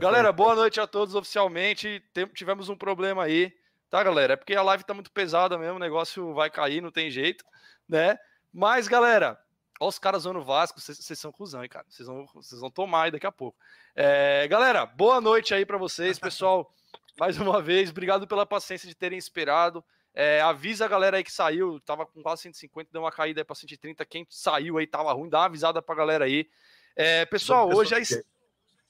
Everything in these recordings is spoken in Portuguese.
Galera, boa noite a todos oficialmente. Tivemos um problema aí, tá, galera? É porque a live tá muito pesada mesmo, o negócio vai cair, não tem jeito, né? Mas, galera, Olha os caras zoando o Vasco, vocês são cuzão, hein, cara? Vocês vão, vocês vão tomar aí daqui a pouco. É, galera, boa noite aí para vocês, pessoal. Mais uma vez, obrigado pela paciência de terem esperado. É, avisa a galera aí que saiu, tava com quase 150, deu uma caída aí pra 130. Quem saiu aí tava ruim, dá uma avisada pra galera aí. É, pessoal, hoje é.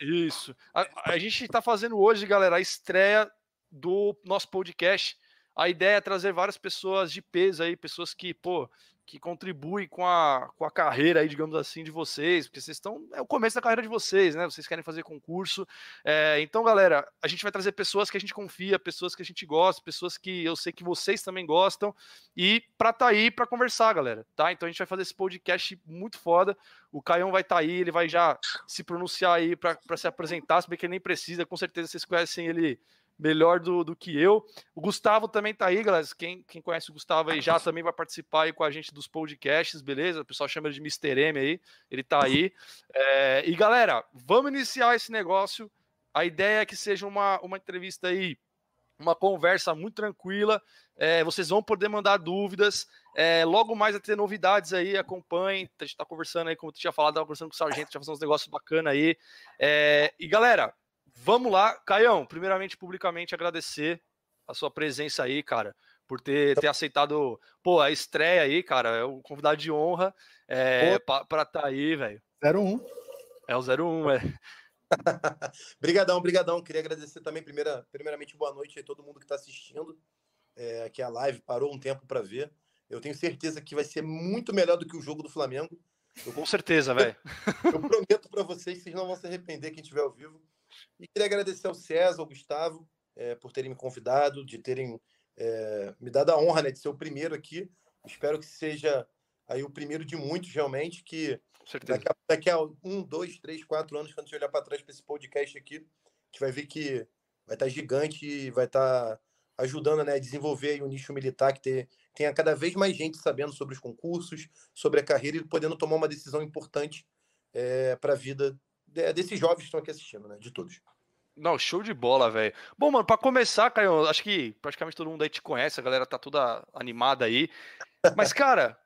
Isso. A, a gente tá fazendo hoje, galera, a estreia do nosso podcast. A ideia é trazer várias pessoas de peso aí, pessoas que, pô, que contribui com a, com a carreira aí, digamos assim, de vocês, porque vocês estão. É o começo da carreira de vocês, né? Vocês querem fazer concurso. É, então, galera, a gente vai trazer pessoas que a gente confia, pessoas que a gente gosta, pessoas que eu sei que vocês também gostam, e para tá aí para conversar, galera, tá? Então a gente vai fazer esse podcast muito foda. O Caião vai estar tá aí, ele vai já se pronunciar aí para se apresentar, se bem que ele nem precisa, com certeza vocês conhecem ele melhor do, do que eu. O Gustavo também tá aí, galera. Quem, quem conhece o Gustavo aí já também vai participar aí com a gente dos podcasts, beleza? O pessoal chama ele de Mr. M aí, ele tá aí. É, e galera, vamos iniciar esse negócio. A ideia é que seja uma, uma entrevista aí, uma conversa muito tranquila. É, vocês vão poder mandar dúvidas. É, logo mais a ter novidades aí, acompanhem. A gente tá conversando aí, como eu tinha falado, tava conversando com o Sargento, já fazendo uns negócios bacanas aí. É, e galera, Vamos lá, Caião, primeiramente, publicamente agradecer a sua presença aí, cara, por ter, ter aceitado, pô, a estreia aí, cara, é um convidado de honra é, pra estar tá aí, velho. 01. É o 01, é. brigadão, brigadão. Queria agradecer também, primeira, primeiramente, boa noite a todo mundo que está assistindo. É, que a live parou um tempo para ver. Eu tenho certeza que vai ser muito melhor do que o jogo do Flamengo. Eu, Com certeza, velho. Eu prometo para vocês, vocês não vão se arrepender quem estiver ao vivo. E queria agradecer ao César, ao Gustavo, é, por terem me convidado, de terem é, me dado a honra né, de ser o primeiro aqui. Espero que seja aí o primeiro de muitos, realmente, que daqui a, daqui a, um, dois, três, quatro anos, quando a gente olhar para trás para esse podcast aqui, a gente vai ver que vai estar tá gigante e vai estar tá ajudando né, a desenvolver o nicho militar, que ter, tenha cada vez mais gente sabendo sobre os concursos, sobre a carreira e podendo tomar uma decisão importante é, para a vida desses jovens que estão aqui assistindo, né? De todos. Não, show de bola, velho. Bom, mano, para começar, Caio, acho que praticamente todo mundo aí te conhece, a galera tá toda animada aí. Mas, cara,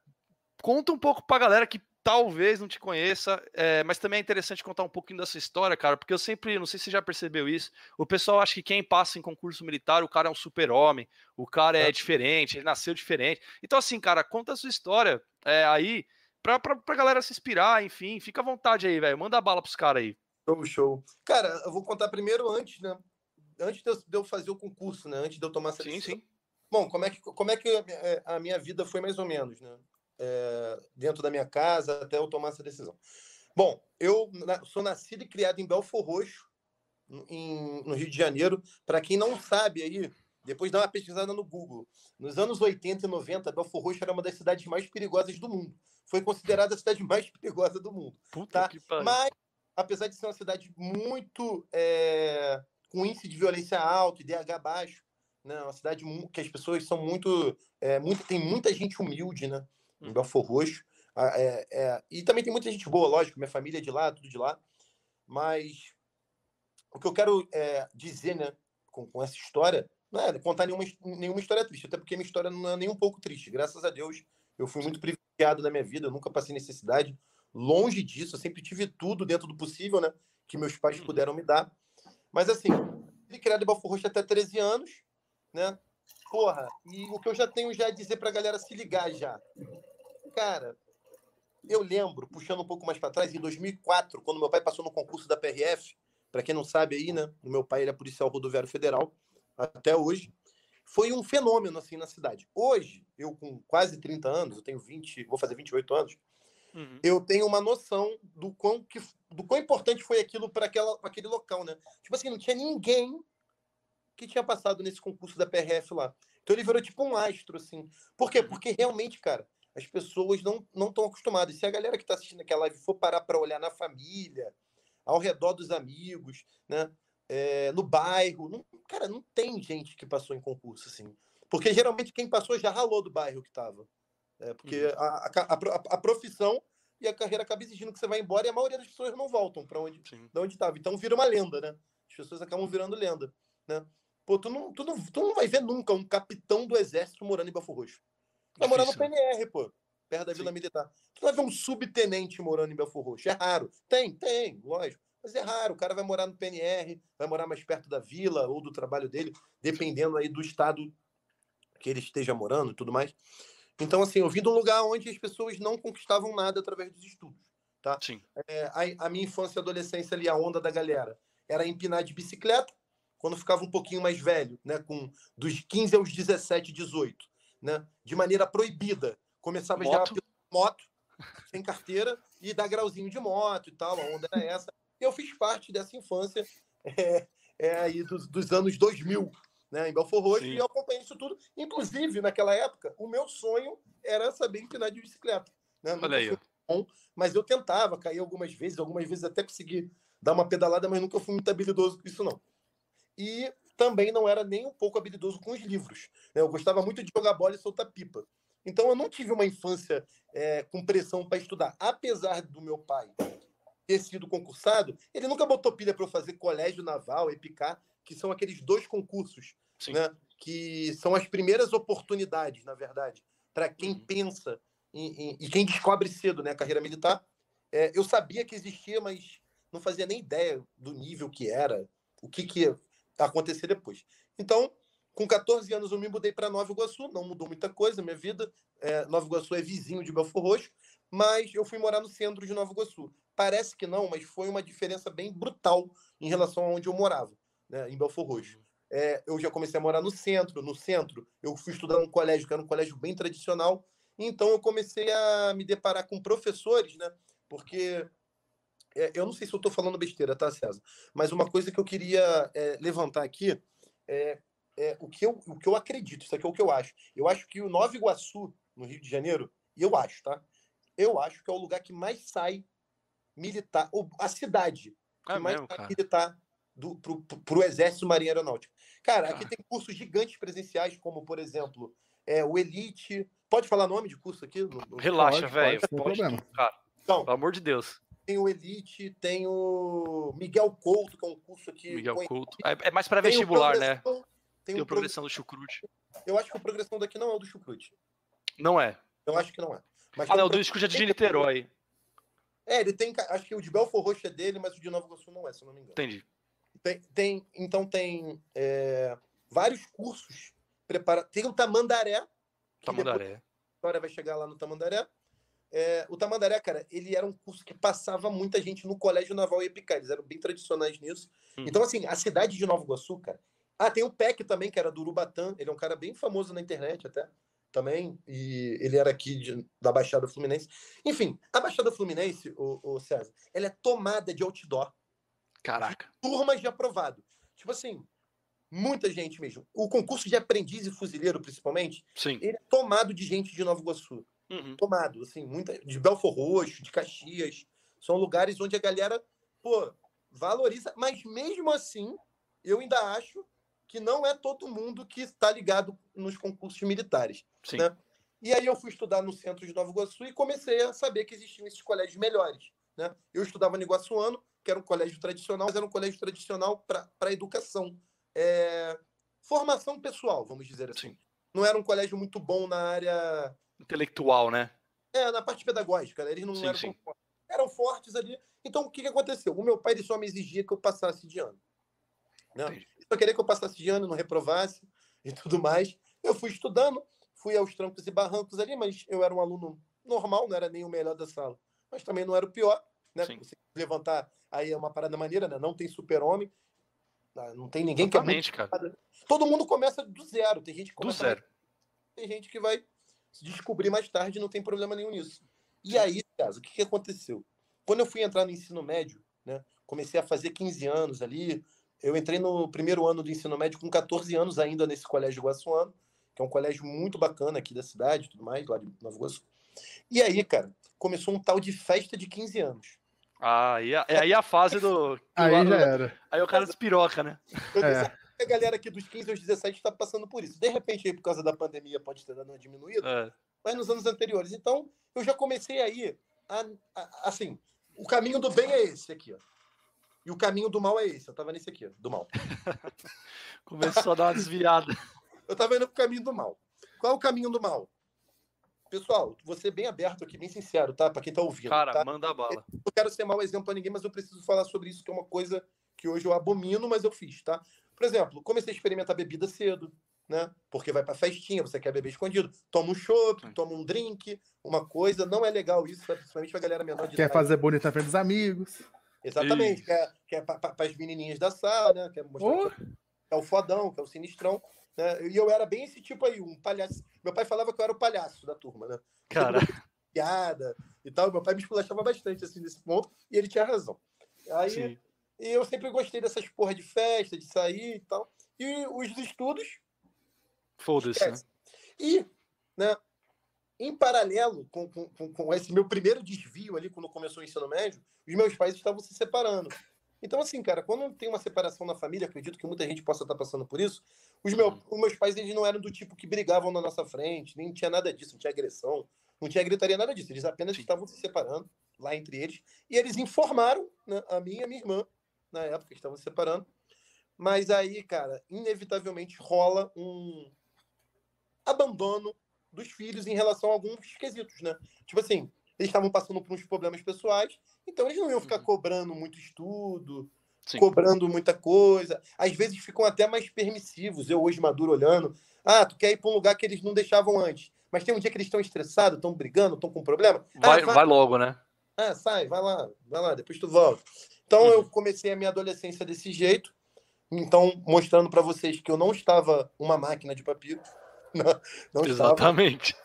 conta um pouco pra galera que talvez não te conheça, é, mas também é interessante contar um pouquinho dessa história, cara, porque eu sempre, não sei se você já percebeu isso, o pessoal acha que quem passa em concurso militar, o cara é um super-homem, o cara é, é diferente, ele nasceu diferente. Então, assim, cara, conta a sua história é, aí pra, pra, pra galera se inspirar, enfim. Fica à vontade aí, velho. Manda a bala pros caras aí. Show, show. Cara, eu vou contar primeiro antes, né? Antes de eu, fazer o concurso, né? Antes de eu tomar essa decisão. Sim, sim. Bom, como é que, como é que é, a minha vida foi mais ou menos, né? É, dentro da minha casa até eu tomar essa decisão. Bom, eu sou nascido e criado em Belfor Roxo, em, no Rio de Janeiro. Para quem não sabe aí, depois dá uma pesquisada no Google. Nos anos 80 e 90, Belfor Roxo era uma das cidades mais perigosas do mundo foi considerada a cidade mais perigosa do mundo. Puta tá? Mas, apesar de ser uma cidade muito. É, com índice de violência alto, IDH baixo, né? uma cidade que as pessoas são muito. É, muito tem muita gente humilde, né? Em hum. Belfor Roxo. É, é, e também tem muita gente boa, lógico, minha família é de lá, tudo de lá. Mas o que eu quero é, dizer, né, com, com essa história, não é contar nenhuma, nenhuma história triste, até porque minha história não é nem um pouco triste. Graças a Deus, eu fui muito privilegiado na minha vida, eu nunca passei necessidade. Longe disso, eu sempre tive tudo dentro do possível, né? Que meus pais uhum. puderam me dar. Mas assim, fui criado em Balfor Roxo até 13 anos, né? Porra, e o que eu já tenho já a dizer pra galera se ligar já. Cara, eu lembro, puxando um pouco mais para trás, em 2004, quando meu pai passou no concurso da PRF, para quem não sabe aí, né? O meu pai ele é policial rodoviário federal até hoje foi um fenômeno assim na cidade. Hoje, eu com quase 30 anos, eu tenho 20, vou fazer 28 anos, uhum. eu tenho uma noção do quão, que, do quão importante foi aquilo para aquele local, né? Tipo assim, não tinha ninguém que tinha passado nesse concurso da PRF lá. Então ele virou tipo um astro, assim. Por quê? Uhum. Porque realmente, cara, as pessoas não não estão acostumadas. Se a galera que está assistindo aquela live for parar para olhar na família, ao redor dos amigos, né? É, no bairro. Não, cara, não tem gente que passou em concurso assim. Porque geralmente quem passou já ralou do bairro que estava. É, porque uhum. a, a, a, a, profissão e a carreira acaba exigindo que você vá embora e a maioria das pessoas não voltam para onde, estava. Então vira uma lenda, né? As As pessoas acabam virando lenda, né? Pô, tu não, tu, não, tu não vai ver nunca um capitão do exército morando em Belfor Roxo. Vai morar no PNR, né? pô, perto da Vila Sim. Militar. Tu vai ver um subtenente morando em Belfor Roxo. É raro. Tem, tem, lógico. Mas é raro. O cara vai morar no PNR, vai morar mais perto da vila ou do trabalho dele, dependendo aí do estado que ele esteja morando e tudo mais. Então, assim, eu vim de um lugar onde as pessoas não conquistavam nada através dos estudos, tá? Sim. É, a, a, minha infância e adolescência ali, a onda da galera, era empinar de bicicleta, quando ficava um pouquinho mais velho, né, com dos 15 aos 17, 18, né, de maneira proibida. Começava moto. já moto, sem carteira, e dar grauzinho de moto e tal, a onda era essa. Eu fiz parte dessa infância é, é aí dos, dos anos 2000, né, em Belfor Roxo, e eu acompanhei isso tudo. Inclusive, naquela época, o meu sonho era saber empinar de bicicleta. Né? Olha aí. Bom, mas eu tentava cair algumas vezes, algumas vezes até consegui dar uma pedalada, mas nunca fui muito habilidoso com isso, não. E também não era nem um pouco habilidoso com os livros. Né? Eu gostava muito de jogar bola e soltar pipa. Então eu não tive uma infância é, com pressão para estudar. Apesar do meu pai ter sido concursado, ele nunca botou pilha para fazer colégio naval, EPICAR, que são aqueles dois concursos né? Que são as primeiras oportunidades, na verdade, para quem uhum. pensa em, em, e quem descobre cedo né, a carreira militar. É, eu sabia que existia, mas não fazia nem ideia do nível que era, o que, que ia acontecer depois. Então, com 14 anos, eu me mudei para Nova Iguaçu, não mudou muita coisa na minha vida. É, Nova Iguaçu é vizinho de Belfor Roxo, mas eu fui morar no centro de Nova Iguaçu. Parece que não, mas foi uma diferença bem brutal em relação a onde eu morava, né, em Belfor Roxo é, eu já comecei a morar no centro. No centro, eu fui estudar num colégio que era um colégio bem tradicional. Então, eu comecei a me deparar com professores, né? Porque é, eu não sei se eu estou falando besteira, tá, César? Mas uma coisa que eu queria é, levantar aqui é, é, o, que eu, o que eu acredito, isso aqui é o que eu acho. Eu acho que o Nova Iguaçu, no Rio de Janeiro, e eu acho, tá? Eu acho que é o lugar que mais sai militar, ou a cidade que é mais mesmo, sai militar para o Exército Marinha Aeronáutica. Cara, aqui tem cursos gigantes presenciais, como, por exemplo, é, o Elite. Pode falar nome de curso aqui? No, no... Relaxa, velho. Pode, pode cara. Então, Pelo amor de Deus. Tem o Elite, tem o Miguel Couto, que é um curso aqui. Miguel Couto. É, é mais para vestibular, né? Tem, tem o Progressão do Chucrute. Eu acho que o Progressão daqui não é o do Chucrute. Não é? Eu acho que não é. Mas ah, não, o do é de Niterói. É, ele tem. Acho que o de Belfor Roxo é dele, mas o de Nova Iguaçu não é, se eu não me engano. Entendi. Tem, tem então tem é, vários cursos preparados. Tem o Tamandaré. Tamandaré. A história vai chegar lá no Tamandaré. É, o Tamandaré, cara, ele era um curso que passava muita gente no Colégio Naval e Epicar. Eles eram bem tradicionais nisso. Hum. Então, assim, a cidade de Nova Iguaçu, cara. Ah, tem o PEC também, que era do Urubatã. Ele é um cara bem famoso na internet até. Também. E ele era aqui de, da Baixada Fluminense. Enfim, a Baixada Fluminense, o, o César, ela é tomada de outdoor. Caraca. Turmas de aprovado. Tipo assim, muita gente mesmo. O concurso de aprendiz e fuzileiro, principalmente, Sim. ele é tomado de gente de Nova Iguaçu. Uhum. Tomado, assim, muita, de Belfor Roxo, de Caxias. São lugares onde a galera, pô, valoriza. Mas mesmo assim, eu ainda acho que não é todo mundo que está ligado nos concursos militares. Sim. Né? E aí eu fui estudar no centro de Nova Iguaçu e comecei a saber que existiam esses colégios melhores. Né? Eu estudava no Iguaçuano, que era um colégio tradicional, mas era um colégio tradicional para educação. É, formação pessoal, vamos dizer assim. Sim. Não era um colégio muito bom na área. Intelectual, né? É, na parte pedagógica. Né? Eles não sim, eram, sim. eram fortes ali. Então, o que, que aconteceu? O meu pai ele só me exigia que eu passasse de ano. Né? Só queria que eu passasse de ano, não reprovasse e tudo mais. Eu fui estudando, fui aos trancos e barrancos ali, mas eu era um aluno normal, não era nem o melhor da sala, mas também não era o pior. Né? Você levantar aí é uma parada maneira, né? Não tem super-homem. Ah, não tem ninguém Totalmente, que é cara. Todo mundo começa do zero. Tem gente que começa. Do zero. Tem gente que vai descobrir mais tarde não tem problema nenhum nisso. E aí, caso, o que, que aconteceu? Quando eu fui entrar no ensino médio, né? Comecei a fazer 15 anos ali. Eu entrei no primeiro ano do ensino médio com 14 anos ainda nesse colégio Guaçuano, que é um colégio muito bacana aqui da cidade, tudo mais, lá de Nova Iguaçu. E aí, cara, começou um tal de festa de 15 anos. Ah, aí, é aí a fase do. aí já era. Aí o cara despiroca, né? É. A galera aqui dos 15 aos 17 está passando por isso. De repente, aí, por causa da pandemia, pode ter dado uma diminuída, é. mas nos anos anteriores. Então, eu já comecei aí, a, a, assim, o caminho do bem é esse aqui, ó. E o caminho do mal é esse. Eu tava nesse aqui, do mal. Começou a dar uma desviada. eu tava indo pro caminho do mal. Qual é o caminho do mal? Pessoal, vou ser bem aberto aqui, bem sincero, tá? Para quem tá ouvindo. Cara, tá? manda a bala. Eu não quero ser mau exemplo para ninguém, mas eu preciso falar sobre isso, que é uma coisa que hoje eu abomino, mas eu fiz, tá? Por exemplo, comecei a experimentar bebida cedo, né? Porque vai para festinha, você quer beber escondido. Toma um chopp, toma um drink, uma coisa. Não é legal isso, principalmente pra galera menor de Quer fazer bonito na frente dos amigos. Exatamente. Isso. Quer, quer para as menininhas da sala, né? Quer mostrar oh. que é o fodão, que é o sinistrão. Né? E eu era bem esse tipo aí, um palhaço. Meu pai falava que eu era o palhaço da turma, né? Cara. Piada e tal. Meu pai me esculachava bastante assim nesse ponto, e ele tinha razão. Aí Sim. eu sempre gostei dessas porra de festa, de sair e tal. E os estudos. Foda-se. Né? E, né, em paralelo com, com, com esse meu primeiro desvio ali, quando começou o ensino médio, os meus pais estavam se separando. Então, assim, cara, quando tem uma separação na família, acredito que muita gente possa estar passando por isso. Os, meu, os meus pais, eles não eram do tipo que brigavam na nossa frente, nem tinha nada disso, não tinha agressão, não tinha gritaria, nada disso. Eles apenas estavam se separando lá entre eles. E eles informaram né, a mim e a minha irmã, na época, que estavam se separando. Mas aí, cara, inevitavelmente rola um abandono dos filhos em relação a alguns quesitos, né? Tipo assim, eles estavam passando por uns problemas pessoais, então eles não iam ficar uhum. cobrando muito estudo, Sim. cobrando muita coisa. Às vezes ficam até mais permissivos. Eu hoje maduro olhando, ah, tu quer ir para um lugar que eles não deixavam antes, mas tem um dia que eles estão estressados, estão brigando, estão com problema. Vai, ah, vai, vai, logo, né? Ah, sai, vai lá, vai lá, depois tu volta. Então uhum. eu comecei a minha adolescência desse jeito, então mostrando para vocês que eu não estava uma máquina de papiro. Não, não Exatamente. Estava.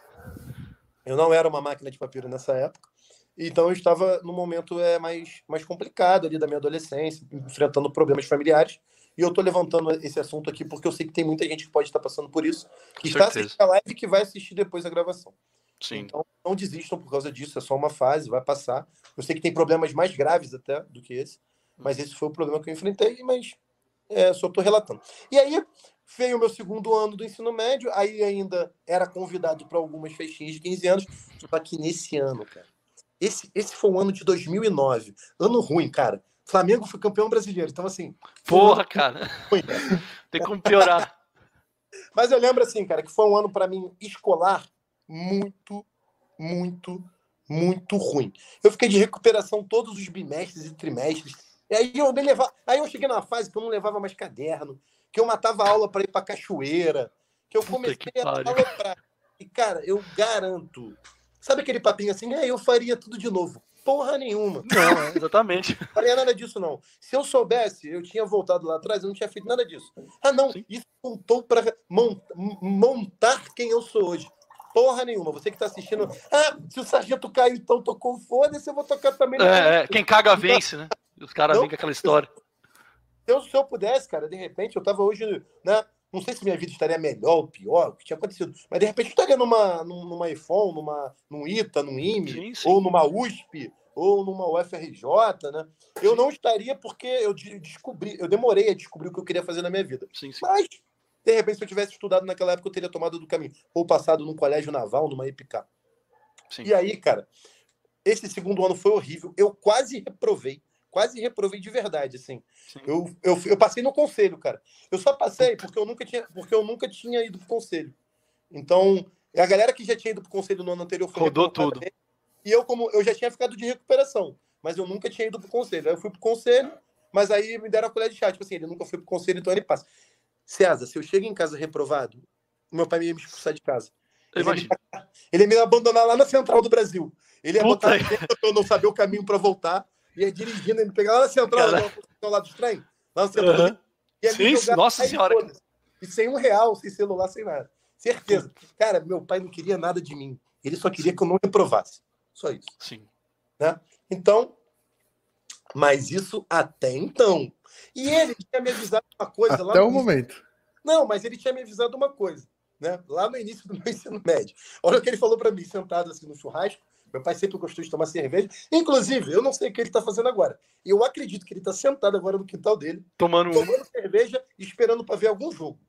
Eu não era uma máquina de papiro nessa época. Então eu estava no momento é, mais, mais complicado ali da minha adolescência, enfrentando problemas familiares. E eu estou levantando esse assunto aqui porque eu sei que tem muita gente que pode estar passando por isso, que está assistindo a live e que vai assistir depois a gravação. Sim. Então não desistam por causa disso, é só uma fase, vai passar. Eu sei que tem problemas mais graves até do que esse, mas esse foi o problema que eu enfrentei, mas é, só estou relatando. E aí, Veio o meu segundo ano do ensino médio, aí ainda era convidado para algumas festinhas de 15 anos, só que nesse ano, cara. Esse, esse foi o ano de 2009. Ano ruim, cara. Flamengo foi campeão brasileiro, então assim. Porra, cara. Ruim, cara. Tem como piorar. Mas eu lembro assim, cara, que foi um ano para mim escolar muito, muito, muito ruim. Eu fiquei de recuperação todos os bimestres e trimestres. E aí eu levava, aí eu cheguei numa fase que eu não levava mais caderno, que eu matava aula para ir para cachoeira, que eu comecei que a aloprar. E, cara, eu garanto. Sabe aquele papinho assim, é, eu faria tudo de novo. Porra nenhuma. Não, é, exatamente. Não faria nada disso, não. Se eu soubesse, eu tinha voltado lá atrás, eu não tinha feito nada disso. Ah, não, Sim. isso contou para montar quem eu sou hoje. Porra nenhuma. Você que tá assistindo. Ah, se o sargento caiu, então tocou foda-se, eu vou tocar também. É, é, quem caga vence, né? Os caras vêm com aquela história. Se eu, se eu pudesse, cara, de repente, eu tava hoje, né? Não sei se minha vida estaria melhor ou pior, o que tinha acontecido. Mas de repente eu estaria numa, numa iPhone, numa, num ITA, num IME, sim, sim. ou numa USP, ou numa UFRJ, né? Eu não estaria porque eu descobri, eu demorei a descobrir o que eu queria fazer na minha vida. Sim, Mas, de repente, se eu tivesse estudado naquela época, eu teria tomado do caminho. Ou passado num colégio naval, numa IPK. E aí, cara, esse segundo ano foi horrível. Eu quase reprovei quase reprovei de verdade, assim. Eu, eu, eu passei no conselho, cara. Eu só passei porque eu nunca tinha, porque eu nunca tinha ido pro conselho. Então, a galera que já tinha ido pro conselho no ano anterior foi rodou tudo. E eu como eu já tinha ficado de recuperação, mas eu nunca tinha ido pro conselho. Aí eu fui pro conselho, mas aí me deram a colher de chá, tipo assim, ele nunca foi pro conselho, então ele passa. César, se eu chego em casa reprovado, meu pai ia me expulsar de casa. Ele ia, me, ele ia me abandonar lá na central do Brasil. Ele ia Puta botar eu não saber o caminho para voltar ia dirigindo, ele pegava lá na central, lá lado do trem, lá no central. Uhum. Ia Sim, jogar, nossa senhora. E sem um real, sem celular, sem nada. Certeza. Cara, meu pai não queria nada de mim. Ele só queria que eu não reprovasse. Só isso. Sim. Né? Então, mas isso até então. E ele tinha me avisado uma coisa até lá. Até o momento. Não, mas ele tinha me avisado uma coisa, né? Lá no início do meu ensino médio. Olha o que ele falou para mim, sentado assim no churrasco. Meu pai sempre gostou de tomar cerveja. Inclusive, eu não sei o que ele está fazendo agora. Eu acredito que ele está sentado agora no quintal dele, tomando, tomando cerveja e esperando para ver algum jogo.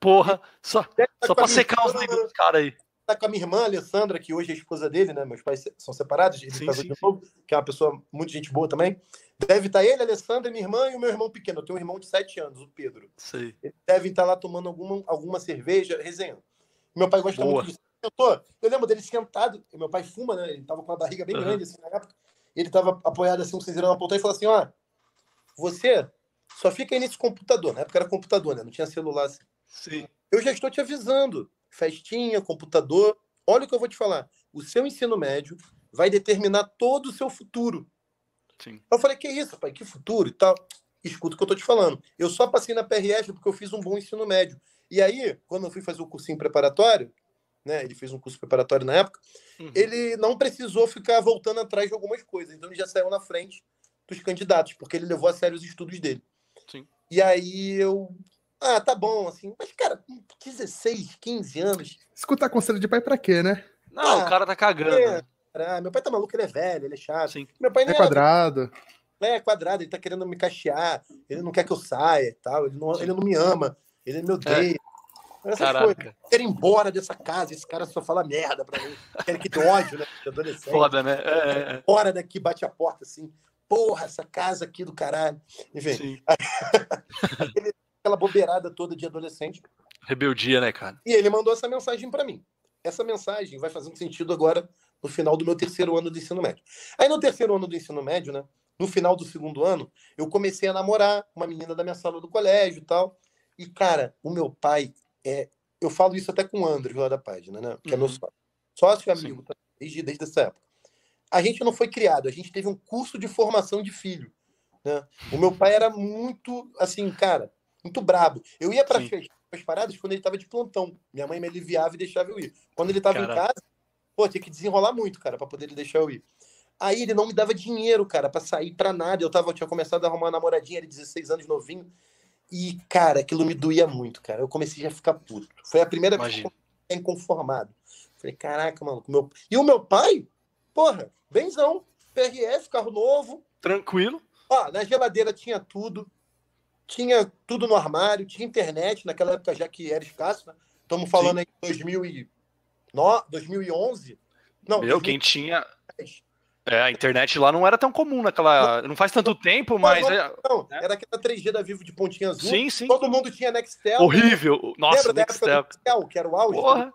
Porra, só, tá só para secar os livros dos caras aí. Tá com a minha irmã, Alessandra, que hoje é esposa dele, né? Meus pais são separados, ele sim, casou sim, novo, que é uma pessoa muito gente boa também. Deve estar ele, a Alessandra, minha irmã e o meu irmão pequeno. Eu tenho um irmão de 7 anos, o Pedro. Eles devem estar lá tomando alguma, alguma cerveja, resenhando. Meu pai gosta Boa. muito disso. Eu, tô, eu lembro dele sentado, e meu pai fuma, né? Ele tava com a barriga bem Uhum. grande assim, na época. Ele tava apoiado assim, um cinzeirão na poltrona e falou assim: ó, você só fica aí nesse computador. Na época era computador, né? Não tinha celular assim. Sim. Eu já estou te avisando. Festinha, computador. Olha o que eu vou te falar. O seu ensino médio vai determinar todo o seu futuro. Sim. Eu falei, que isso, pai? Que futuro e tal? Escuta o que eu tô te falando. Eu só passei na PRF porque eu fiz um bom ensino médio. E aí, quando eu fui fazer o cursinho preparatório, né? Ele fez um curso preparatório na época, Uhum. ele não precisou ficar voltando atrás de algumas coisas. Então ele já saiu na frente dos candidatos, porque ele levou a sério os estudos dele. Sim. E aí eu. Ah, tá bom, assim. Mas, cara, com 16, 15 anos. Escutar conselho de pai pra quê, né? Não, Ah, o cara tá cagando. é. Ah, meu pai tá maluco, ele é velho, ele é chato. Sim. Meu pai É nem era quadrado. é quadrado, ele tá querendo me cachear, ele não quer que eu saia e tal, ele não, ele não me ama, ele me odeia. Essas coisas. Quero ir embora dessa casa, esse cara só fala merda pra mim. Quero que tenha ódio, né? De adolescente. Foda, né? É, é, é. Fora daqui, bate a porta assim. Porra, essa casa aqui do caralho. Enfim, Sim. aquela bobeirada toda de adolescente. Rebeldia, né, cara? E ele mandou essa mensagem pra mim. Essa mensagem vai fazendo sentido agora no final do meu terceiro ano do ensino médio. Aí no terceiro ano do ensino médio, né? No final do segundo ano, eu comecei a namorar uma menina da minha sala do colégio e tal. E, cara, o meu pai é. Eu falo isso até com o André lá da página, né? Que é meu Uhum. sócio. Sócio e amigo, tá? desde, desde essa época. A gente não foi criado, a gente teve um curso de formação de filho. Né? O meu pai era muito, assim, cara, muito brabo. Eu ia para as paradas quando ele estava de plantão. Minha mãe me aliviava e deixava eu ir. Quando ele estava em casa, pô, tinha que desenrolar muito, cara, para poder ele deixar eu ir. Aí ele não me dava dinheiro, cara, para sair para nada. Eu tava, eu tinha começado a arrumar uma namoradinha, ele 16 anos novinho. E, cara, aquilo me doía muito, cara. Eu comecei já a ficar puto. Foi a primeira vez que eu fiquei inconformado. Falei, caraca, mano. Meu... E o meu pai, porra, benzão. PRF, carro novo. Tranquilo. Ó, na geladeira tinha tudo. Tinha tudo no armário, tinha internet, naquela época já que era escasso, né? Estamos falando aí de 2009, 2011. Não, Meu, quem tinha. 2010. É, a internet lá não era tão comum naquela. Não faz tanto tempo, mas. é- Não, né? era aquela 3G da Vivo de pontinha azul. Sim, sim. Todo mundo tinha Nextel. Horrível. Nossa, Lembra da época Nextel. do Nextel, que era o auge? Porra.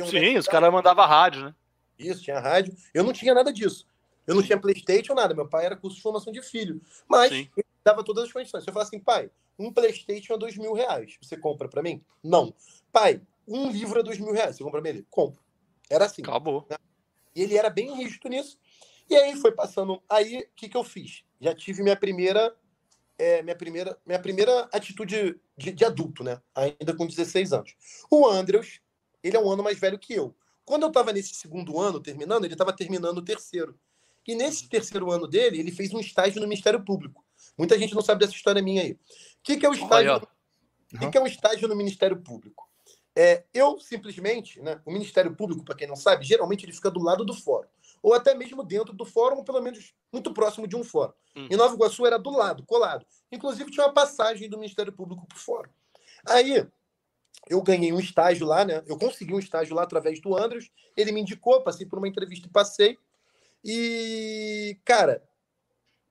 Um Sim, Nextel. os caras mandavam rádio, né? Isso, tinha rádio. Eu não tinha nada disso. Eu não tinha Playstation, nada. Meu pai era curso de formação de filho. Mas Sim. ele dava todas as condições. Se eu falar assim, pai, um Playstation é dois mil reais. Você compra pra mim? Não. Pai, um livro é dois mil reais. Você compra pra mim? Compro. Era assim. Acabou. E ele era bem rígido nisso. E aí foi passando. Aí, o que, que eu fiz? Já tive minha primeira. é, minha primeira, minha primeira atitude de, de adulto, né? Ainda com 16 anos. O Andrews, ele é um ano mais velho que eu. Quando eu estava nesse segundo ano terminando, ele estava terminando o terceiro. E nesse terceiro ano dele, ele fez um estágio no Ministério Público. Muita gente não sabe dessa história minha aí. O que, que é o estágio? O que, que é um estágio no Ministério Público? É, eu simplesmente, né, o Ministério Público, para quem não sabe, geralmente ele fica do lado do fórum, ou até mesmo dentro do fórum, ou pelo menos muito próximo de um fórum. Hum. Em Nova Iguaçu era do lado, colado. Inclusive tinha uma passagem do Ministério Público para o fórum. Aí eu ganhei um estágio lá, né? Eu consegui um estágio lá através do Andros. Ele me indicou, passei por uma entrevista e passei. E, cara,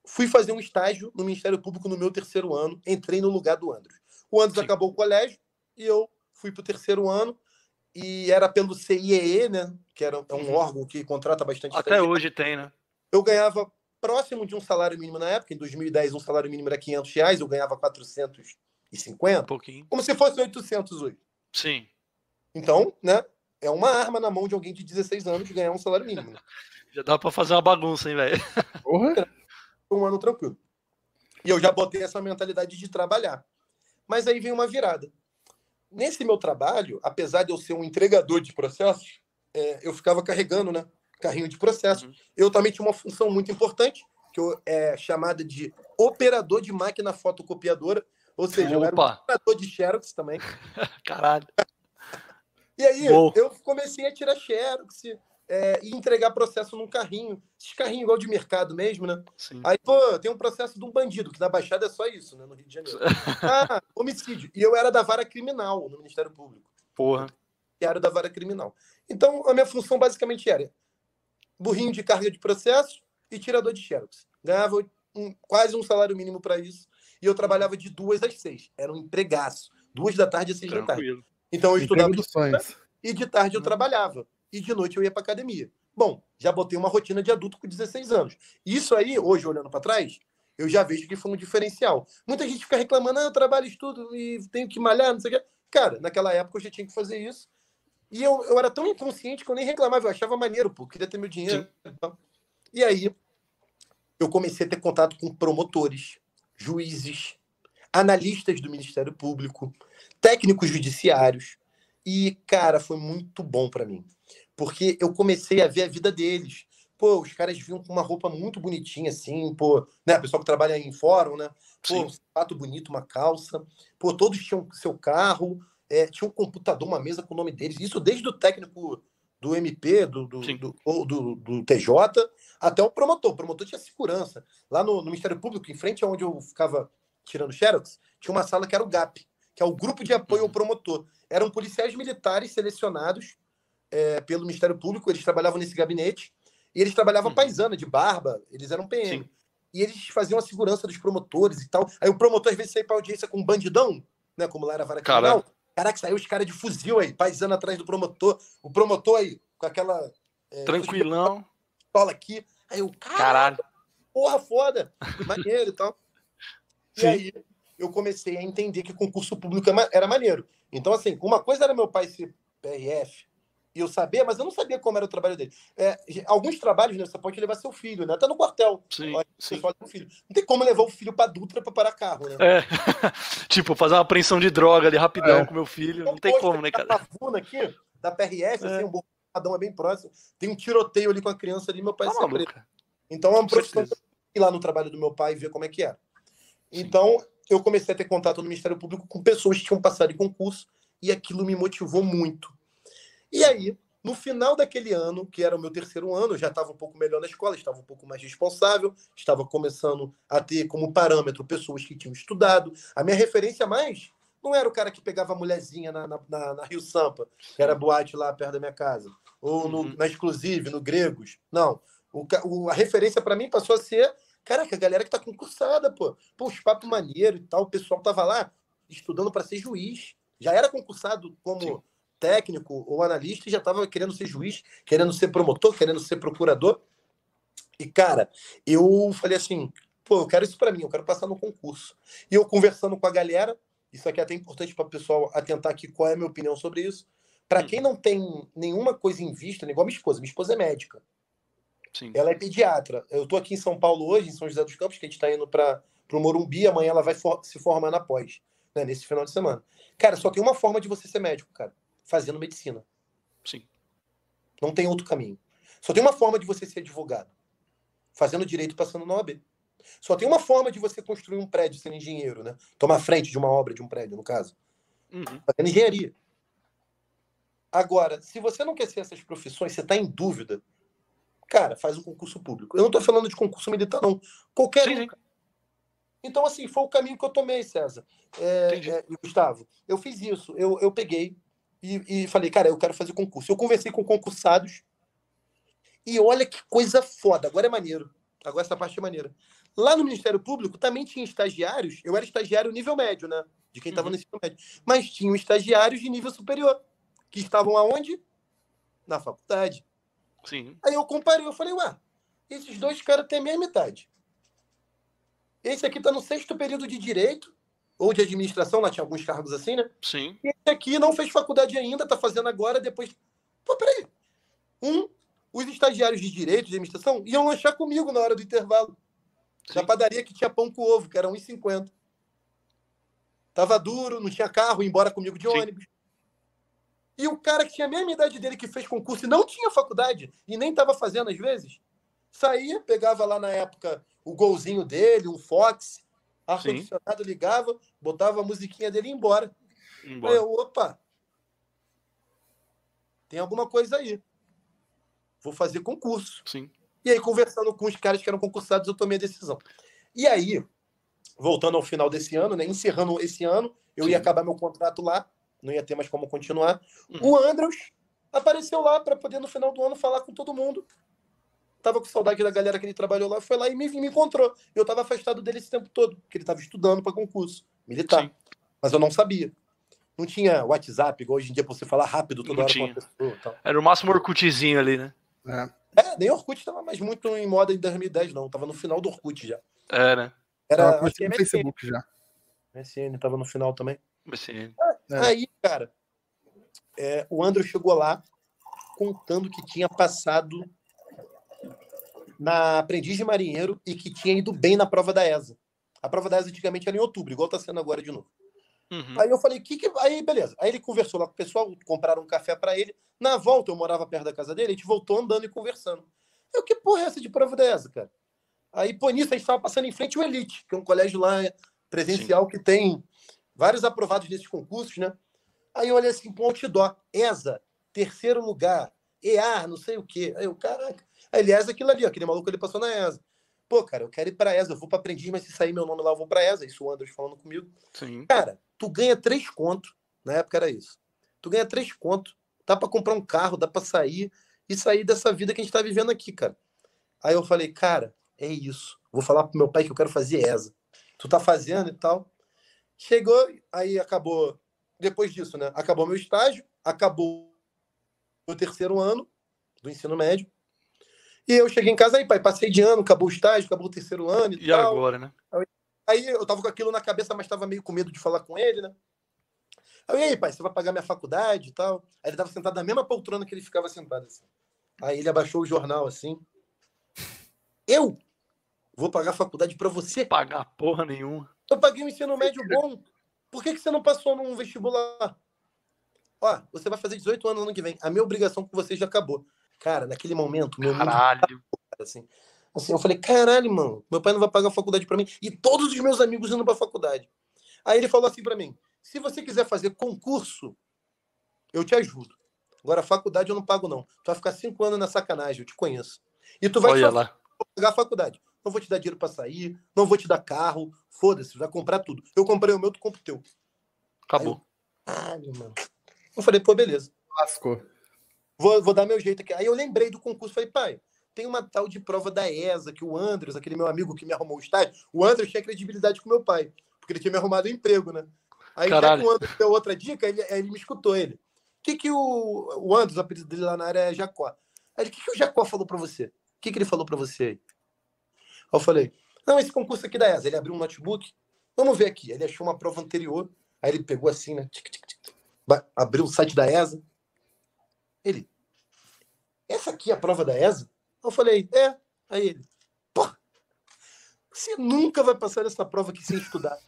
fui fazer um estágio no Ministério Público no meu terceiro ano. Entrei no lugar do Andros. O Andros Sim. acabou o colégio e eu fui para o terceiro ano. E era pelo CIEE, né? Que era, é um Uhum. órgão que contrata bastante Até estagiário. hoje tem, né? Eu ganhava próximo de um salário mínimo na época. Em 2010, um salário mínimo era 500 reais. Eu ganhava Um 450. pouquinho. Como se fosse 800 hoje. Sim. Então, né? É uma arma na mão de alguém de 16 anos de ganhar um salário mínimo. Né? Já dá pra fazer uma bagunça, hein, velho? Um ano tranquilo. E eu já botei essa mentalidade de trabalhar. Mas aí vem uma virada. Nesse meu trabalho, apesar de eu ser um entregador de processos, é, eu ficava carregando, né? Carrinho de processo. Uhum. Eu também tinha uma função muito importante, que eu, é chamada de operador de máquina fotocopiadora. Ou seja, eu era um Opa, operador de Xerox também. caralho. E aí eu comecei a tirar Xerox é, e entregar processo num carrinho. Esses carrinhos igual de mercado mesmo, né? Sim. Aí, pô, tem um processo de um bandido, que na Baixada é só isso, né? No Rio de Janeiro. Ah, homicídio. E eu era da vara criminal no Ministério Público. Porra. Que era da vara criminal. Então, a minha função basicamente era burrinho de carga de processo e tirador de xerox. Ganhava um, quase um salário mínimo para isso. E eu trabalhava de duas às seis. Era um empregaço. Duas da tarde às seis da tarde. Então eu estudava de manhã, e de tarde eu Uhum. trabalhava. E de noite eu ia para academia. Bom, já botei uma rotina de adulto com 16 anos. Isso aí, hoje, olhando para trás, eu já vejo que foi um diferencial. Muita gente fica reclamando, ah, eu trabalho, estudo e tenho que malhar, não sei o quê. Cara, naquela época eu já tinha que fazer isso. E eu, eu era tão inconsciente que eu nem reclamava, eu achava maneiro, pô, queria ter meu dinheiro. e tal. E aí, eu comecei a ter contato com promotores, juízes, analistas do Ministério Público, técnicos judiciários. E, cara, foi muito bom para mim. Porque eu comecei a ver a vida deles. Pô, os caras vinham com uma roupa muito bonitinha, assim, pô, né? Pessoal que trabalha em fórum, né? Pô, Sim. um sapato bonito, uma calça. Pô, todos tinham seu carro, é, tinha um computador, uma mesa com o nome deles. Isso desde o técnico do MP, do, do, do, do- do TJ, até o promotor. O promotor tinha segurança. Lá no, no Ministério Público, em frente aonde eu ficava tirando xerox, tinha uma sala que era o GAP, que é o Grupo de Apoio ao Uhum. Promotor. Eram policiais militares selecionados é, pelo Ministério Público, eles trabalhavam nesse gabinete, e eles trabalhavam Uhum. paisana, de barba, eles eram PM. Sim. E eles faziam a segurança dos promotores e tal. Aí o promotor, às vezes, saía pra audiência com um bandidão, né? Como lá era a vara criminal. Caraca, saiu os caras de fuzil aí, paisando atrás do promotor. O promotor aí, com aquela é, Tranquilão. pistola aqui. Aí o cara, Caralho. porra, foda, maneiro e tal. E Sim. aí eu comecei a entender que concurso público é era maneiro. Então, assim, uma coisa era meu pai ser PRF e eu sabia, mas eu não sabia como era o trabalho dele. É, alguns trabalhos, né, você pode levar seu filho, né? Até no quartel. Sim, Olha, sim. filho. Não tem como levar o filho pra Dutra pra parar carro, né? É. tipo, fazer uma apreensão de droga ali rapidão É. com meu filho. Então, Não tem como, né, cara? Pavuna aqui, da PRF, É. assim, um borradão é bem próximo. Tem um tiroteio ali com a criança ali, meu pai Tá sempre. Então é uma profissão que ir lá no trabalho do meu pai e ver como é que era. Então eu comecei a ter contato no Ministério Público com pessoas que tinham passado em concurso e aquilo me motivou muito. E aí, no final daquele ano, que era o meu terceiro ano, eu já estava um pouco melhor na escola, estava um pouco mais responsável, estava começando a ter como parâmetro pessoas que tinham estudado. A minha referência mais não era o cara que pegava a mulherzinha na, na, na- na Rio Sampa, que era boate lá perto da minha casa, ou no- Uhum. na Exclusive, no Gregos. Não. O, o- a referência para mim passou a ser, caraca, a galera que tá concursada, pô. Pô, os papos maneiro e tal, o pessoal tava lá estudando para ser juiz. Já era concursado como Sim. Técnico ou analista e já tava querendo ser juiz, querendo ser promotor, querendo ser procurador. E, cara, eu falei assim, pô, eu quero isso para mim, eu quero passar no concurso. E eu conversando com a galera, isso aqui é até importante para o pessoal atentar aqui qual é a minha opinião sobre isso. Para Hum. quem não tem nenhuma coisa em vista, igual minha esposa, minha esposa é médica. Sim. Ela é pediatra. Eu estou aqui em São Paulo hoje, em São José dos Campos, que a gente está indo para o Morumbi. Amanhã ela vai for- se formar na pós, né, nesse final de semana. Cara, só tem uma forma de você ser médico, cara: fazendo medicina. Sim. Não tem outro caminho. Só tem uma forma de você ser advogado: fazendo direito passando na OAB. Só tem uma forma de você construir um prédio sendo engenheiro, né? Tomar frente de uma obra, de um prédio, no caso. Uhum. Fazendo engenharia. Agora, se você não quer ser essas profissões, você está em dúvida, cara, faz um concurso público. Eu não estou falando de concurso militar, não. Qualquer Sim, um. Então, assim, foi o caminho que eu tomei, César. É, é, Gustavo, eu fiz isso. Eu, eu peguei e, e falei, cara, eu quero fazer concurso. Eu conversei com concursados e olha que coisa foda. Agora é maneiro. Agora essa parte é maneira. Lá no Ministério Público também tinha estagiários. Eu era estagiário nível médio, né? De quem estava Uhum. no ensino médio. Mas tinham estagiários de nível superior. Que estavam aonde? Na faculdade. Sim. Aí eu comparei, eu falei, ué, esses dois caras têm a mesma idade. Esse aqui tá no sexto período de direito, ou de administração, lá tinha alguns cargos assim, né? Sim. E esse aqui não fez faculdade ainda, tá fazendo agora, depois. Pô, peraí. Um, os estagiários de direito, de administração, iam lanchar comigo na hora do intervalo. Na Sim. padaria que tinha pão com ovo, que era 1,50. Tava duro, não tinha carro, ia embora comigo de Sim. ônibus. E o cara que tinha a mesma idade dele, que fez concurso e não tinha faculdade, e nem estava fazendo às vezes, saía, pegava lá na época o golzinho dele, um Fox, ar-condicionado, ligava, botava a musiquinha dele e ia embora. Embora. eu, opa, tem alguma coisa aí. Vou fazer concurso. Sim. E aí, conversando com os caras que eram concursados, eu tomei a decisão. E aí, voltando ao final desse ano, né, encerrando esse ano, eu ia Sim. acabar meu contrato lá, não ia ter mais como continuar. Uhum. O Andros apareceu lá para poder, no final do ano, falar com todo mundo. Tava com saudade da galera que ele trabalhou lá, foi lá e me, me encontrou. Eu tava afastado dele esse tempo todo, porque ele tava estudando para concurso militar. Sim. Mas eu não sabia. Não tinha WhatsApp, igual hoje em dia, pra você falar rápido toda não hora tinha. com uma pessoa. Era o máximo Orkutzinho ali, né? É. é, nem Orkut tava mais muito em moda em 2010, não. Tava no final do Orkut já. É, né? Era tava no Facebook já. MSN tava no final também. MSN. É. Aí, cara, é, o André chegou lá contando que tinha passado na aprendiz de marinheiro e que tinha ido bem na prova da ESA. A prova da ESA antigamente era em outubro, igual tá sendo agora de novo. Uhum. Aí eu falei, que que. Aí, beleza. Aí ele conversou lá com o pessoal, compraram um café para ele. Na volta, eu morava perto da casa dele, a gente voltou andando e conversando. Eu, que porra é essa de prova da ESA, cara? Aí, pô, nisso, a gente estava passando em frente ao Elite, que é um colégio lá presencial Sim. que tem vários aprovados nesses concursos, né? Aí eu olhei assim, pô, outdoor, ESA, terceiro lugar, EA, não sei o quê. Aí eu, caraca. Aliás, aquilo ali, ó, aquele maluco ele passou na ESA. Pô, cara, eu quero ir pra ESA, eu vou pra aprendiz, mas se sair meu nome lá, eu vou pra ESA. Isso o Andros falando comigo. Sim. Cara, tu ganha três contos, na época era isso. Tu ganha três contos, dá pra comprar um carro, dá pra sair e sair dessa vida que a gente tá vivendo aqui, cara. Aí eu falei, cara, é isso. Vou falar pro meu pai que eu quero fazer ESA. Tu tá fazendo e tal. Chegou, aí acabou. Depois disso, né? Acabou meu estágio, acabou o terceiro ano do ensino médio. E eu cheguei em casa aí, pai, passei de ano, acabou o estágio, acabou o terceiro ano e, e tal. agora, né? Aí eu tava com aquilo na cabeça, mas tava meio com medo de falar com ele, né? Aí, e aí, pai, você vai pagar minha faculdade e tal? Aí ele tava sentado na mesma poltrona que ele ficava sentado assim. Aí ele abaixou o jornal assim. Eu vou pagar a faculdade para você? Pagar porra nenhuma. Eu paguei um ensino médio bom. Por que, que você não passou num vestibular? Ó, você vai fazer 18 anos ano que vem. A minha obrigação com você já acabou. Cara, naquele momento, meu Caralho. Mundo... Assim, assim, eu falei, caralho, mano, meu pai não vai pagar a faculdade para mim. E todos os meus amigos indo pra faculdade. Aí ele falou assim para mim: se você quiser fazer concurso, eu te ajudo. Agora, faculdade eu não pago, não. Tu vai ficar cinco anos na sacanagem, eu te conheço. E tu vai Olha lá. pagar a faculdade. Não vou te dar dinheiro para sair, não vou te dar carro, foda-se, vai comprar tudo. Eu comprei o meu, tu compra o teu. Acabou. Caralho, mano. Eu falei, pô, beleza. Lascou. Vou, vou dar meu jeito aqui. Aí eu lembrei do concurso, falei, pai, tem uma tal de prova da ESA, que o Andres, aquele meu amigo que me arrumou o estágio, o Andres tinha credibilidade com meu pai, porque ele tinha me arrumado um emprego, né? Aí já que o Andres deu outra dica, ele, ele me escutou ele. O que, que o, o Andres, o apelido dele lá na área é Jacó. Aí o que, que o Jacó falou para você? O que, que ele falou para você aí? Aí eu falei, não, esse concurso aqui da ESA. Ele abriu um notebook, vamos ver aqui. Ele achou uma prova anterior, aí ele pegou assim, né? Tic, tic, tic, abriu o site da ESA. Ele, essa aqui é a prova da ESA? Eu falei, é. Aí ele, pô, você nunca vai passar essa prova aqui sem estudar.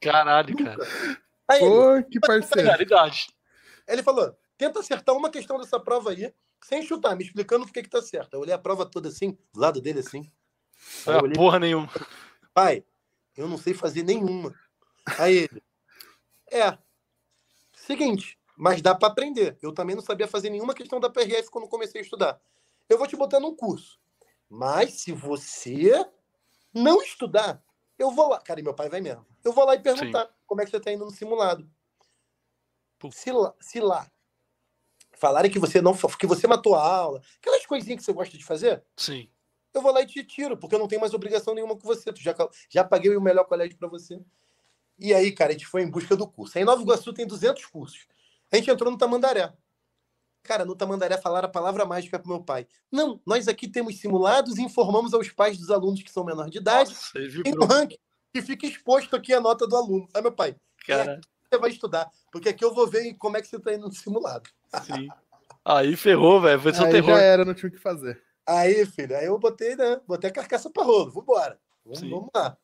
Caralho, nunca. cara. Aí pô, ele, que parceiro. Realidade. Ele falou, tenta acertar uma questão dessa prova aí, sem chutar, me explicando por que que tá certo. Eu olhei a prova toda assim, do lado dele assim. Não é olhei, porra nenhuma. Pai, eu não sei fazer nenhuma. Aí ele, é, seguinte, mas dá para aprender. Eu também não sabia fazer nenhuma questão da PRF quando comecei a estudar. Eu vou te botar num curso. Mas se você não estudar, eu vou lá. Cara, e meu pai vai mesmo. Eu vou lá e perguntar Sim. como é que você está indo no simulado. Se lá, se lá falarem que você não que você matou a aula, aquelas coisinhas que você gosta de fazer, Sim. Eu vou lá e te tiro, porque eu não tenho mais obrigação nenhuma com você. Tu já, já paguei o melhor colégio para você. E aí, cara, a gente foi em busca do curso. Aí em Nova Iguaçu tem 200 cursos. A gente entrou no Tamandaré. Cara, no Tamandaré falaram a palavra mágica pro meu pai. Não, nós aqui temos simulados e informamos aos pais dos alunos que são menores de idade. Nossa, tem um ranking que fica exposto aqui a nota do aluno. Aí meu pai, cara. você vai estudar, porque aqui eu vou ver como é que você tá indo no simulado. Sim. Aí ferrou, velho. Foi seu aí terror. já era, não tinha o que fazer. Aí, filho, aí eu botei, né? Botei a carcaça para rolo. Vambora. Vamos, vamos lá.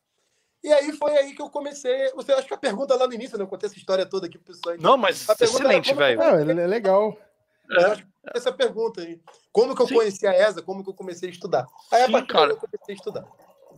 E aí foi aí que eu comecei. Você acha que a pergunta lá no início, né? Eu contei essa história toda aqui pro pessoal. Não, mas excelente, velho. É, é legal. É. Essa pergunta aí. Como que eu Sim. conheci a ESA? Como que eu comecei a estudar? Aí Sim, a partir cara. eu comecei a estudar.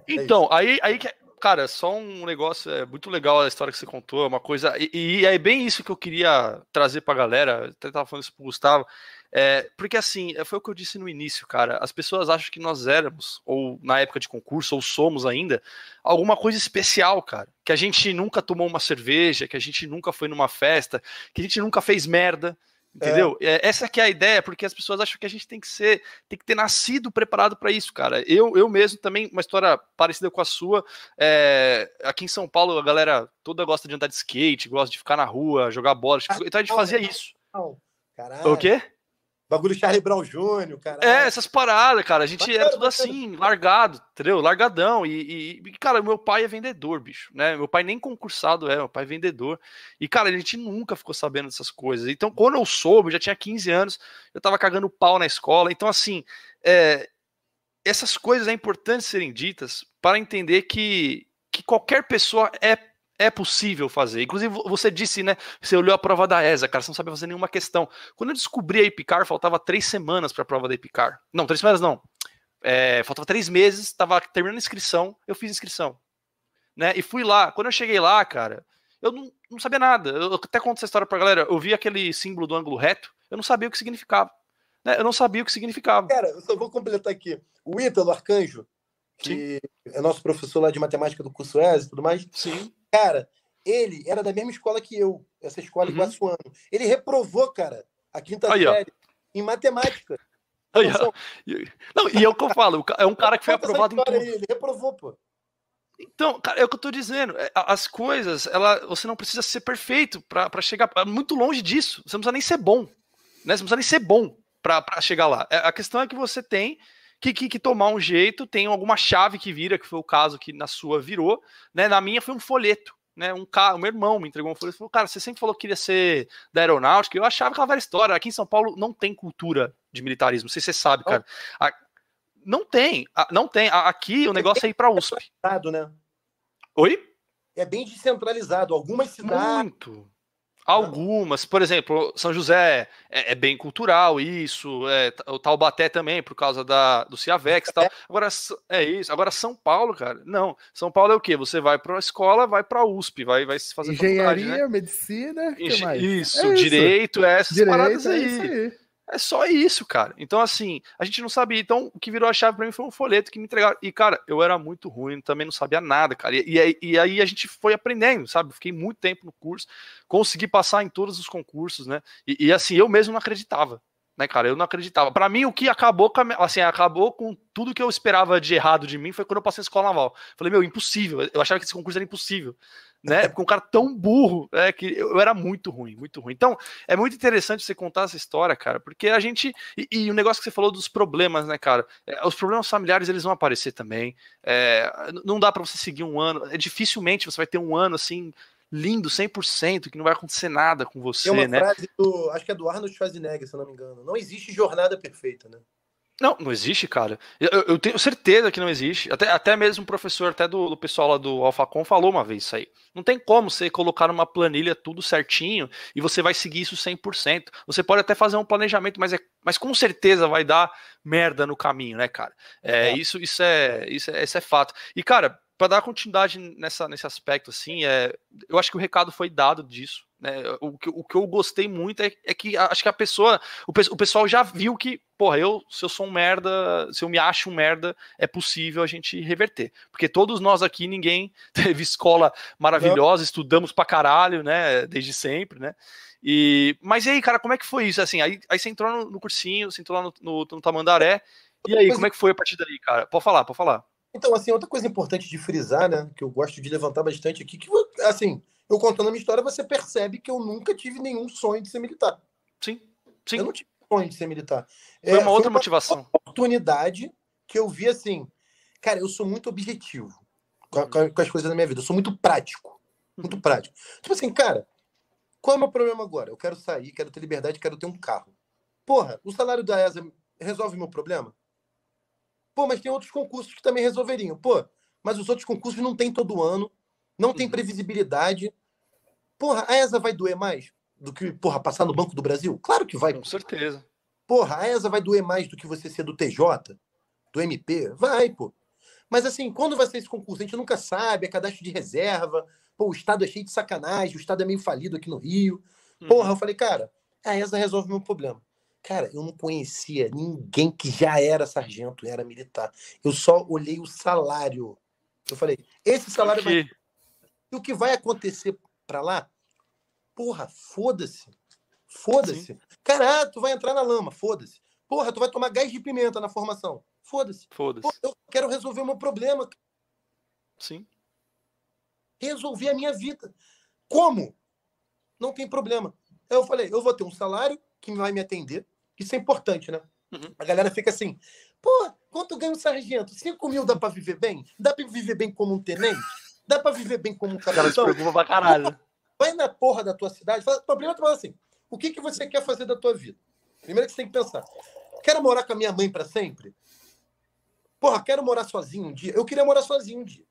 É então, é aí, aí que. Cara, só um negócio, é muito legal a história que você contou, é uma coisa. E, e é bem isso que eu queria trazer pra galera. Até tava falando isso pro Gustavo. É, porque assim, foi o que eu disse no início, cara. As pessoas acham que nós éramos, ou na época de concurso, ou somos ainda, alguma coisa especial, cara. Que a gente nunca tomou uma cerveja, que a gente nunca foi numa festa, que a gente nunca fez merda, Entendeu? É. Essa que é a ideia, porque as pessoas acham que a gente tem que ser, tem que ter nascido preparado para isso, cara. Eu, eu mesmo também, uma história parecida com a sua. É, aqui em São Paulo, a galera toda gosta de andar de skate, gosta de ficar na rua, jogar bola. Tipo, então a gente fazia isso. Caralho. O quê? Bagulho Charlie Brown Jr., cara. É, essas paradas, cara. A gente era tudo assim, largado, entendeu? Largadão. E, e, cara, meu pai é vendedor, bicho, né? Meu pai nem concursado é, meu pai é vendedor. E, cara, a gente nunca ficou sabendo dessas coisas. Então, quando eu soube, eu já tinha 15 anos, eu tava cagando pau na escola. Então, assim, é, essas coisas é importante serem ditas para entender que, que qualquer pessoa é é possível fazer. Inclusive, você disse, né? Você olhou a prova da ESA, cara, você não sabia fazer nenhuma questão. Quando eu descobri a Epicar, faltava três semanas para a prova da Epicar. Não, três semanas não. É, faltava três meses, estava terminando a inscrição, eu fiz inscrição. Né? E fui lá. Quando eu cheguei lá, cara, eu não, não sabia nada. Eu até conto essa história pra galera. Eu vi aquele símbolo do ângulo reto, eu não sabia o que significava. Né? Eu não sabia o que significava. Cara, eu só vou completar aqui. O Ítalo Arcanjo, que Sim. é nosso professor lá de matemática do curso ESA e tudo mais. Sim. Cara, ele era da mesma escola que eu, essa escola uhum. Iguaçuano. Ele reprovou, cara, a quinta Aí, série ó. em matemática. Aí, não, e é o que eu falo, é um cara que foi aprovado em tudo. Aí, ele reprovou, pô. Então, cara, é o que eu tô dizendo. É, as coisas, ela, você não precisa ser perfeito para chegar muito longe disso. Você não precisa nem ser bom. Né? Você não precisa nem ser bom para chegar lá. É, a questão é que você tem que, que, que, tomar um jeito, tem alguma chave que vira, que foi o caso que na sua virou, né? Na minha foi um folheto. Né, um cara, o meu irmão me entregou um folheto e falou: Cara, você sempre falou que queria ser da aeronáutica. Eu achava que ela era história. Aqui em São Paulo não tem cultura de militarismo. Não sei se você sabe, cara. A, não tem, a, não tem. A, aqui o negócio é ir para USP. Né? Oi? É bem descentralizado. Algumas cidades. Muito. Algumas, por exemplo, São José é, é bem cultural, isso, é, o Taubaté também, por causa da, do Ciavex e tal. Agora, é isso. Agora, São Paulo, cara, não. São Paulo é o quê? Você vai para a escola, vai para a USP, vai, vai fazer Engenharia, né? medicina, Engen... isso, é direito, isso. essas direito, paradas é aí. É aí. É só isso, cara. Então, assim, a gente não sabia. Então, o que virou a chave para mim foi um folheto que me entregaram. E, cara, eu era muito ruim, também não sabia nada, cara. E, e, e, aí a gente foi aprendendo, sabe? Fiquei muito tempo no curso, consegui passar em todos os concursos, né? E, e assim, eu mesmo não acreditava, né, cara? Eu não acreditava. Para mim, o que acabou com, assim, acabou com tudo que eu esperava de errado de mim foi quando eu passei a escola naval. Falei, meu, impossível. Eu achava que esse concurso era impossível né? Com um cara tão burro, é que eu, era muito ruim, muito ruim. Então, é muito interessante você contar essa história, cara, porque a gente. E, e o negócio que você falou dos problemas, né, cara? É, os problemas familiares eles vão aparecer também. É, não dá para você seguir um ano. É, dificilmente você vai ter um ano assim. Lindo, 100%, que não vai acontecer nada com você, Tem uma né? frase do, acho que é do Arnold Schwarzenegger, se eu não me engano. Não existe jornada perfeita, né? Não, não existe, cara. Eu, eu, tenho certeza que não existe. Até, até mesmo o professor, até do, do pessoal lá do AlphaCon, falou uma vez isso aí. Não tem como você colocar numa planilha tudo certinho e você vai seguir isso 100%. Você pode até fazer um planejamento, mas, é, mas com certeza vai dar merda no caminho, né, cara? É, é. Isso, isso, é, isso, é, isso é fato. E, cara, para dar continuidade nessa, nesse aspecto, assim, é, eu acho que o recado foi dado disso. Né? O, que, o que eu gostei muito é, é que acho que a pessoa, o, o, pessoal já viu que, porra, eu, se eu sou um merda, se eu me acho um merda, é possível a gente reverter. Porque todos nós aqui, ninguém teve escola maravilhosa, Não. estudamos pra caralho, né? Desde sempre, né? E, mas e aí, cara, como é que foi isso? Assim, aí, aí você entrou no, no cursinho, você entrou lá no, no, no Tamandaré, e aí, como é que foi a partir daí, cara? Pode falar, pode falar. Então, assim, outra coisa importante de frisar, né, que eu gosto de levantar bastante aqui, que, assim, eu contando a minha história, você percebe que eu nunca tive nenhum sonho de ser militar. Sim, sim. Eu não tive sonho de ser militar. Foi uma é, outra foi uma motivação. oportunidade que eu vi assim, cara, eu sou muito objetivo com, com, as coisas da minha vida. Eu sou muito prático. Muito uhum. prático. Tipo assim, cara, qual é o meu problema agora? Eu quero sair, quero ter liberdade, quero ter um carro. Porra, o salário da ESA resolve meu problema? Pô, mas tem outros concursos que também resolveriam. Pô, mas os outros concursos não tem todo ano, não tem uhum. previsibilidade. Porra, a ESA vai doer mais do que, porra, passar no Banco do Brasil? Claro que vai. Com certeza. Porra, a ESA vai doer mais do que você ser do TJ, do MP? Vai, pô. Mas assim, quando vai ser esse concurso? A gente nunca sabe, é cadastro de reserva. Pô, o Estado é cheio de sacanagem, o Estado é meio falido aqui no Rio. Porra, uhum. eu falei, cara, a ESA resolve o meu problema. Cara, eu não conhecia ninguém que já era sargento, era militar. Eu só olhei o salário. Eu falei, esse salário vai. E o que vai acontecer para lá? Porra, foda-se. Foda-se. Cara, ah, tu vai entrar na lama, foda-se. Porra, tu vai tomar gás de pimenta na formação. Foda-se. Foda-se. Eu quero resolver o meu problema. Sim. Resolver a minha vida. Como? Não tem problema. Eu falei, eu vou ter um salário que vai me atender. Isso é importante, né? Uhum. A galera fica assim, pô, quanto ganha um sargento? 5 mil dá pra viver bem? Dá pra viver bem como um tenente? Dá pra viver bem como um capitão? O cara se preocupa pra caralho. Vai na porra da tua cidade. Fala, problema fala assim, o que, que você quer fazer da tua vida? Primeiro que você tem que pensar. Quero morar com a minha mãe para sempre? Porra, quero morar sozinho um dia. Eu queria morar sozinho um dia.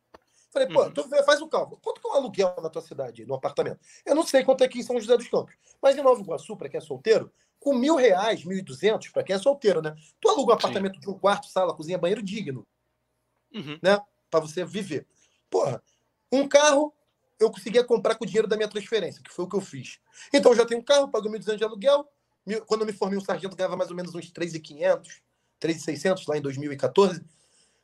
Falei, pô, uhum. tu faz o cálculo. Quanto que é um aluguel na tua cidade, no apartamento? Eu não sei quanto é aqui em São José dos Campos. Mas em Nova Iguaçu, para quem é solteiro, com mil reais, mil e duzentos, para quem é solteiro, né? Tu aluga um apartamento Sim. de um quarto, sala, cozinha, banheiro digno. Uhum. Né? Para você viver. Porra, um carro eu conseguia comprar com o dinheiro da minha transferência, que foi o que eu fiz. Então, eu já tenho um carro, pago 1.200 de aluguel. Quando eu me formei um sargento, ganhava mais ou menos uns 3.500, 3.600 lá em 2014.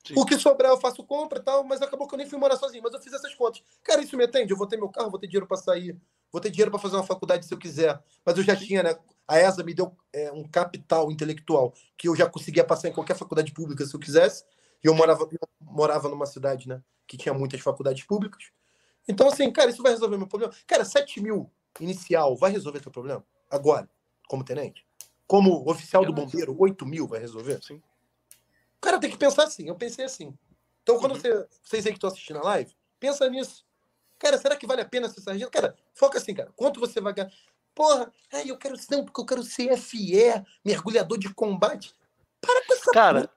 Sim. O que sobrar eu faço compra e tal, mas acabou que eu nem fui morar sozinho, mas eu fiz essas contas. Cara, isso me atende? Eu vou ter meu carro, vou ter dinheiro para sair, vou ter dinheiro para fazer uma faculdade se eu quiser. Mas eu já tinha, né? A ESA me deu é, um capital intelectual que eu já conseguia passar em qualquer faculdade pública se eu quisesse. E eu morava, eu morava numa cidade, né? Que tinha muitas faculdades públicas. Então, assim, cara, isso vai resolver meu problema. Cara, 7 mil inicial vai resolver teu problema? Agora, como tenente? Como oficial do bombeiro, 8 mil vai resolver? Sim. O cara tem que pensar assim. Eu pensei assim. Então, quando uhum. você, vocês aí que estão assistindo a live, pensa nisso. Cara, será que vale a pena ser sargento? Cara, foca assim, cara. Quanto você vai ganhar? Porra, ai, eu quero ser, porque eu quero ser FE, mergulhador de combate. Para com essa Cara,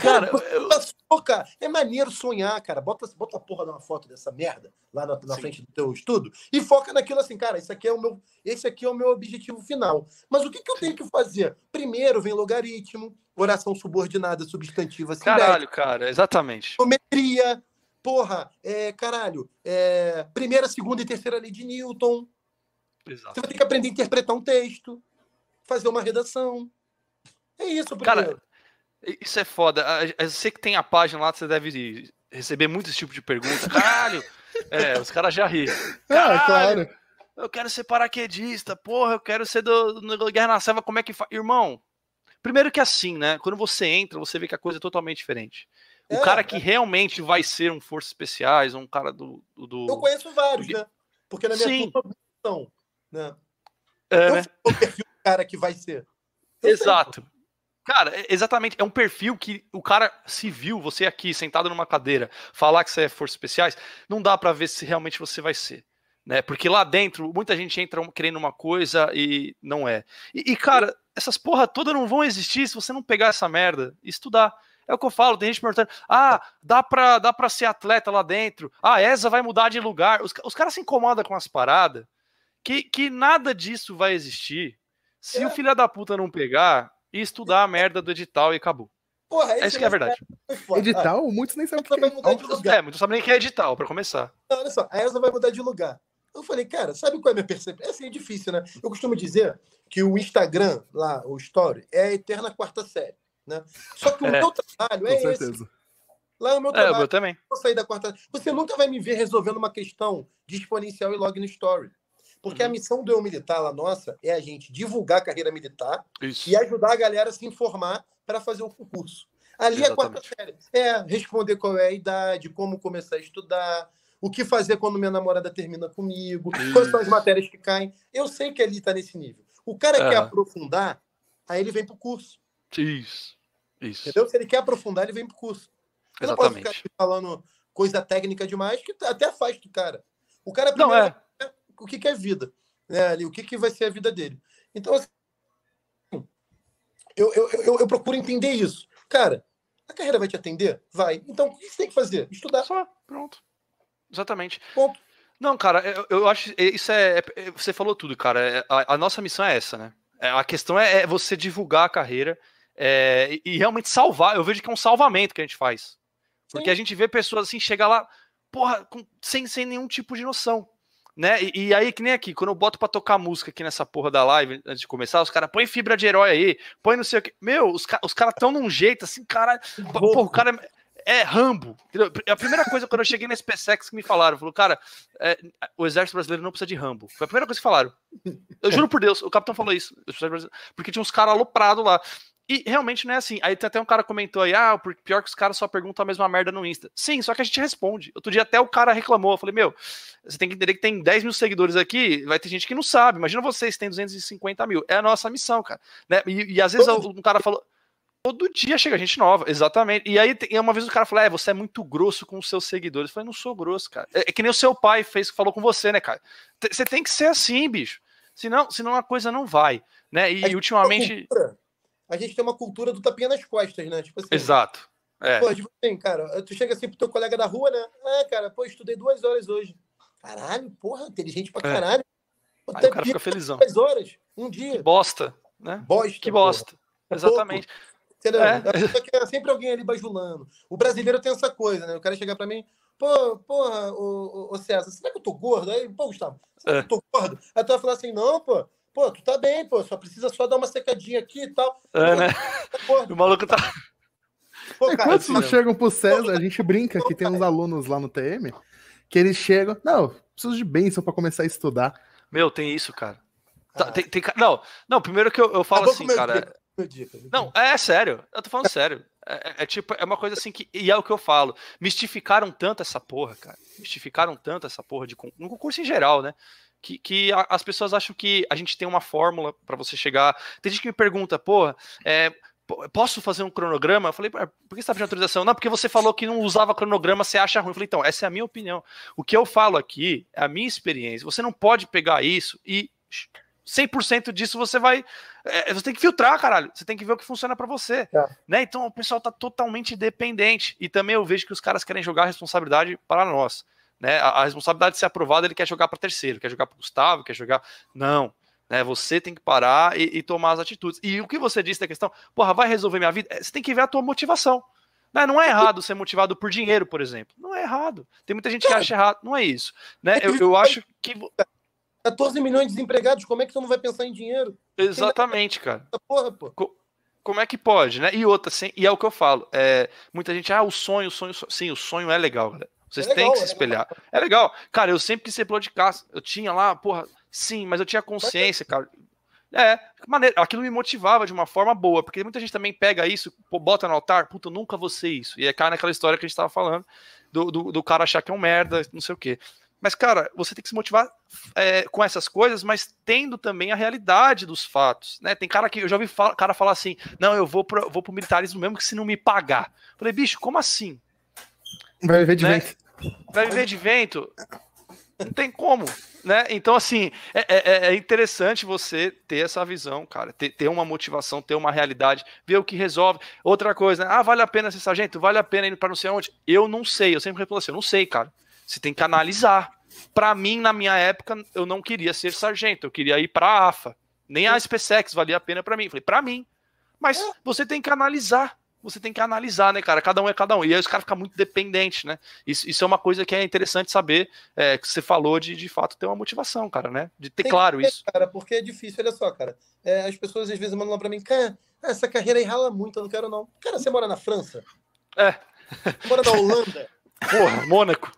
Cara, eu... cara, é maneiro sonhar, cara. Bota, bota a porra de uma foto dessa merda lá na, na frente do teu estudo e foca naquilo assim, cara. Isso aqui é o meu, esse aqui é o meu objetivo final. Mas o que, que eu tenho que fazer? Primeiro vem logaritmo, oração subordinada, substantiva, assim. Caralho, cara, exatamente. Geometria, porra, é, caralho, é, primeira, segunda e terceira lei de Newton. Exato. Você vai ter que aprender a interpretar um texto, fazer uma redação. É isso, primeiro. Cara, isso é foda. Sei que tem a página lá, você deve receber muitos tipos de perguntas. Caralho! É, os caras já ri. Ah, Caralho, ah, claro. Eu quero ser paraquedista, porra, eu quero ser do, do Guerra na Selva, como é que faz? Irmão, primeiro que assim, né? Quando você entra, você vê que a coisa é totalmente diferente. O é, cara que é. realmente vai ser um Forças Especiais, um cara do. do eu conheço vários, do... né? Porque na minha Sim. turma são, né? É, eu né? o perfil do cara que vai ser. Eu Exato. Sei. Cara, é, exatamente. É um perfil que o cara se viu, você aqui, sentado numa cadeira, falar que você é Forças Especiais, não dá para ver se realmente você vai ser. Né? Porque lá dentro, muita gente entra querendo uma coisa e não é. E, e, cara, essas porra todas não vão existir se você não pegar essa merda e estudar. É o que eu falo, tem gente perguntando: ah, dá pra, dá pra ser atleta lá dentro? Ah, essa vai mudar de lugar. Os, os caras se incomodam com as paradas que, que nada disso vai existir. Se é. o filho da puta não pegar, e estudar a merda do edital e acabou. Porra, é isso que é a verdade. Edital? Muitos nem sabem o que é. Mudar de lugar. É, muitos sabem nem que é edital, para começar. Não, olha só, a Elsa vai mudar de lugar. Eu falei, cara, sabe qual é a minha percepção? É assim, é difícil, né? Eu costumo dizer que o Instagram, lá, o Story, é a eterna quarta série, né? Só que o é. meu trabalho é esse. Lá é o meu trabalho. É, eu também. Vou sair da quarta. Você nunca vai me ver resolvendo uma questão de exponencial e log no Story. Porque uhum. a missão do Eu Militar, lá nossa, é a gente divulgar a carreira militar Isso. e ajudar a galera a se informar para fazer o concurso. Ali Exatamente. é a quarta série. É responder qual é a idade, como começar a estudar, o que fazer quando minha namorada termina comigo, Isso. quais são as matérias que caem. Eu sei que ali está nesse nível. O cara é. quer aprofundar, aí ele vem para o curso. Isso. Isso. Entendeu? Se ele quer aprofundar, ele vem para o curso. Eu Exatamente. não posso ficar falando coisa técnica demais, que até faz do cara. O cara primeiro, não, é o que, que é vida, né? Ali, o que, que vai ser a vida dele. Então, assim, eu, eu, eu, eu, procuro entender isso. Cara, a carreira vai te atender? Vai. Então, o que você tem que fazer? Estudar. Só, pronto. Exatamente. Ponto. Não, cara, eu, eu acho. Isso é, é, Você falou tudo, cara. É, a, a, nossa missão é essa, né? É, a questão é, é você divulgar a carreira é, e, e, realmente salvar. Eu vejo que é um salvamento que a gente faz. Porque Sim. a gente vê pessoas assim, chegar lá, porra, com, sem, sem nenhum tipo de noção né? E, e, aí, que nem aqui, quando eu boto pra tocar música aqui nessa porra da live, antes de começar, os caras põem fibra de herói aí, põe não sei o que. Meu, os, os caras tão num jeito assim, cara. Pô, o cara. é Rambo. Entendeu? A primeira coisa quando eu cheguei na SpaceX que me falaram, falou, cara, é, o exército brasileiro não precisa de Rambo. Foi a primeira coisa que falaram. Eu juro por Deus, o capitão falou isso. Porque tinha uns caras aloprados lá. E realmente não é assim. Aí até um cara comentou aí, ah, pior que os caras só perguntam a mesma merda no Insta. Sim, só que a gente responde. Outro dia até o cara reclamou. Eu falei, meu, você tem que entender que tem 10 mil seguidores aqui, vai ter gente que não sabe. Imagina vocês tem 250 mil. É a nossa missão, cara. Né? E, e às vezes um cara falou. Todo dia chega gente nova, exatamente. E aí, tem, uma vez o cara falou: É, você é muito grosso com os seus seguidores. Eu falei: Não sou grosso, cara. É, é que nem o seu pai fez, falou com você, né, cara? Você tem que ser assim, bicho. Senão, senão a coisa não vai, né? E, e ultimamente a gente tem uma cultura do tapinha nas costas, né? Tipo assim, Exato. É. Pô, tipo assim, cara, tu chega assim pro teu colega da rua, né? Ah, cara, pô, estudei duas horas hoje. Caralho, porra, inteligente pra é. caralho. É. Aí o cara fica felizão. Duas horas, um dia. Que bosta, né? Bosta. Que bosta. Porra. É Exatamente. Entendeu? É. é sempre alguém ali bajulando. O brasileiro tem essa coisa, né? O cara chega pra mim, pô, porra, ô, ô, César, será que eu tô gordo? Aí, pô, Gustavo, será que eu tô gordo? Aí tu vai falar assim, não, pô, Pô, tu tá bem, pô, só precisa só dar uma secadinha aqui e tal. É, né? Pô, o maluco tá. Pô, cara, Quando assim, chegam pro César, a gente brinca que tem uns alunos lá no TM que eles chegam. Não, preciso de bênção para começar a estudar. Meu, tem isso, cara. Tá, ah. Tem, tem, não, não, primeiro que eu, eu falo assim, cara. Dia, não, é, é, sério, eu tô falando sério. É, é, é, tipo, é uma coisa assim que. E é o que eu falo. Mistificaram tanto essa porra, cara. Mistificaram tanto essa porra de. No concurso em geral, né? Que, que a, as pessoas acham que a gente tem uma fórmula para você chegar. Tem gente que me pergunta, pô, é, posso fazer um cronograma? Eu falei, por que você está pedindo autorização? Não, porque você falou que não usava cronograma, você acha ruim. Eu falei, então, essa é a minha opinião. O que eu falo aqui é a minha experiência. Você não pode pegar isso e 100% disso você vai. É, você tem que filtrar, caralho. Você tem que ver o que funciona para você. É. Né? Então o pessoal tá totalmente dependente. E também eu vejo que os caras querem jogar a responsabilidade para nós. Né? A, a responsabilidade de ser aprovado, ele quer jogar para terceiro, quer jogar para Gustavo, quer jogar. Não. Né, você tem que parar e, e, tomar as atitudes. E o que você disse da questão, porra, vai resolver minha vida? É, você tem que ver a tua motivação. Né? Não é errado ser motivado por dinheiro, por exemplo. Não é errado. Tem muita gente que acha errado. Não é isso. Né? Eu, eu acho que. 14 milhões de desempregados, como é que você não vai pensar em dinheiro? Exatamente, cara. Porra, pô. Como é que pode, né? E outra, assim, e é o que eu falo. É, muita gente, ah, o sonho, o sonho, sim, o sonho é legal, galera. Vocês é legal, têm que se é espelhar. É legal. Cara, eu sempre quis ser caça. Eu tinha lá, porra, sim, mas eu tinha consciência, cara. É, maneira, aquilo me motivava de uma forma boa, porque muita gente também pega isso, bota no altar, puta, eu nunca vou ser isso. E é cai naquela história que a gente tava falando, do, do, do, cara achar que é um merda, não sei o quê. Mas, cara, você tem que se motivar é, com essas coisas, mas tendo também a realidade dos fatos, né? Tem cara que eu já ouvi fala, cara falar assim: não, eu vou pro, vou pro militarismo mesmo que se não me pagar. falei, bicho, como assim? Vai viver de né? vento. Vai viver de vento? Não tem como, né? Então, assim, é, é, é, interessante você ter essa visão, cara, ter, ter, uma motivação, ter uma realidade, ver o que resolve. Outra coisa, né? ah, vale a pena ser sargento? Vale a pena ir para não sei onde? Eu não sei, eu sempre respondo assim, eu não sei, cara. Você tem que analisar. Para mim, na minha época, eu não queria ser sargento, eu queria ir para a AFA. Nem a SpaceX valia a pena para mim. Falei, para mim. Mas é. você tem que analisar você tem que analisar, né, cara? Cada um é cada um. E aí os caras ficam muito dependentes, né? Isso, isso é uma coisa que é interessante saber, é, que você falou de, de fato, ter uma motivação, cara, né? De ter tem claro ter, isso. Cara, porque é difícil, olha só, cara. É, as pessoas às vezes mandam lá pra mim, cara, essa carreira aí rala muito, eu não quero não. Cara, você mora na França? É. Você mora na Holanda? Porra, Mônaco.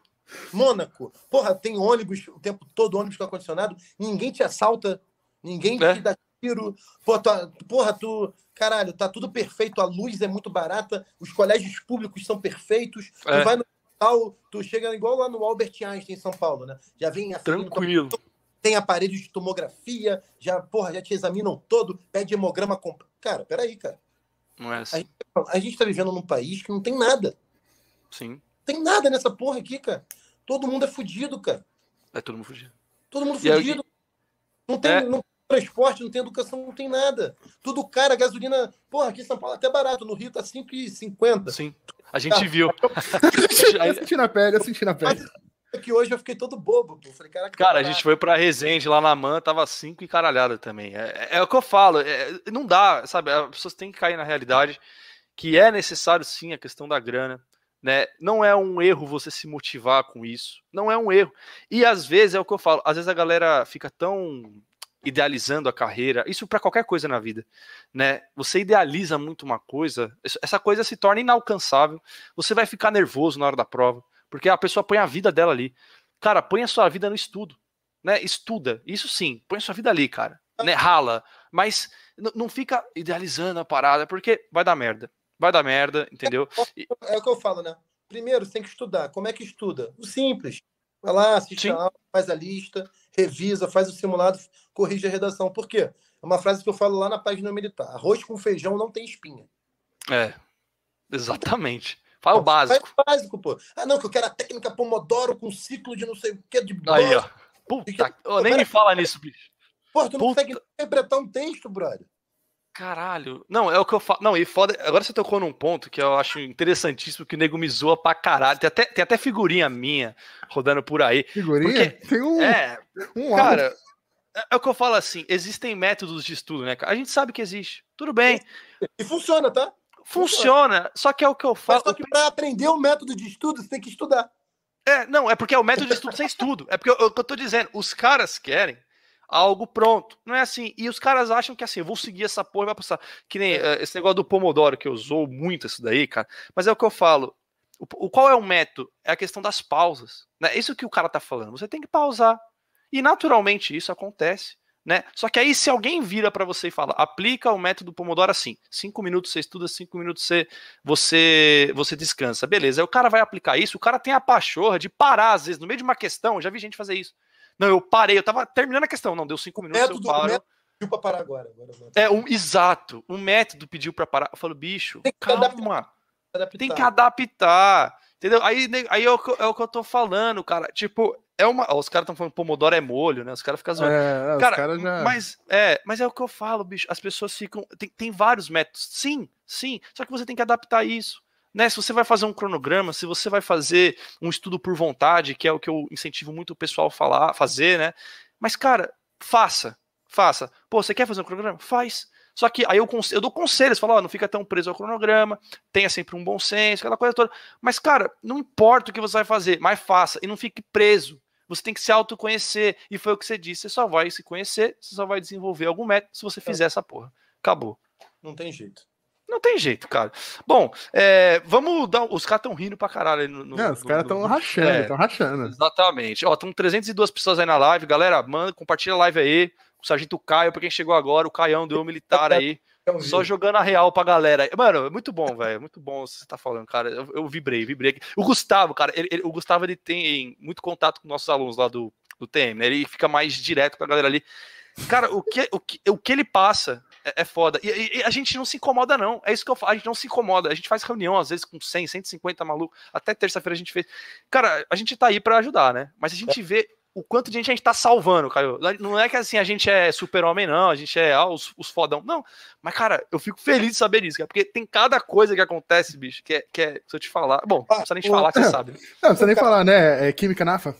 Mônaco. Porra, tem ônibus o tempo todo, ônibus com ar-condicionado, ninguém te assalta, ninguém é. te dá tiro. Porra, tu, porra, tu caralho, tá tudo perfeito, a luz é muito barata, os colégios públicos são perfeitos, é. tu vai no hospital, tu chega igual lá no Albert Einstein em São Paulo, né? Já vem assim, Tranquilo. Tem aparelho de tomografia, já, porra, já te examinam todo, pede hemograma. Comp... Cara, peraí, cara. Não é assim. A gente, a gente tá vivendo num país que não tem nada. Sim. Tem nada nessa porra aqui, cara. Todo mundo é fudido, cara. É todo mundo fudido. Todo mundo fudido. Não tem, é. não transporte, não tem educação, não tem nada. Tudo cara, gasolina. Porra, aqui em São Paulo é até barato, no Rio tá 5,50. Sim. A gente ah, viu. eu senti na pele, eu senti na pele. É que hoje eu fiquei todo bobo. Pô. Falei, Caraca, cara, a gente foi pra Resende lá na Man, tava 5 e caralhada também. É, é, é, o que eu falo, é, não dá, sabe? As pessoas têm que cair na realidade que é necessário sim a questão da grana. Né? Não é um erro você se motivar com isso. Não é um erro. E às vezes é o que eu falo, às vezes a galera fica tão idealizando a carreira, isso para qualquer coisa na vida, né? Você idealiza muito uma coisa, essa coisa se torna inalcançável, você vai ficar nervoso na hora da prova, porque a pessoa põe a vida dela ali. Cara, põe a sua vida no estudo, né? Estuda, isso sim, põe a sua vida ali, cara, né? Rala, mas não fica idealizando a parada, porque vai dar merda. Vai dar merda, entendeu? É, é o que eu falo, né? Primeiro, você tem que estudar. Como é que estuda? O simples. Vai lá, assiste a aula, faz a lista, revisa, faz o simulado, corrige a redação. Por quê? É uma frase que eu falo lá na página militar. Arroz com feijão não tem espinha. É, exatamente. Faz o básico. Faz o básico, pô. Ah, não, que eu quero a técnica Pomodoro com ciclo de não sei o que, de Aí, ó. Puta, oh, nem me fala nisso, bicho. Pô, tu não Puta... consegue interpretar um texto, brother. Caralho. Não, é o que eu falo. Não, e foda. Agora você tocou num ponto que eu acho interessantíssimo que o nego me zoa pra caralho. Tem até, tem até figurinha minha rodando por aí. Figurinha? Porque, tem um. É. Um cara, é, é o que eu falo assim: existem métodos de estudo, né? A gente sabe que existe. Tudo bem. E funciona, tá? Funciona. Só que é o que eu falo. Mas só que pra aprender o método de estudo, você tem que estudar. É, não, é porque é o método de estudo sem estudo. É porque o que eu tô dizendo, os caras querem algo pronto. Não é assim. E os caras acham que assim, eu vou seguir essa porra e vai passar. Que nem uh, esse negócio do Pomodoro, que eu usou muito isso daí, cara. Mas é o que eu falo. O, o, qual é o método? É a questão das pausas. Né? Isso que o cara tá falando. Você tem que pausar. E naturalmente isso acontece. Né? Só que aí, se alguém vira para você e fala, aplica o método Pomodoro assim: cinco minutos você estuda, cinco minutos você, você, você descansa. Beleza, aí o cara vai aplicar isso, o cara tem a pachorra de parar, às vezes, no meio de uma questão, já vi gente fazer isso. Não, eu parei, eu tava terminando a questão, não, deu cinco minutos, método, eu paro. método pediu pra parar agora. agora é, um, exato, o método pediu pra parar. Eu falo, bicho, tem calma, adaptar. tem que adaptar. Entendeu? Aí, aí é, o que, é o que eu tô falando, cara. Tipo, é uma. Ó, os caras estão falando Pomodoro é molho, né? Os caras ficam zoando. É, cara, cara já... mas, é, mas é o que eu falo, bicho. As pessoas ficam. Tem, tem vários métodos. Sim, sim. Só que você tem que adaptar isso. Né, se você vai fazer um cronograma, se você vai fazer um estudo por vontade, que é o que eu incentivo muito o pessoal a falar, fazer, né? Mas, cara, faça. Faça. Pô, você quer fazer um cronograma? Faz. Só que aí eu, eu dou conselhos, falo, ó, não fica tão preso ao cronograma, tenha sempre um bom senso, aquela coisa toda. Mas, cara, não importa o que você vai fazer, mas faça e não fique preso. Você tem que se autoconhecer. E foi o que você disse. Você só vai se conhecer, você só vai desenvolver algum método se você fizer essa porra. Acabou. Não tem jeito. Não tem jeito, cara. Bom, é, vamos dar. Os caras estão rindo pra caralho. No, no, não, os caras estão rachando, estão é, rachando. Exatamente. Ó, estão 302 pessoas aí na live. Galera, manda, compartilha a live aí. O Sargento Caio, pra quem chegou agora, o Caião deu um militar aí. Só jogando a real pra galera. Mano, é muito bom, velho. Muito bom você tá falando, cara. Eu, eu vibrei, vibrei. Aqui. O Gustavo, cara, ele, ele, o Gustavo ele tem muito contato com nossos alunos lá do, do TM, né? Ele fica mais direto com a galera ali. Cara, o que, o que, o que ele passa é, é foda. E, e, a gente não se incomoda, não. É isso que eu falo. A gente não se incomoda. A gente faz reunião, às vezes, com 100, 150 maluco. Até terça-feira a gente fez. Cara, a gente tá aí para ajudar, né? Mas a gente vê o quanto de gente a gente tá salvando, Caio. Não é que assim a gente é super-homem, não. A gente é ah, os, os fodão. Não. Mas, cara, eu fico feliz de saber isso, cara, porque tem cada coisa que acontece, bicho, que é. Que é se eu te falar. Bom, não precisa nem te falar, que você sabe. Não, não precisa nem falar, né? É química nafa.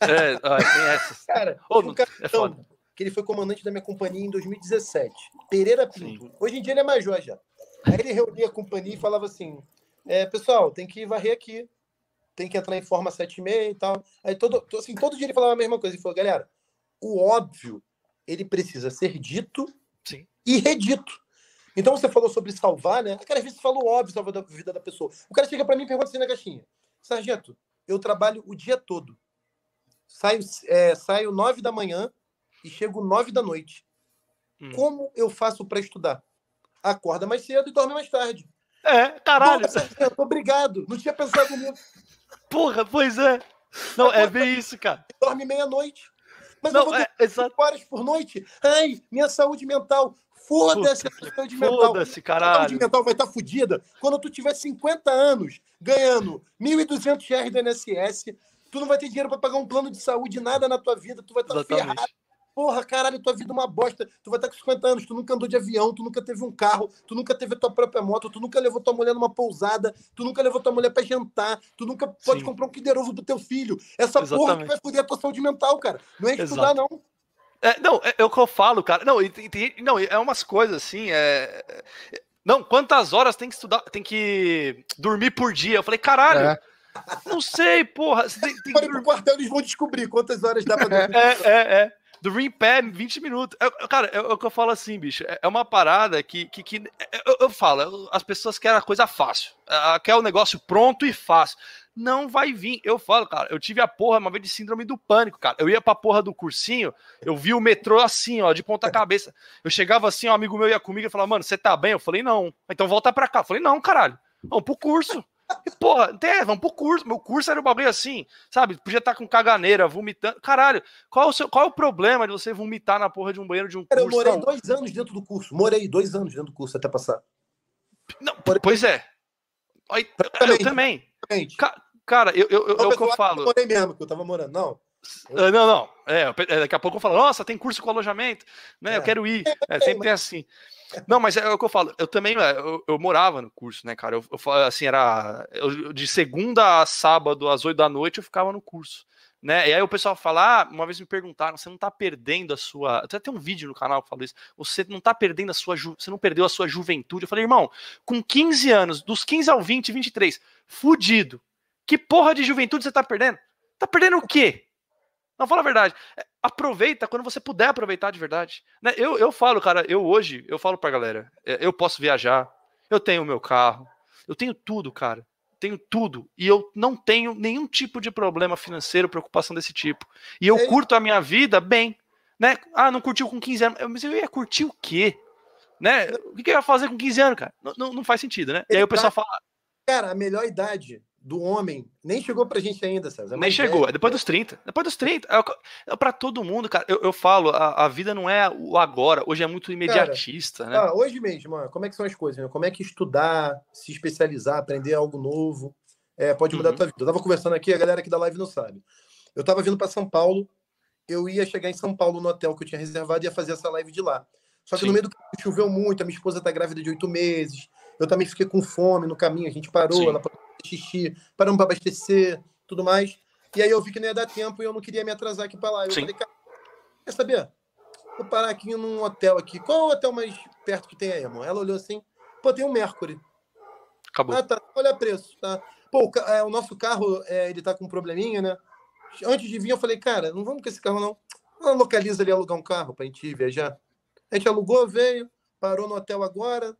É, ah, tem essas. Cara, oh, é foda que ele foi comandante da minha companhia em 2017. Pereira Pinto. Sim. Hoje em dia ele é major já. Aí ele reunia a companhia e falava assim: é, pessoal, tem que varrer aqui, tem que entrar em forma 7 e meia e tal. Aí todo, assim, todo dia ele falava a mesma coisa. Ele falou: galera, o óbvio ele precisa ser dito Sim. e redito. Então você falou sobre salvar, né? Aquela vez você falou óbvio salvar a vida da pessoa. O cara chega para mim e pergunta assim na caixinha: Sargento, eu trabalho o dia todo. Saio, é, saio nove da manhã, e chego nove da noite. Hum. Como eu faço para estudar? Acorda mais cedo e dorme mais tarde. É, caralho. Nossa, obrigado. Não tinha pensado nisso. Porra, pois é. Não, é bem isso, cara. Dorme meia-noite. Mas não, eu vou é, exato. horas por noite. Ai, minha saúde mental. Foda-se a saúde mental. Foda-se, caralho. A saúde mental vai estar tá fodida. Quando tu tiver 50 anos ganhando 1.200 reais do INSS, tu não vai ter dinheiro para pagar um plano de saúde, nada na tua vida. Tu vai estar tá ferrado Porra, caralho, tua vida é uma bosta. Tu vai estar com 50 anos, tu nunca andou de avião, tu nunca teve um carro, tu nunca teve a tua própria moto, tu nunca levou tua mulher numa pousada, tu nunca levou tua mulher para jantar, tu nunca pode Sim. comprar um Kinder Ovo pro teu filho. Essa Exatamente. porra que vai foder a tua saúde mental, cara. Não é estudar, Exato. não. É, não, é, é, o que eu falo, cara. Não, não, é umas coisas assim. É... Não, quantas horas tem que estudar, tem que dormir por dia? Eu falei, caralho. É. Não sei, porra. Você tem, tem pro quartel, eles vão descobrir quantas horas dá pra dormir. É, é, é. Do rim pé 20 minutos. Eu, cara, é o que eu falo assim, bicho. É, é uma parada que, que, que eu, eu, falo, as pessoas querem a coisa fácil. Quer o negócio pronto e fácil. Não vai vir. Eu falo, cara, eu tive a porra uma vez de síndrome do pânico, cara. Eu ia pra porra do cursinho, eu vi o metrô assim, ó, de ponta cabeça. Eu chegava assim, um amigo meu ia comigo e falava, mano, você tá bem? Eu falei, não. Então volta pra cá. Eu falei, não, caralho. Vamos pro curso. Porra, é, vamos pro curso. Meu curso era um bagulho assim, sabe? Podia estar tá com caganeira, vomitando. Caralho, qual é, o seu, qual é o problema de você vomitar na porra de um banheiro de um Cara, curso? Eu morei não? dois anos dentro do curso. Morei dois anos dentro do curso até passar. Não, pois é. Eu, eu também. Cara, eu, eu, eu, é o que eu falo. Eu morei mesmo, que eu tava morando. Não. Não, não. É, daqui a pouco eu falo, nossa, tem curso com alojamento, né? É. Eu quero ir. É, sempre tem assim. Não, mas é o que eu falo. Eu também, é, eu, eu morava no curso, né, cara? Eu, eu assim, era eu, de segunda a sábado, às oito da noite, eu ficava no curso. Né? E aí o pessoal fala, ah, uma vez me perguntaram, você não tá perdendo a sua. Até tem um vídeo no canal que fala isso. Você não tá perdendo a sua. Ju... Você não perdeu a sua juventude. Eu falei, irmão, com 15 anos, dos 15 ao 20, 23, fudido. Que porra de juventude você tá perdendo? Tá perdendo o quê? Não, fala a verdade. É, aproveita quando você puder aproveitar de verdade. Né? Eu, eu falo, cara, eu hoje, eu falo pra galera, é, eu posso viajar, eu tenho o meu carro, eu tenho tudo, cara. Tenho tudo. E eu não tenho nenhum tipo de problema financeiro, preocupação desse tipo. E eu curto a minha vida bem. Né? Ah, não curtiu com 15 anos. Mas eu ia curtir o quê? Né? O que eu ia fazer com 15 anos, cara? Não, não, não faz sentido, né? E aí o pessoal fala. Cara, a melhor idade do homem nem chegou pra gente ainda, César. Nem chegou, é depois dos 30. Depois dos 30. É, é pra todo mundo, cara. Eu, eu falo, a, a, vida não é o agora. Hoje é muito imediatista, cara, né? Ah, hoje mesmo, mano, como é que são as coisas? Né? Como é que estudar, se especializar, aprender algo novo, é, pode mudar uhum. a tua vida. Eu tava conversando aqui, a galera aqui da live não sabe. Eu tava vindo para São Paulo, eu ia chegar em São Paulo no hotel que eu tinha reservado e ia fazer essa live de lá. Só que Sim. no meio do caminho choveu muito, a minha esposa tá grávida de oito meses, eu também fiquei com fome no caminho, a gente parou, Sim. ela xixi, paramos para abastecer, tudo mais. E aí eu vi que não ia dar tempo e eu não queria me atrasar aqui para lá. Eu Sim. falei, cara, quer saber? Vou parar aqui num hotel aqui. Qual é o hotel mais perto que tem aí, amor? Ela olhou assim, pô, tem um Mercury. Acabou. Ah, tá. Olha preço, tá? Pô, o, é, o nosso carro, é, ele tá com um probleminha, né? Antes de vir, eu falei, cara, não vamos com esse carro, não. Ela localiza ali alugar um carro pra gente viajar. A gente alugou, veio, parou no hotel agora.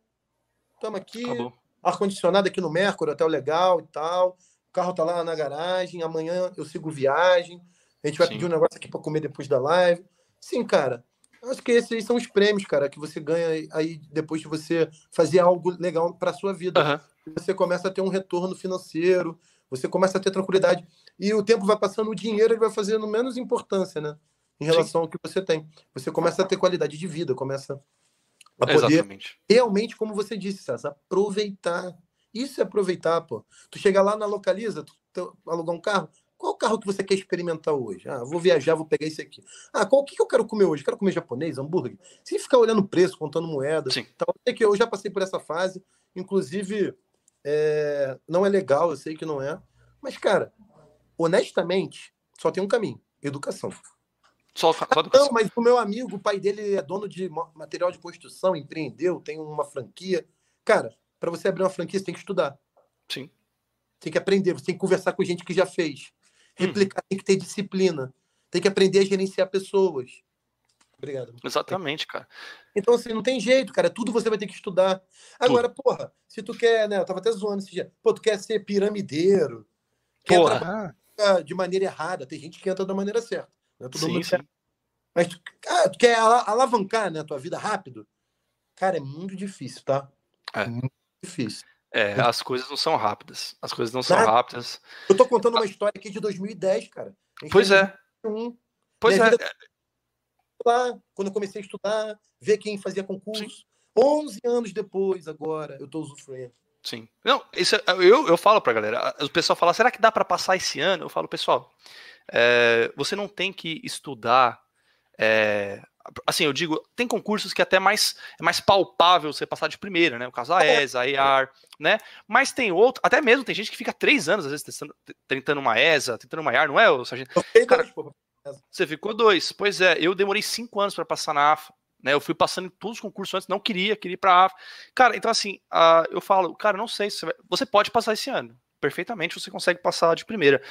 Estamos aqui. Ar-condicionado aqui no Mercury, hotel legal e tal. O carro tá lá na garagem. Amanhã eu sigo viagem. A gente vai Sim. pedir um negócio aqui para comer depois da live. Sim, cara. Acho que esses aí são os prêmios, cara, que você ganha aí depois de você fazer algo legal para sua vida. Uhum. Você começa a ter um retorno financeiro, você começa a ter tranquilidade. E o tempo vai passando, o dinheiro ele vai fazendo menos importância, né? Em relação Sim. ao que você tem. Você começa a ter qualidade de vida, começa Pra poder Exatamente. realmente, como você disse, César, aproveitar. Isso é aproveitar, pô. Tu chega lá na localiza, tu, tu alugar um carro. Qual carro que você quer experimentar hoje? Ah, vou viajar, vou pegar esse aqui. Ah, qual que, que eu quero comer hoje? Quero comer japonês, hambúrguer? Sem ficar olhando preço, contando moedas. Então, é que eu já passei por essa fase. Inclusive, é, não é legal, eu sei que não é. Mas, cara, honestamente, só tem um caminho: educação. Só, só Não, mas o meu amigo, o pai dele é dono de material de construção, empreendeu, tem uma franquia. Cara, para você abrir uma franquia, você tem que estudar. Sim. Tem que aprender, você tem que conversar com gente que já fez. Uhum. Replicar, tem que ter disciplina. Tem que aprender a gerenciar pessoas. Obrigado. Exatamente, cara. Então, assim, não tem jeito, cara. Tudo você vai ter que estudar. Agora, tudo. porra, se tu quer, né? Eu tava até zoando esse dia. Pô, tu quer ser piramideiro. Quer porra. de maneira errada. Tem gente que entra da maneira certa. Né? Todo sim, mundo sim. Quer... Mas tu, ah, tu quer alavancar né, a tua vida rápido? Cara, é muito difícil, tá? É. Muito difícil. É, as coisas não são rápidas. As coisas não são Nada. rápidas. Eu tô contando uma história aqui de 2010, cara. Pois é. Pois Minha é. Lá, quando eu comecei a estudar, ver quem fazia concurso. Sim. 11 anos depois, agora, eu tô usufruindo. Sim. Não, isso, é, eu, eu falo pra galera. O pessoal fala, será que dá para passar esse ano? Eu falo, pessoal, é, você não tem que estudar. É, assim, eu digo, tem concursos que até mais é mais palpável você passar de primeira, né? O caso da ESA, a EAR, né? Mas tem outro, até mesmo tem gente que fica três anos, às vezes, tentando, tentando uma ESA, tentando uma EAR, não é, o sargento? Cara, você ficou dois. Pois é, eu demorei cinco anos para passar na AFA. Né, eu fui passando em todos os concursos antes, não queria, queria ir pra AFA. Cara, então assim, uh, eu falo, cara, não sei se você, vai... você pode passar esse ano. Perfeitamente, você consegue passar de primeira.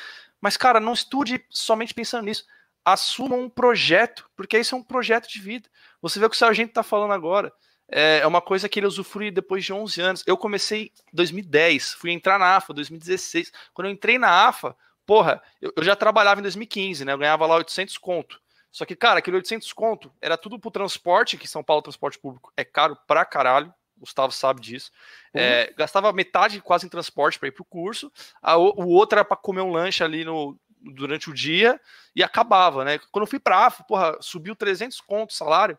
Mas, cara, não estude somente pensando nisso. assumam um projeto, porque isso é um projeto de vida. Você vê o que o sargento está falando agora. É, é uma coisa que ele usufrui depois de 11 anos. Eu comecei em 2010, fui entrar na AFA 2016. Quando eu entrei na AFA, porra, eu, eu já trabalhava em 2015, né? Eu ganhava lá 800 conto. Só que, cara, aquele 800 conto era tudo pro transporte, que São Paulo transporte público é caro pra caralho. Gustavo sabe disso. Uhum. É, gastava metade quase em transporte para ir pro curso. A, o outro era para comer um lanche ali no, durante o dia e acabava, né? Quando eu fui pra AFA, porra, subiu 300 conto o salário.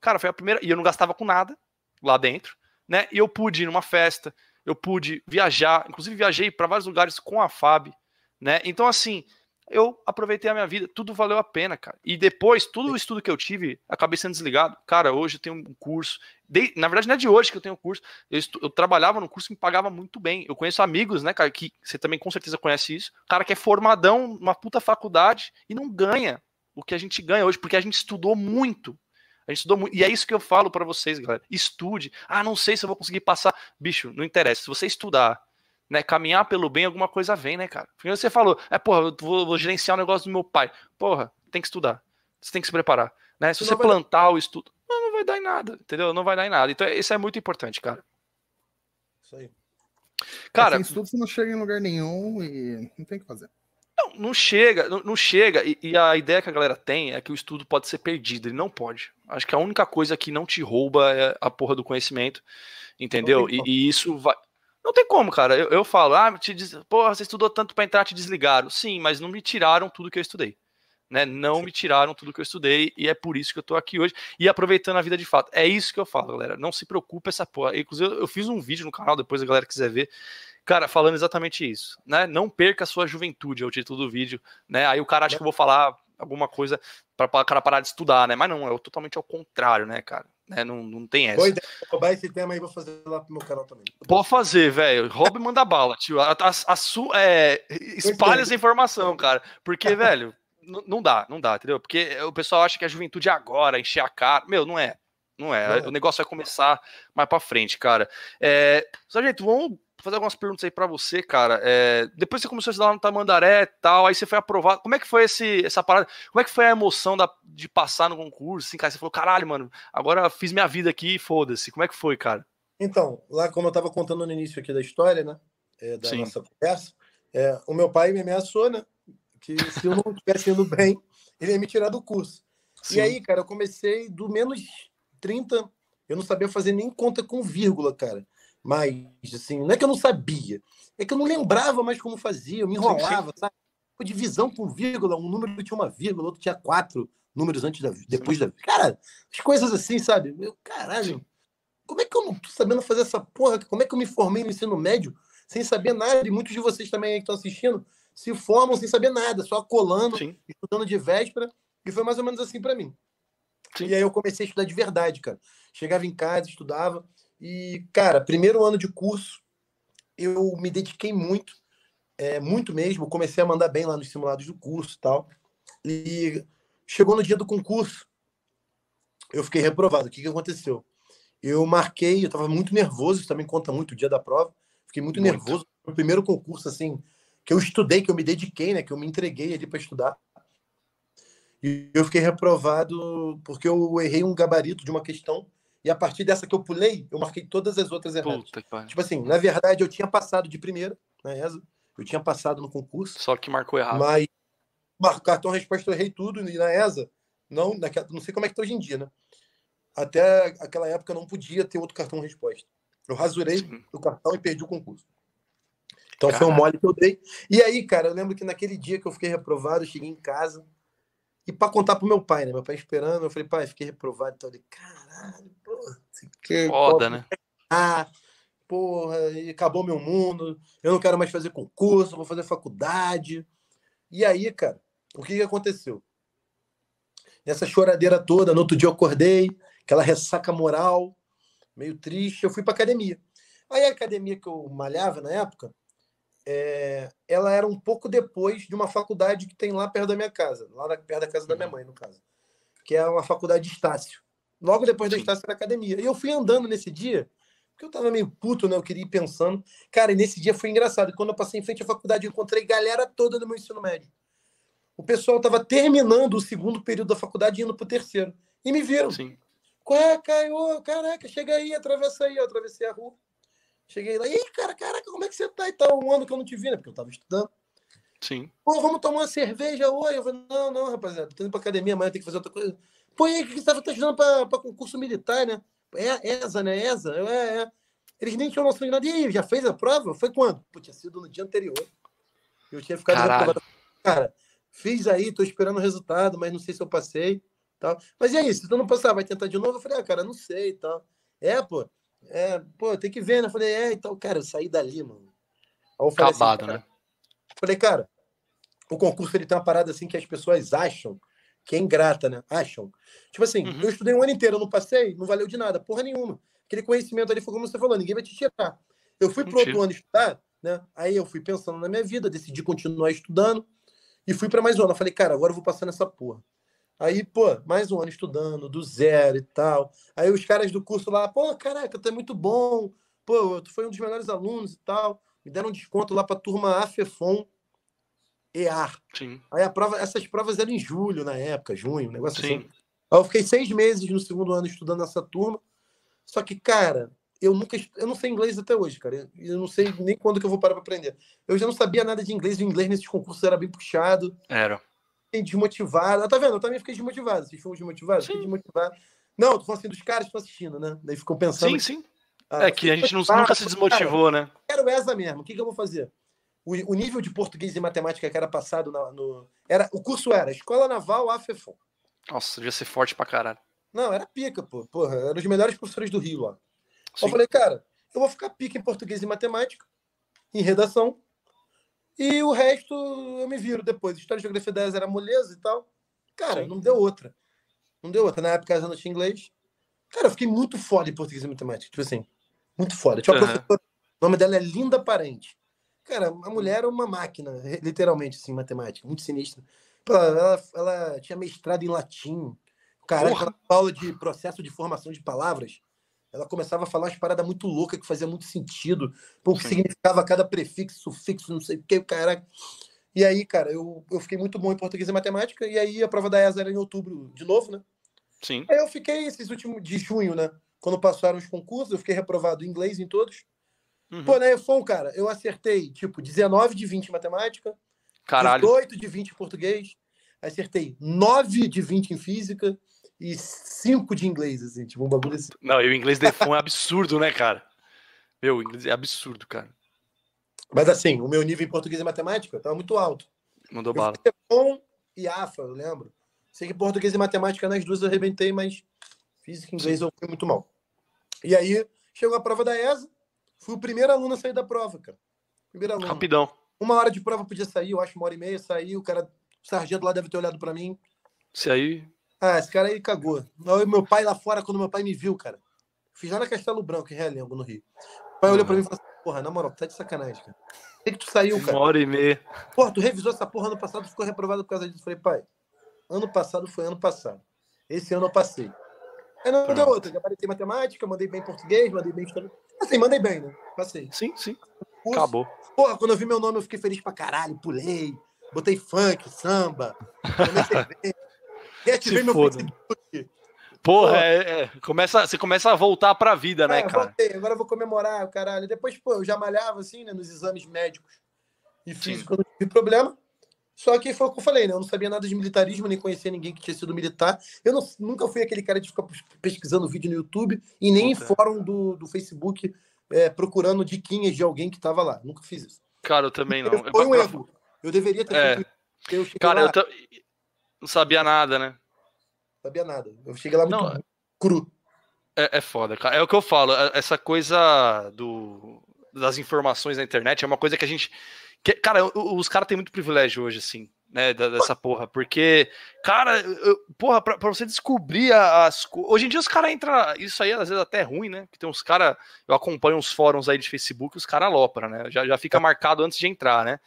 Cara, foi a primeira. E eu não gastava com nada lá dentro, né? E eu pude ir numa festa, eu pude viajar, inclusive viajei para vários lugares com a FAB, né? Então, assim, eu aproveitei a minha vida, tudo valeu a pena, cara. E depois, todo o estudo que eu tive, acabei sendo desligado. Cara, hoje eu tenho um curso. De, na verdade, não é de hoje que eu tenho um curso. Eu, estu, eu, trabalhava no curso que me pagava muito bem. Eu conheço amigos, né, cara, que você também com certeza conhece isso. Cara que é formadão, uma puta faculdade e não ganha o que a gente ganha hoje, porque a gente estudou muito. A gente estudou muito. E é isso que eu falo para vocês, galera. Estude. Ah, não sei se eu vou conseguir passar. Bicho, não interessa. Se você estudar, né, caminhar pelo bem, alguma coisa vem, né, cara? Porque você falou, é, porra, eu vou, vou, gerenciar o negócio do meu pai. Porra, tem que estudar. Você tem que se preparar. Né? Se você plantar dar... o estudo, não, não vai dar em nada, entendeu? Não vai dar em nada. Então, isso é muito importante, cara. Isso aí. Cara, sem estudo você não chega em lugar nenhum e não tem o que fazer. Não, não chega, não, não chega. E, e, a ideia que a galera tem é que o estudo pode ser perdido. Ele não pode. Acho que a única coisa que não te rouba é a porra do conhecimento. Entendeu? E, e, isso vai. Não tem como, cara. Eu, eu falo, ah, te diz... porra, você estudou tanto para entrar, te desligaram. Sim, mas não me tiraram tudo que eu estudei. Né? Não me tiraram tudo que eu estudei e é por isso que eu tô aqui hoje e aproveitando a vida de fato. É isso que eu falo, galera. Não se preocupe essa porra. Inclusive, eu fiz um vídeo no canal, depois a galera quiser ver. Cara, falando exatamente isso, né? Não perca a sua juventude, é o título do vídeo, né? Aí o cara acha que eu vou falar alguma coisa para o cara parar de estudar, né? Mas não, é totalmente ao contrário, né, cara? Né? Não, não tem essa. Vou roubar esse tema aí vou fazer lá pro meu canal também. Pode fazer, velho. Roube e manda bala, tio. A, a, a su, é, espalha essa informação, cara. Porque, velho, não dá, não dá, entendeu? Porque o pessoal acha que a juventude é agora, encher a cara. Meu, não é. Não é. Não. O negócio vai começar mais pra frente, cara. É, gente, vamos fazer algumas perguntas aí para você, cara. É, depois você começou a estudar no Tamandaré e tal, aí você foi aprovado. Como é que foi esse, essa parada? Como é que foi a emoção da, de passar no concurso? Assim, cara, você falou, caralho, mano, agora fiz minha vida aqui foda-se. Como é que foi, cara? Então, lá como eu tava contando no início aqui da história, né? É, da Sim. nossa conversa, é, o meu pai me ameaçou, né? Que se eu não estivesse indo bem, ele ia me tirar do curso. Sim. E aí, cara, eu comecei do menos 30, eu não sabia fazer nem conta com vírgula, cara mais, assim, não é que eu não sabia, é que eu não lembrava mais como fazia, eu me enrolava, sabe? Divisão com vírgula, um número tinha uma vírgula, outro tinha quatro números antes da, depois da. Cara, as coisas assim, sabe? Meu caralho, como é que eu não tô sabendo fazer essa porra? Como é que eu me formei no ensino médio sem saber nada? E muitos de vocês também aí que estão assistindo se formam sem saber nada, só colando, Sim. estudando de véspera, e foi mais ou menos assim para mim. Sim. E aí eu comecei a estudar de verdade, cara. Chegava em casa, estudava, e, cara, primeiro ano de curso, eu me dediquei muito, é, muito mesmo. Comecei a mandar bem lá nos simulados do curso e tal. E chegou no dia do concurso, eu fiquei reprovado. O que, que aconteceu? Eu marquei, eu estava muito nervoso, isso também conta muito o dia da prova. Fiquei muito, muito. nervoso. O primeiro concurso, assim, que eu estudei, que eu me dediquei, né? Que eu me entreguei ali para estudar. E eu fiquei reprovado porque eu errei um gabarito de uma questão e a partir dessa que eu pulei, eu marquei todas as outras erradas. Puta, tipo assim, na verdade, eu tinha passado de primeira na ESA, eu tinha passado no concurso. Só que marcou errado. Mas marco cartão resposta eu errei tudo e na ESA, não, naquela, não sei como é que tá hoje em dia, né? Até aquela época eu não podia ter outro cartão resposta. Eu rasurei Sim. o cartão e perdi o concurso. Então foi um mole que eu dei. E aí, cara, eu lembro que naquele dia que eu fiquei reprovado, eu cheguei em casa, e para contar pro meu pai, né? Meu pai esperando, eu falei, pai, fiquei reprovado. Então ele, caralho. Que, Foda, né? Ah, porra, acabou meu mundo. Eu não quero mais fazer concurso, vou fazer faculdade. E aí, cara, o que, que aconteceu? Nessa choradeira toda, no outro dia eu acordei, aquela ressaca moral, meio triste, eu fui pra academia. Aí a academia que eu malhava na época, é, ela era um pouco depois de uma faculdade que tem lá perto da minha casa, lá perto da casa da minha uhum. mãe, no caso, que é uma faculdade de Estácio. Logo depois da Estácio era academia. E eu fui andando nesse dia, porque eu tava meio puto, né? Eu queria ir pensando. Cara, e nesse dia foi engraçado. Quando eu passei em frente à faculdade, eu encontrei galera toda do meu ensino médio. o pessoal estava terminando o segundo período da faculdade e indo para o terceiro. E me viram. Sim. Qual é, Caio? Caraca, chega aí, atravessa aí. Eu atravessei a rua. Cheguei lá, e aí, cara, caraca, como é que você tá e tal? Um ano que eu não te vi, né? Porque eu tava estudando. Sim. Pô, vamos tomar uma cerveja hoje? Eu falei, não, não, rapaziada, tô indo pra academia, amanhã tem que fazer outra coisa. Pô, e aí, que você tava tá estudando pra concurso militar, né? É, ESA, né? ESA? É, é. Eles nem tinham noção de nada. E aí, já fez a prova? Foi quando? Pô, tinha sido no dia anterior. Eu tinha ficado... Caralho. Cara, fiz aí, tô esperando o resultado, mas não sei se eu passei. Tal. Mas e aí, se tu não passar, vai tentar de novo? Eu falei, ah, cara, não sei e tal. É, pô, é, pô, tem que ver, né? Eu falei, é, então, cara, eu saí dali, mano. Aí assim, Acabado, assim, né? Falei, cara, o concurso ele tem uma parada assim que as pessoas acham que é ingrata, né? Acham. Tipo assim, uhum. eu estudei um ano inteiro, eu não passei, não valeu de nada, porra nenhuma. Aquele conhecimento ali foi como você falou, ninguém vai te tirar. Eu fui pro outro ano estudar, né? Aí eu fui pensando na minha vida, decidi continuar estudando e fui para mais um ano. Eu falei, cara, agora eu vou passar nessa porra. Aí, pô, mais um ano estudando, do zero e tal. Aí os caras do curso lá, pô, caraca, tu é muito bom. Pô, tu foi um dos melhores alunos e tal. Me deram um desconto lá pra turma AFEFON EAR. Sim. Aí a prova, essas provas eram em julho, na época, junho, um negócio Sim. assim. Aí eu fiquei seis meses no segundo ano estudando nessa turma. Só que, cara, eu nunca. Eu não sei inglês até hoje, cara. Eu não sei nem quando que eu vou parar pra aprender. Eu já não sabia nada de inglês. O inglês nesses concursos era bem puxado. Era fiquei desmotivado. Ah, tá vendo? Eu também fiquei desmotivado. Vocês foram desmotivados? Sim. Fiquei desmotivado. Não, tô falando assim dos caras que estão assistindo, né? Daí ficou pensando. Sim, sim. Ah, é que a gente não, nunca se desmotivou, cara, né? Quero essa mesmo. O que, que eu vou fazer? O, o, nível de português e matemática que era passado no, no, era O curso era Escola Naval AFEFON. Nossa, devia ser forte pra caralho. Não, era pica, pô. Porra, eram os melhores professores do Rio lá. Sim. Eu falei, cara, eu vou ficar pica em português e matemática, em redação, e o resto eu me viro depois. História de geografia 10 era moleza e tal. Cara, Sim. não deu outra. Não deu outra. Na época eu não tinha inglês. Cara, eu fiquei muito foda em português e matemática. Tipo assim, muito foda. Tinha uma uhum. professora, o nome dela é Linda Parente. Cara, a mulher era uma máquina, literalmente, assim, matemática, muito sinistra. Ela, ela tinha mestrado em latim. Cara, ela aula de processo de formação de palavras ela começava a falar umas paradas muito loucas que fazia muito sentido. O que significava cada prefixo, sufixo, não sei o que, cara. E aí, cara, eu, eu fiquei muito bom em português e matemática, e aí a prova da ESA era em outubro de novo, né? Sim. Aí eu fiquei esses últimos de junho, né? Quando passaram os concursos, eu fiquei reprovado em inglês em todos. Uhum. Pô, né, foi cara, eu acertei, tipo, 19 de 20 em matemática, Caralho. 18 de 20 em português, acertei 9 de 20 em física, e cinco de inglês, assim, tipo um bagulho assim. Não, e o inglês Defon é absurdo, né, cara? Meu, o inglês é absurdo, cara. Mas assim, o meu nível em português e matemática tava muito alto. Mandou bala. Defon e AFA, eu lembro. Sei que português e matemática nas duas eu arrebentei, mas física e inglês eu fui muito mal. E aí, chegou a prova da ESA, fui o primeiro aluno a sair da prova, cara. Primeiro aluno. Rapidão. Uma hora de prova podia sair, eu acho uma hora e meia, sair, o cara, o sargento lá deve ter olhado para mim. Se aí, ah, esse cara aí cagou. Eu, meu pai lá fora, quando meu pai me viu, cara. Fiz lá na Castelo Branco, em Realengo, no Rio. O pai olhou pra mim e falou assim: Porra, na moral, tá de sacanagem, cara. Por que, que tu saiu, cara? Uma hora e meia. Porra, tu revisou essa porra ano passado, ficou reprovado por causa disso. Eu falei, pai, ano passado foi ano passado. Esse ano eu passei. Aí não deu outra. Gabaritei matemática, mandei bem português, mandei bem história. Assim, mandei bem, né? Passei. Sim, sim. Curso. Acabou. Porra, quando eu vi meu nome, eu fiquei feliz pra caralho. Pulei, botei funk, samba. Reativei meu Facebook. Porra, é, é, começa, você começa a voltar pra vida, né, é, cara? Voltei, agora eu vou comemorar, o caralho. Depois, pô, eu já malhava, assim, né, nos exames médicos e físico, eu não tive problema. Só que foi o que eu falei, né? Eu não sabia nada de militarismo, nem conhecia ninguém que tinha sido militar. Eu não, nunca fui aquele cara de ficar pesquisando vídeo no YouTube e nem Puta. em fórum do, do Facebook é, procurando diquinhas de alguém que tava lá. Nunca fiz isso. Cara, eu também não. Foi um erro. Eu deveria ter é. feito. Eu cara, lá, eu, não sabia nada, né? Sabia nada. Eu cheguei lá muito não, cru. É, é foda, cara. É o que eu falo. É, essa coisa do, das informações na internet é uma coisa que a gente. Que, cara, os caras têm muito privilégio hoje, assim, né? Dessa porra. Porque, cara, eu, porra, pra, pra, você descobrir as. Hoje em dia os caras entram. Isso aí às vezes até é ruim, né? Que tem uns caras. Eu acompanho uns fóruns aí de Facebook os caras alopram, né? Já, já fica marcado antes de entrar, né?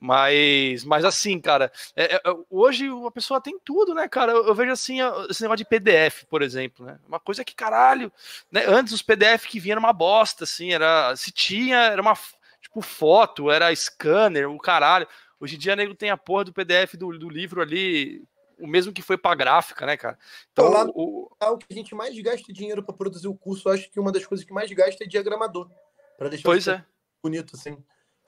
Mas, mas assim, cara, é, é, hoje a pessoa tem tudo, né, cara? Eu, eu, vejo assim, esse negócio de PDF, por exemplo, né? Uma coisa que, caralho, né? Antes os PDF que vinham era uma bosta, assim, era. Se tinha, era uma tipo foto, era scanner, o caralho. Hoje em dia, nego tem a porra do PDF do, do livro ali, o mesmo que foi para gráfica, né, cara? Então, lá o... o que a gente mais gasta dinheiro para produzir o curso, acho que uma das coisas que mais gasta é diagramador. Para deixar pois é. bonito, assim.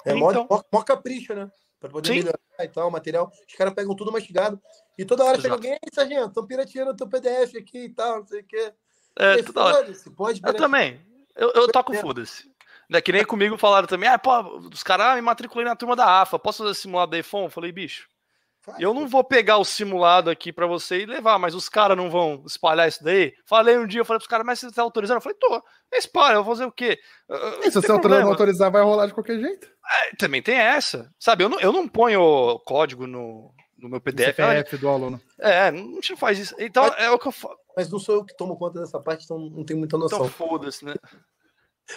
É então... mó, mó capricho, né? Para poder Sim. melhorar e tal, o material. Os caras pegam tudo mastigado. E toda hora Exato. chega alguém, sargento, estão pirateando o teu PDF aqui e tal, não sei o quê. É, toda hora. Pode eu também. Eu, eu toco foda-se. É que nem comigo falaram também, ah, pô, os caras ah, me matriculei na turma da AFA, posso fazer simulado da EFON? Falei, bicho, eu não vou pegar o simulado aqui para você e levar, mas os caras não vão espalhar isso daí. Falei um dia, eu falei pros caras, mas você tá autorizando? Eu falei, tô, espalha, eu vou fazer o quê? E se você autorizar, não autorizar, vai rolar de qualquer jeito. É, também tem essa. Sabe, eu não, eu não ponho código no, no meu PDF. CPF do aluno. É, a gente não faz isso. Então, mas, é o que eu falo. Mas não sou eu que tomo conta dessa parte, então não tenho muita noção. Então foda-se, né?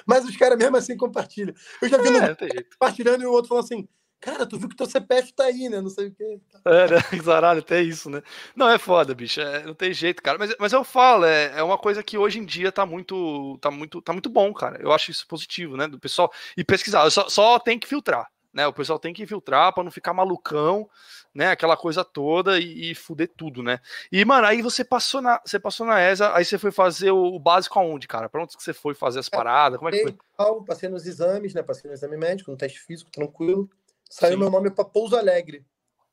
Mas os caras mesmo assim compartilham. Eu já vi é, no... compartilhando e o outro falando assim: Cara, tu viu que teu CPF tá aí, né? Não sei o quê. É, né? Zaralho, até isso, né? Não, é foda, bicho. É, não tem jeito, cara. Mas, mas eu falo, é, é uma coisa que hoje em dia tá muito, tá muito, tá muito bom, cara. Eu acho isso positivo, né? Do pessoal. E pesquisar. Só, só tem que filtrar, né? O pessoal tem que filtrar para não ficar malucão, né? Aquela coisa toda e, e fuder tudo, né? E, mano, aí você passou na, você passou na ESA, aí você foi fazer o, básico aonde, cara? Pra onde que você foi fazer as é, paradas? Como é que foi? Passei nos exames, né? Passei no exame médico, no teste físico, tranquilo saiu Sim. meu nome para Pouso Alegre,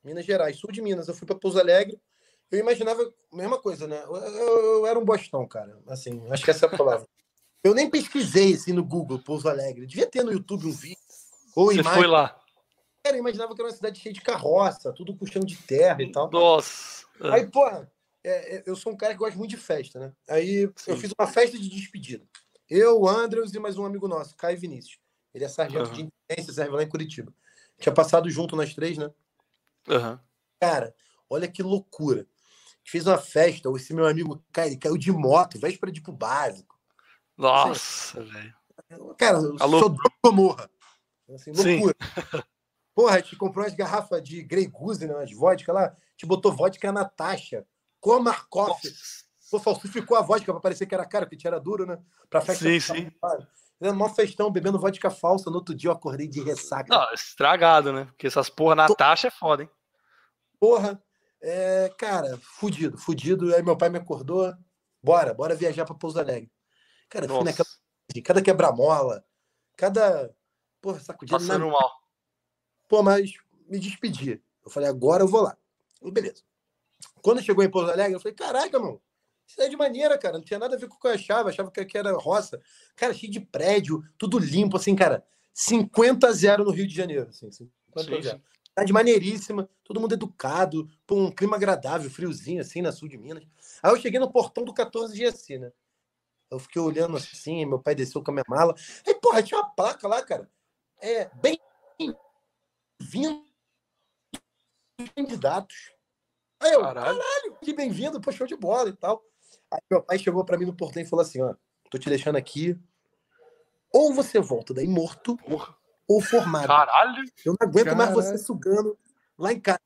Minas Gerais, sul de Minas. Eu fui para Pouso Alegre. Eu imaginava a mesma coisa, né? Eu, eu, eu, era um bostão, cara. Assim, acho que essa é a palavra. Eu nem pesquisei assim no Google, Pouso Alegre. Devia ter no YouTube um vídeo. Ou Você imagem. foi lá? Cara, eu imaginava que era uma cidade cheia de carroça, tudo com chão de terra e tal. Nossa! Aí, porra, é, é, eu sou um cara que gosta muito de festa, né? Aí Sim. eu fiz uma festa de despedida. Eu, o Andrews e mais um amigo nosso, Caio Vinícius. Ele é sargento uhum. de intendência, serve lá em Curitiba. Tinha passado junto nós três, né? Uhum. Cara, olha que loucura. Fez uma festa, esse meu amigo cara, ele caiu de moto, véspera de ir pro básico. Nossa, velho. Cara, eu Alô? sou doido morra. Assim, loucura. Porra, a gente comprou umas garrafas de Grey Goose, né, umas vodka lá. Gente botou vodka Natasha, com a Markov. Pô, falsificou a vodka pra parecer que era cara, porque era duro, né? Pra festa. Sim, sim. Fazendo mó festão, bebendo vodka falsa. No outro dia eu acordei de ressaca. Não, estragado, né? Porque essas porra na Tô... taxa é foda, hein? Porra, é, cara, fudido, fudido. Aí meu pai me acordou. Bora, bora viajar pra Pouso Alegre. Cara, fui naquela. Cada quebra-mola, cada. Porra, sacudida. Passando na... mal. Pô, mas me despedi. Eu falei, agora eu vou lá. E beleza. Quando chegou em Pouso Alegre, eu falei, caraca, mano, Cidade maneira, cara. Não tinha nada a ver com o que eu achava. Achava que aqui era roça. Cara, cheio de prédio, tudo limpo, assim, cara. 50 a 0 no Rio de Janeiro. Assim, 50 sim, sim. Cidade maneiríssima, todo mundo educado, pô, um clima agradável, friozinho, assim, na sul de Minas. Aí eu cheguei no portão do 14 GSC, né? Eu fiquei olhando assim, meu pai desceu com a minha mala. Aí, porra, tinha uma placa lá, cara. É, bem vindo candidatos. Aí eu, caralho, caralho que bem-vindo, pô, show de bola e tal. Aí meu pai chegou para mim no portão e falou assim: ó, tô te deixando aqui. Ou você volta daí morto, Porra. ou formado. Caralho! Eu não aguento Caralho. mais você sugando lá em casa.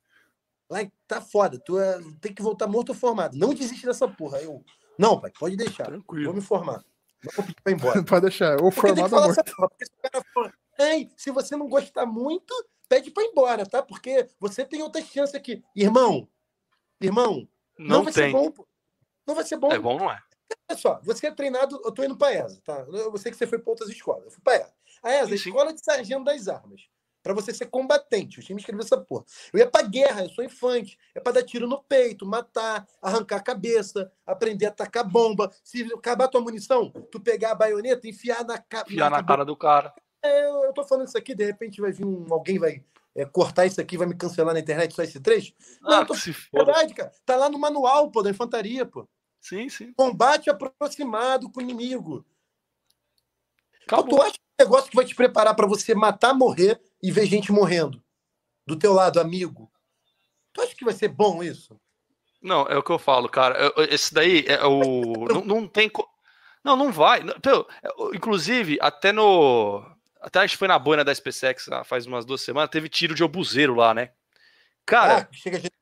Lá em... tá foda, tu é... tem que voltar morto ou formado. Não desiste dessa porra. Eu, não, pai, pode deixar. Tranquilo. Vou me formar. Não vou pedir pra ir embora. pode deixar, ou formado ou morto. Porra, porque se o cara fala, Ei, se você não gostar muito, pede pra ir embora, tá? Porque você tem outra chance aqui. Irmão, irmão, não, não vai tem. ser bom. Não vai ser bom. É bom, não é? Olha só, você é treinado, eu tô indo para ESA, tá? Eu sei que você foi para outras escolas. Eu fui para ESA. A ESA, a Escola de Sargento das Armas. Para você ser combatente. O time escreveu essa porra. Eu ia pra guerra, eu sou infante. É para dar tiro no peito, matar, arrancar a cabeça, aprender a atacar bomba. Se acabar tua munição, tu pegar a baioneta e enfiar na, ca... enfiar na, na cara do cara. É, eu, tô falando isso aqui, de repente vai vir um, alguém vai é, cortar isso aqui, vai me cancelar na internet só esse trecho. Não, ah, tô... se foda. Verdade, cara. Tá lá no manual, pô, da infantaria, pô. Sim, sim. Combate aproximado com o inimigo. Acabou. Tu acha que é um negócio que vai te preparar para você matar, morrer e ver gente morrendo? Do teu lado, amigo. Tu acha que vai ser bom isso? Não, é o que eu falo, cara. Esse daí é o. não, não tem. Não, não vai. É, inclusive, até no. Até acho que foi na boina da SpaceX faz umas duas semanas, teve tiro de obuseiro lá, né? Cara. Ah, chega gente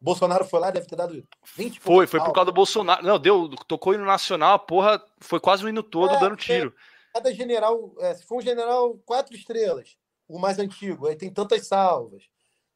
Bolsonaro foi lá, deve ter dado 20 Foi, foi por causa do Bolsonaro. Não, deu, tocou hino nacional, a porra, foi quase o hino todo é, dando tiro. É, cada general, é, se for um general quatro estrelas, o mais antigo, aí tem tantas salvas.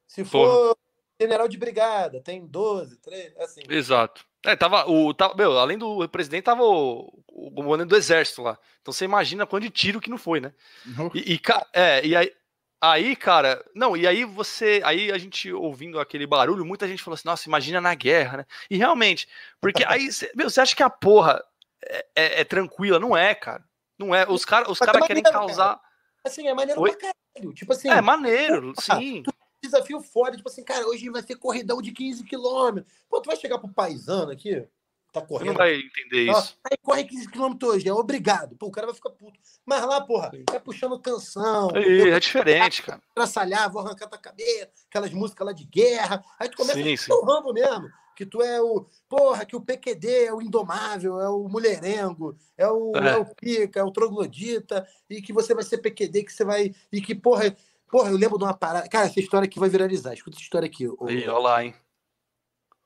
Se for Porra. general de brigada, tem 12, 13, assim. Exato. É, tava o tava, meu, além do presidente tava o, o comandante do exército lá. Então você imagina quanto de tiro que não foi, né? Uhum. E, e, é, e aí Aí, cara, não, e aí você, aí a gente ouvindo aquele barulho, muita gente falou assim, nossa, imagina na guerra, né? E realmente, porque aí, meu, você acha que a porra é, é, é tranquila? Não é, cara. Não é. Os caras os cara querem causar. Cara. Assim, é maneiro Oi? pra caralho. Tipo assim. É maneiro, sim. Desafio foda, tipo assim, cara, hoje vai ser corridão de 15 quilômetros. Pô, tu vai chegar pro paisano aqui, tá correndo. Você não vai entender isso. Aí corre 15 km hoje, é obrigado. Pô, o cara vai ficar puto. Mas lá, porra, vai puxando canção. É, é diferente, cara. Traçalhar, vou arrancar tua cabeça, aquelas músicas lá de guerra. Aí tu começa sim, sim. Rambo mesmo. Que tu é o. Porra, que o PQD é o indomável, é o mulherengo, é o, é. é o pica, é o troglodita, e que você vai ser PQD, que você vai. E que, porra. Porra, eu lembro de uma parada. Cara, essa história aqui vai viralizar. Escuta essa história aqui. Ih, olha lá, hein?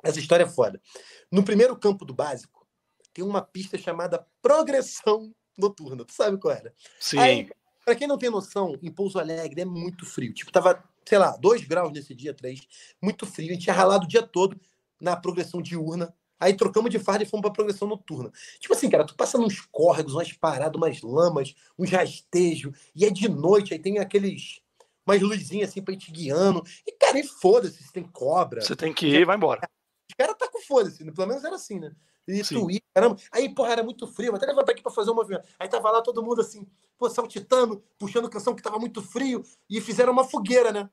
Essa história é foda. No primeiro campo do básico, tem uma pista chamada progressão noturna. Tu sabe qual era? Sim. Aí, pra quem não tem noção, em Pouso Alegre é muito frio. Tipo, tava, sei lá, dois graus nesse dia, três. Muito frio. A gente tinha ralado o dia todo na progressão diurna. Aí trocamos de farda e fomos pra progressão noturna. Tipo assim, cara, tu passa nos córregos, umas paradas, umas lamas, uns rastejos, e é de noite, aí tem aqueles umas luzinhas assim pra ir te guiando. E, cara, e foda-se se tem cobra. Você tem que ir, vai embora. Os caras tá com foda-se, né? pelo menos era assim, né? E ia, caramba. Aí, porra, era muito frio, até levantar aqui pra fazer um movimento. Aí tava lá todo mundo assim, pô, saltitando, puxando canção que tava muito frio, e fizeram uma fogueira, né?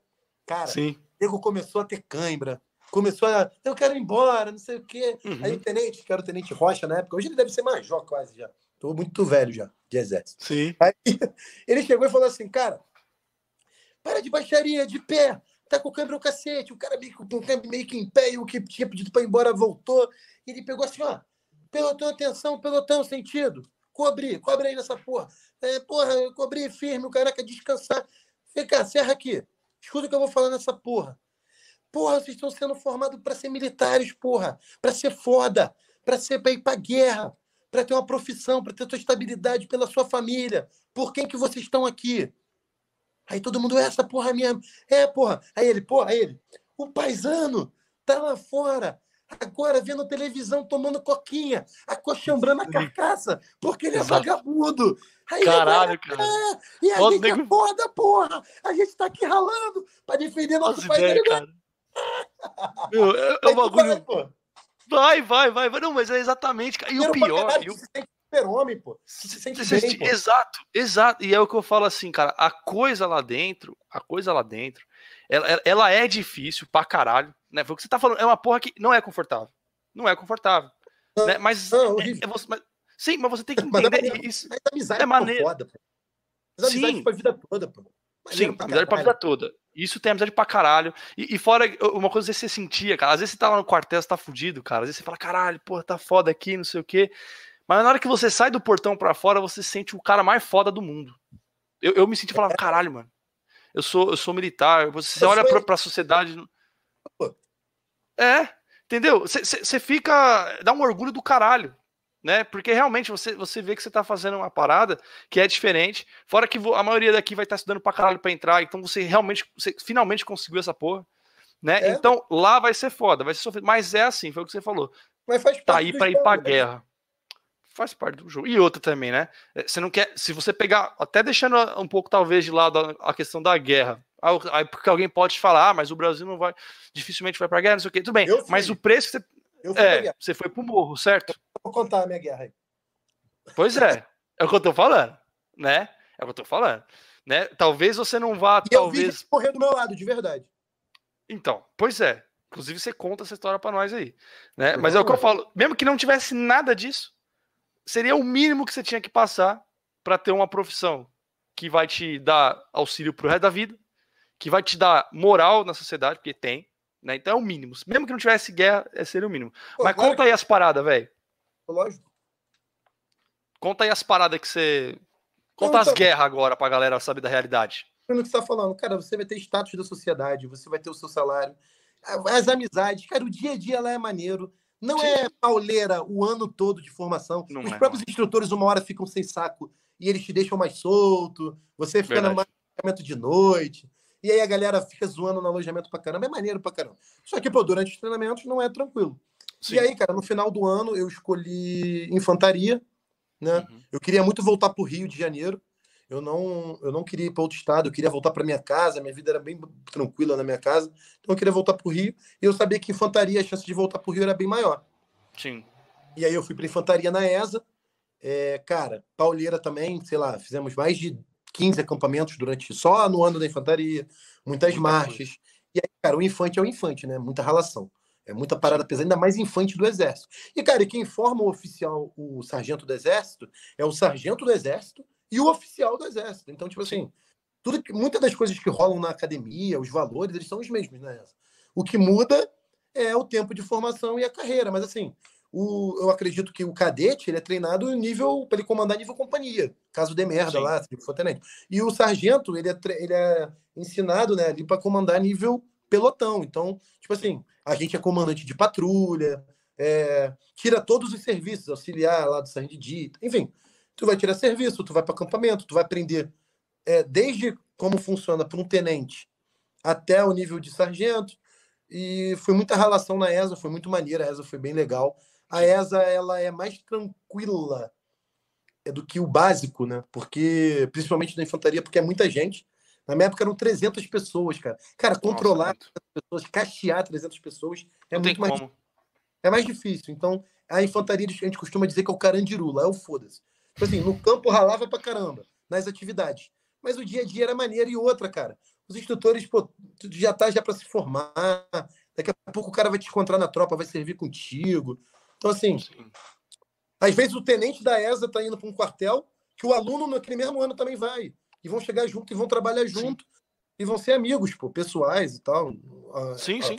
Cara, Sim. o nego começou a ter cãibra, começou a. Eu quero ir embora, não sei o quê. Uhum. Aí o tenente, que era o tenente Rocha na época, hoje ele deve ser major quase já. Tô muito velho já, de exército. Sim. Aí ele chegou e falou assim, cara, para de baixaria, de pé. Tá com o cacete. O cara meio, com meio que em pé e o que tinha pedido para ir embora voltou. E ele pegou assim, ó. Pelotão, atenção, pelotão, sentido. Cobre, cobre aí nessa porra. É, porra, cobri firme, o cara quer descansar. Vem cá, serra aqui. Escuta o que eu vou falar nessa porra. Porra, vocês estão sendo formados para ser militares, porra. Para ser foda. Para ser pra ir pra guerra. Para ter uma profissão, para ter sua estabilidade pela sua família. Por quem que vocês estão aqui? Aí todo mundo, essa porra minha. É, porra. Aí ele, porra, aí ele. O paisano tá lá fora, agora vendo televisão, tomando coquinha, acochambrando a carcaça, porque ele é Exato. vagabundo. Aí Caralho, ele, cara. É, e a Nossa, gente nego... é foda, porra. A gente tá aqui ralando pra defender nosso país. Ideia, cara. Meu, é, é um bagulho. Vai, vai, vai, vai. Não, mas é exatamente. E o pior. E o super-homem, pô. Se sente bem, pô. Exato, exato. E é o que eu falo assim, cara. A coisa lá dentro, a coisa lá dentro, ela, ela é difícil pra caralho. Né? Foi o que você tá falando. É uma porra que não é confortável. Não é confortável. Não, né? Mas, não, é, é você, mas, Sim, mas você tem que entender mas, isso. Mas amizade é maneiro. Foda, pô. Mas amizade Sim. pra vida toda, pô. Sim, pra amizade pra vida toda. Isso tem amizade pra caralho. E, e, fora, uma coisa que você sentia, cara. Às vezes você tá lá no quartel, você tá fudido, cara. Às vezes você fala, caralho, porra, tá foda aqui, não sei o quê. Mas na hora que você sai do portão para fora, você sente o cara mais foda do mundo. Eu, eu me senti falando, caralho, mano. Eu sou, eu sou militar. Você eu olha pra, pra sociedade. É, entendeu? Você fica. dá um orgulho do caralho. Né? Porque realmente você, você vê que você tá fazendo uma parada que é diferente. Fora que a maioria daqui vai estar tá estudando pra caralho pra entrar. Então você realmente, você finalmente conseguiu essa porra. Né? É. Então lá vai ser foda, vai ser sofrido. Mas é assim, foi o que você falou. Mas faz tá aí pra ir pra né? guerra faz parte do jogo. E outra também, né? É, você não quer. Se você pegar, até deixando um pouco, talvez, de lado a questão da guerra. Aí, porque alguém pode te falar, ah, mas o Brasil não vai. Dificilmente vai pra guerra, não sei o quê. Tudo bem. Mas o preço que você. é, você foi pro morro, certo? Vou contar a minha guerra aí. Pois é. É o que eu tô falando, né? É o que eu tô falando. Né? Talvez você não vá. E talvez. Eu vi correr do meu lado, de verdade. Então, pois é. Inclusive, você conta essa história para nós aí. Né? Mas é o que eu falo. Mesmo que não tivesse nada disso, seria o mínimo que você tinha que passar para ter uma profissão que vai te dar auxílio pro resto da vida, que vai te dar moral na sociedade, porque tem, né? Então é o mínimo. Mesmo que não tivesse guerra, é seria o mínimo. Pô, Mas conta que... aí as paradas, velho. Lógico. Conta aí as paradas que você. Conta as guerras agora pra galera saber da realidade. O que você tá falando, cara, você vai ter status da sociedade, você vai ter o seu salário, as amizades, cara, o dia a dia lá é maneiro. Não é pauleira o ano todo de formação. Não Os é, próprios não. instrutores, uma hora, ficam sem saco e eles te deixam mais solto. Você fica Verdade. no de noite. E aí a galera fica zoando no alojamento pra caramba. É maneiro pra caramba. Só que, pô, durante os treinamentos não é tranquilo. Sim. E aí, cara, no final do ano eu escolhi infantaria, né? Uhum. Eu queria muito voltar pro Rio de Janeiro. Eu não, eu não queria ir para outro estado, eu queria voltar para minha casa, minha vida era bem tranquila na minha casa. Então eu queria voltar para o Rio e eu sabia que infantaria, a chance de voltar para o Rio era bem maior. Sim. E aí eu fui para infantaria na ESA. É, cara, pauleira também, sei lá, fizemos mais de 15 acampamentos durante só no ano da infantaria, muitas Muita marchas. Coisa. E aí, cara, o infante é o infante, né? Muita relação. É muita parada pesada, ainda mais infante do Exército. E, cara, quem forma o oficial, o sargento do Exército, é o sargento do Exército e o oficial do Exército. Então, tipo assim, tudo, muitas das coisas que rolam na academia, os valores, eles são os mesmos, né? O que muda é o tempo de formação e a carreira. Mas, assim, o, eu acredito que o cadete ele é treinado nível para ele comandar nível companhia, caso dê merda Sim. lá, se for tenente. E o sargento ele é, ele é ensinado né, ali para comandar nível pelotão. Então, tipo assim, a gente é comandante de patrulha, é, tira todos os serviços, auxiliar lá do sargento de dita, enfim, tu vai tirar serviço, tu vai para acampamento, tu vai aprender é, desde como funciona para um tenente até o nível de sargento. E foi muita relação na ESA, foi muito maneira, a ESA foi bem legal. A ESA ela é mais tranquila é, do que o básico, né? Porque principalmente na infantaria, porque é muita gente. Na minha época eram 300 pessoas, cara. Cara, controlar Nossa, 300 pessoas, cachear 300 pessoas é Não muito mais. Como. É mais difícil. Então, a infantaria, a gente costuma dizer que é o carandiru, lá é o foda-se. Tipo assim, no campo ralava pra caramba, nas atividades. Mas o dia a dia era maneiro e outra, cara. Os instrutores, pô, já tá já para se formar. Daqui a pouco o cara vai te encontrar na tropa, vai servir contigo. Então, assim, Sim. às vezes o tenente da ESA tá indo para um quartel que o aluno naquele mesmo ano também vai e vão chegar junto e vão trabalhar junto sim. e vão ser amigos, pô, pessoais e tal. Sim, a, sim.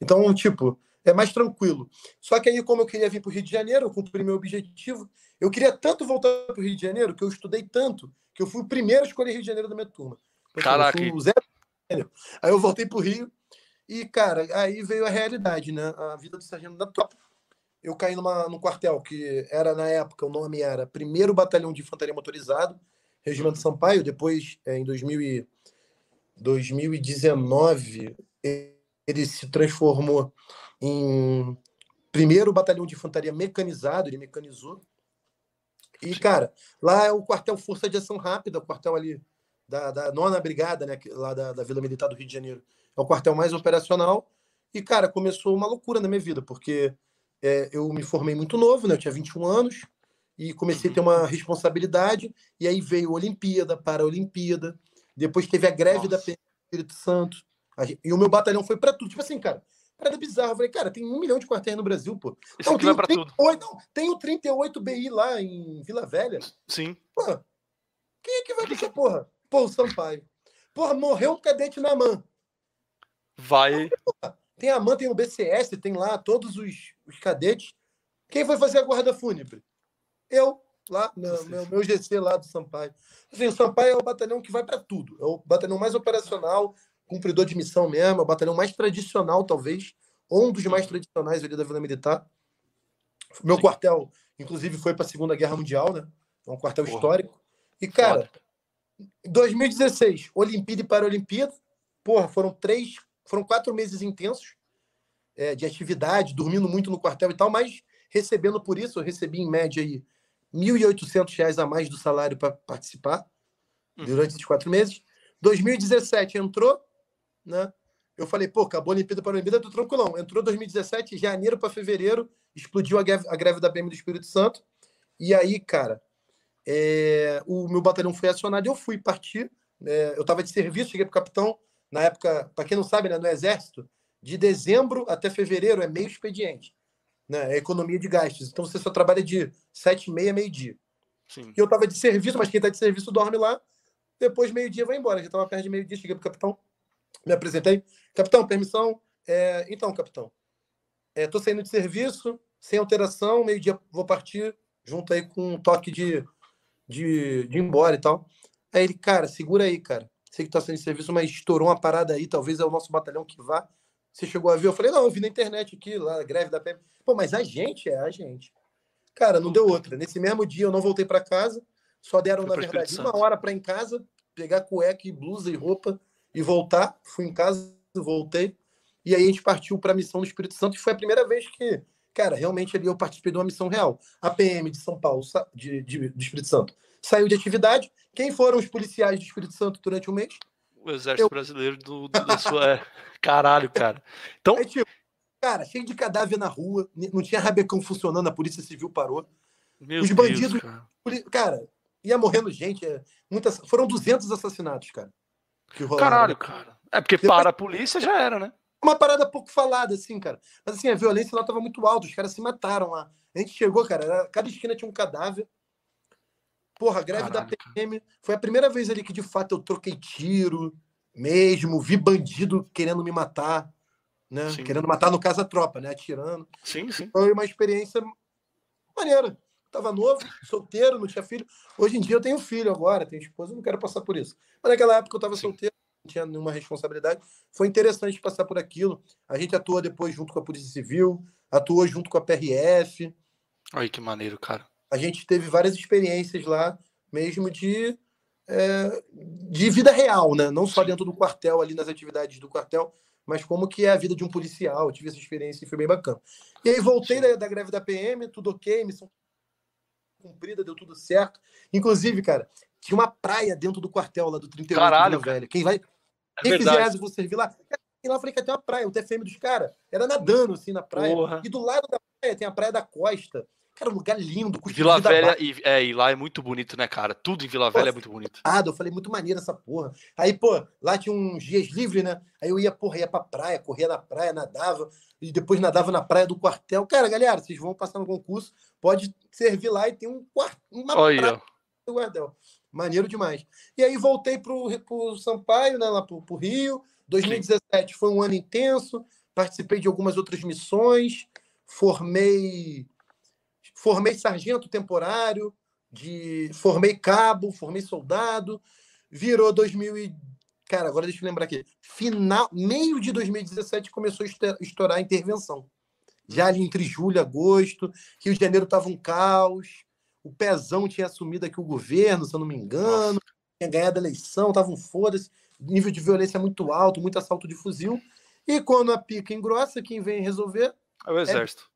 Então, tipo, é mais tranquilo. Só que aí, como eu queria vir para o Rio de Janeiro, eu cumpri meu objetivo. Eu queria tanto voltar para o Rio de Janeiro que eu estudei tanto que eu fui o primeiro a escolher Rio de Janeiro da minha turma. Então, Caraca. Eu zero... Aí eu voltei para o Rio e, cara, aí veio a realidade, né? A vida do sargento da tropa. Eu caí numa, num quartel que era, na época, o nome era Primeiro Batalhão de Infantaria Motorizado, Regimento Sampaio, depois, é, em 2000 e 2019, ele se transformou em primeiro batalhão de infantaria mecanizado, ele mecanizou. E, cara, lá é o quartel Força de Ação Rápida, o quartel ali da, da nona brigada, né, lá da, da Vila Militar do Rio de Janeiro. É o quartel mais operacional. E, cara, começou uma loucura na minha vida, porque é, eu me formei muito novo, né? Eu tinha 21 anos, e comecei a ter uma responsabilidade, e aí veio a Olimpíada, Paralimpíada, depois teve a greve Nossa. da PM Espírito Santo, e o meu batalhão foi para tudo. Tipo assim, cara, era bizarro. Eu falei, cara, tem um milhão de quartéis no Brasil, pô. Isso não, aqui vai pra 38, tudo. Não, tem o 38 BI lá em Vila Velha. Sim. Pô, quem é que vai pra essa porra? Pô, o Sampaio. Porra, morreu um cadete na MAN. Vai. Tem a MAN, tem o BCS, tem lá todos os, os cadetes. Quem foi fazer a guarda fúnebre? Eu, lá, meu, meu, meu, GC lá do Sampaio. Assim, o Sampaio é o batalhão que vai para tudo. É o batalhão mais operacional, cumpridor de missão mesmo, é o batalhão mais tradicional, talvez, ou um dos mais tradicionais ali da Vila Militar. Meu quartel, inclusive, foi para a Segunda Guerra Mundial, né? É um quartel Porra. histórico. E, cara, em 2016, Olimpíada e Paralimpíada, porra, foram três, foram quatro meses intensos é, de atividade, dormindo muito no quartel e tal, mas recebendo por isso, eu recebi em média aí R$ 1.800 a mais do salário para participar uhum. durante esses quatro meses. 2017 entrou, né? Eu falei, pô, acabou a Olimpíada para a Olimpíada, tô tranquilão. Entrou 2017, janeiro para fevereiro, explodiu a greve, a greve da PM do Espírito Santo. E aí, cara, é, o meu batalhão foi acionado e eu fui partir. É, eu estava de serviço, cheguei para capitão. Na época, para quem não sabe, né, no Exército, de dezembro até fevereiro é meio expediente né? É economia de gastos. Então você só trabalha de sete e meia, meio-dia. E eu estava de serviço, mas quem está de serviço dorme lá. Depois, meio-dia, vai embora. Já estava perto de meio-dia, cheguei para o capitão, me apresentei. Capitão, permissão. É... Então, capitão, estou é, saindo de serviço, sem alteração, meio-dia vou partir, junto aí com um toque de, de, de ir embora e tal. Aí ele, cara, segura aí, cara. Sei que tá saindo de serviço, mas estourou uma parada aí, talvez é o nosso batalhão que vá. Você chegou a ver? Eu falei, não, eu vi na internet aqui, lá, a greve da PM. Pô, mas a gente é a gente. Cara, não deu outra. Nesse mesmo dia eu não voltei para casa, só deram, na verdade, uma hora para em casa, pegar cueca e blusa e roupa e voltar. Fui em casa, voltei. E aí a gente partiu para a missão no Espírito Santo e foi a primeira vez que, cara, realmente ali eu participei de uma missão real. A PM de São Paulo, de, de, do Espírito Santo, saiu de atividade. Quem foram os policiais do Espírito Santo durante um mês? O Exército eu... Brasileiro do, do, da sua. É, caralho, cara. Então. É, tipo, cara, cheio de cadáver na rua, não tinha rabecão funcionando, a Polícia Civil parou. Meu Os bandidos. Deus, cara. cara. ia morrendo gente. É, muitas, foram 200 assassinatos, cara. Caralho, cara. É porque Depois... para a polícia já era, né? Uma parada pouco falada, assim, cara. Mas assim, a violência lá tava muito alta, os caras se mataram lá. A gente chegou, cara, era, cada esquina tinha um cadáver. Porra, a greve Caralho, da PM. Cara. Foi a primeira vez ali que, de fato, eu troquei tiro mesmo, vi bandido querendo me matar, né? Sim. Querendo matar, no caso, a tropa, né? Atirando. Sim, sim. Foi uma experiência maneira. Tava novo, solteiro, não tinha filho. Hoje em dia eu tenho filho agora, tenho esposa, não quero passar por isso. Mas naquela época eu tava sim. solteiro, não tinha nenhuma responsabilidade. Foi interessante passar por aquilo. A gente atua depois junto com a Polícia Civil, atuou junto com a PRF. Aí que maneiro, cara a gente teve várias experiências lá, mesmo de, é, de vida real, né? Não só dentro do quartel, ali nas atividades do quartel, mas como que é a vida de um policial. Eu tive essa experiência e foi bem bacana. E aí voltei da, da, greve da PM, tudo ok, missão cumprida, deu tudo certo. Inclusive, cara, tinha uma praia dentro do quartel lá do 38 Caralho, velho. Quem vai. É quem fizer essa, vou servir lá. E lá eu falei que tem uma praia, o TFM dos caras. Era nadando assim na praia. Porra. E do lado da praia tem a Praia da Costa. Cara, um lugar lindo. Vila Velha, e, é, e lá é muito bonito, né, cara? Tudo em Vila Velha é muito bonito. Ah, eu falei, muito maneiro essa porra. Aí, pô, lá tinha uns dias livres, né? Aí eu ia, porra, ia pra praia, corria na praia, nadava, e depois nadava na praia do quartel. Cara, galera, vocês vão passar no concurso, pode servir lá e tem um quarto, uma Olha. praia do quartel. Maneiro demais. E aí voltei pro, pro Sampaio, né, lá pro, pro Rio. 2017 Sim. foi um ano intenso, participei de algumas outras missões, formei formei sargento temporário, de formei cabo, formei soldado, virou 2000 e, cara, agora deixa eu lembrar aqui, final, meio de 2017 começou a estourar a intervenção. Já ali entre julho e agosto, Rio de Janeiro estava um caos, o Pezão tinha assumido aqui o governo, se eu não me engano, Nossa. tinha ganhado a eleição, tava um foda-se, nível de violência muito alto, muito assalto de fuzil. E quando a pica engrossa, quem vem resolver é o exército.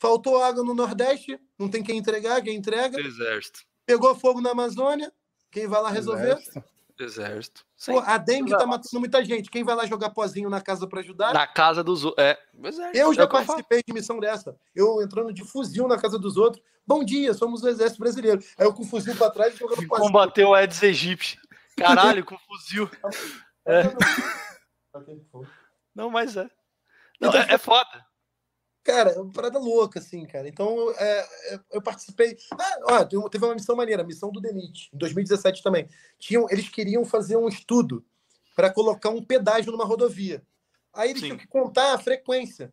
Faltou água no Nordeste, não tem quem entregar, quem entrega. Exército. Pegou fogo na Amazônia, quem vai lá resolver? Exército. Exército. Pô, a dengue tá matando muita gente. Quem vai lá jogar pozinho na casa para ajudar? Na casa dos outros. É. Exército. Eu já é participei de missão dessa. Eu entrando de fuzil na casa dos outros. Bom dia, somos o exército brasileiro. Aí eu com o fuzil para trás jogando pozinho. Combateu o Aedes aegypti. Caralho, com fuzil. É. Não, mas é. Não, então, é, é foda. Cara, é uma parada louca, assim, cara. Então, é, é, eu participei. Ah, ó, teve uma missão maneira, a missão do DENIT, em 2017 também. Tinham, eles queriam fazer um estudo para colocar um pedágio numa rodovia. Aí eles Sim. tinham que contar a frequência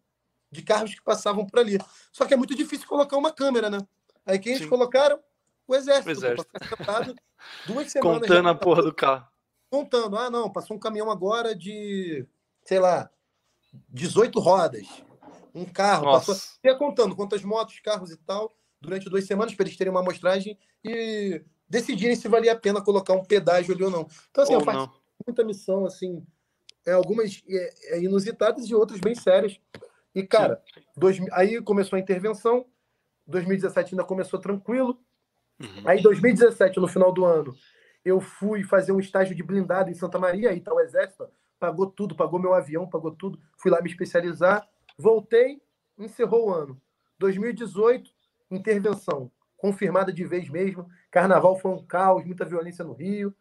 de carros que passavam por ali. Só que é muito difícil colocar uma câmera, né? Aí quem eles Sim. colocaram? O exército. O exército. Duas semanas. Contando a porra do carro. Contando. Ah, não, passou um caminhão agora de, sei lá, 18 rodas um carro. Nossa. Passou, ia contando quantas motos, carros e tal, durante duas semanas, para eles terem uma amostragem e decidirem se valia a pena colocar um pedágio ali ou não. Então, assim, ou eu faço muita missão, assim, é, algumas é, é, inusitadas e outras bem sérias. E, cara, dois, aí começou a intervenção, 2017 ainda começou tranquilo. Uhum. Aí, 2017, no final do ano, eu fui fazer um estágio de blindado em Santa Maria, aí tá o Exército, pagou tudo, pagou meu avião, pagou tudo. Fui lá me especializar. Voltei, encerrou o ano. 2018, intervenção confirmada de vez mesmo. Carnaval foi um caos, muita violência no Rio.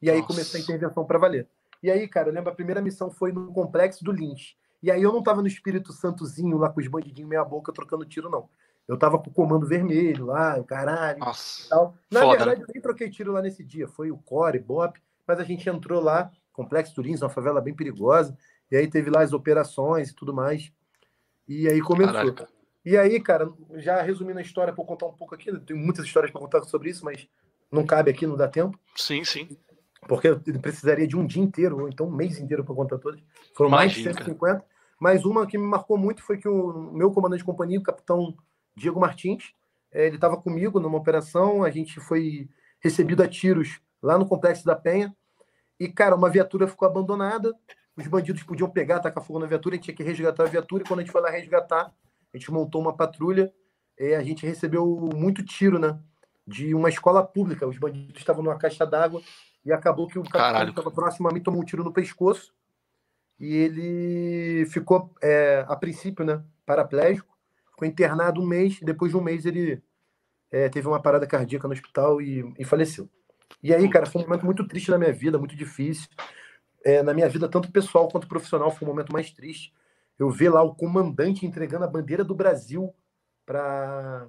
E aí Nossa. começou a intervenção para valer. E aí, cara, eu lembro a primeira missão foi no complexo do Lins. E aí eu não tava no Espírito Santozinho lá com os bandidinhos meia boca trocando tiro, não. Eu tava com o comando vermelho lá, o caralho. Nossa. Tal. Na Foda, verdade, né? eu nem troquei tiro lá nesse dia. Foi o Core, Bop, mas a gente entrou lá, Complexo do Lins, uma favela bem perigosa. E aí teve lá as operações e tudo mais. E aí começou. Caralho, e aí, cara, já resumindo a história, para contar um pouco aqui, tem muitas histórias para contar sobre isso, mas não cabe aqui, não dá tempo. Sim, sim. Porque eu precisaria de um dia inteiro, ou então um mês inteiro para contar todas. Foram Imagina, mais de 150. Cara. Mas uma que me marcou muito foi que o meu comandante de companhia, o capitão Diego Martins, eh, ele estava comigo numa operação, a gente foi recebido a tiros lá no Complexo da Penha, E, cara, uma viatura ficou abandonada. Os bandidos podiam pegar, tacar fogo na viatura, a gente tinha que resgatar a viatura. E quando a gente foi lá resgatar, a gente montou uma patrulha. E a gente recebeu muito tiro, né? De uma escola pública. Os bandidos estavam numa caixa d'água e acabou que o capitão que estava próximo a mim tomou um tiro no pescoço. E ele ficou, é, a princípio, né? Paraplégico. Ficou internado um mês. Depois de um mês, ele é, teve uma parada cardíaca no hospital e, e faleceu. E aí, cara, foi um momento muito triste na minha vida, muito difícil. É, na minha vida, tanto pessoal quanto profissional, foi o um momento mais triste. Eu ver lá o comandante entregando a bandeira do Brasil para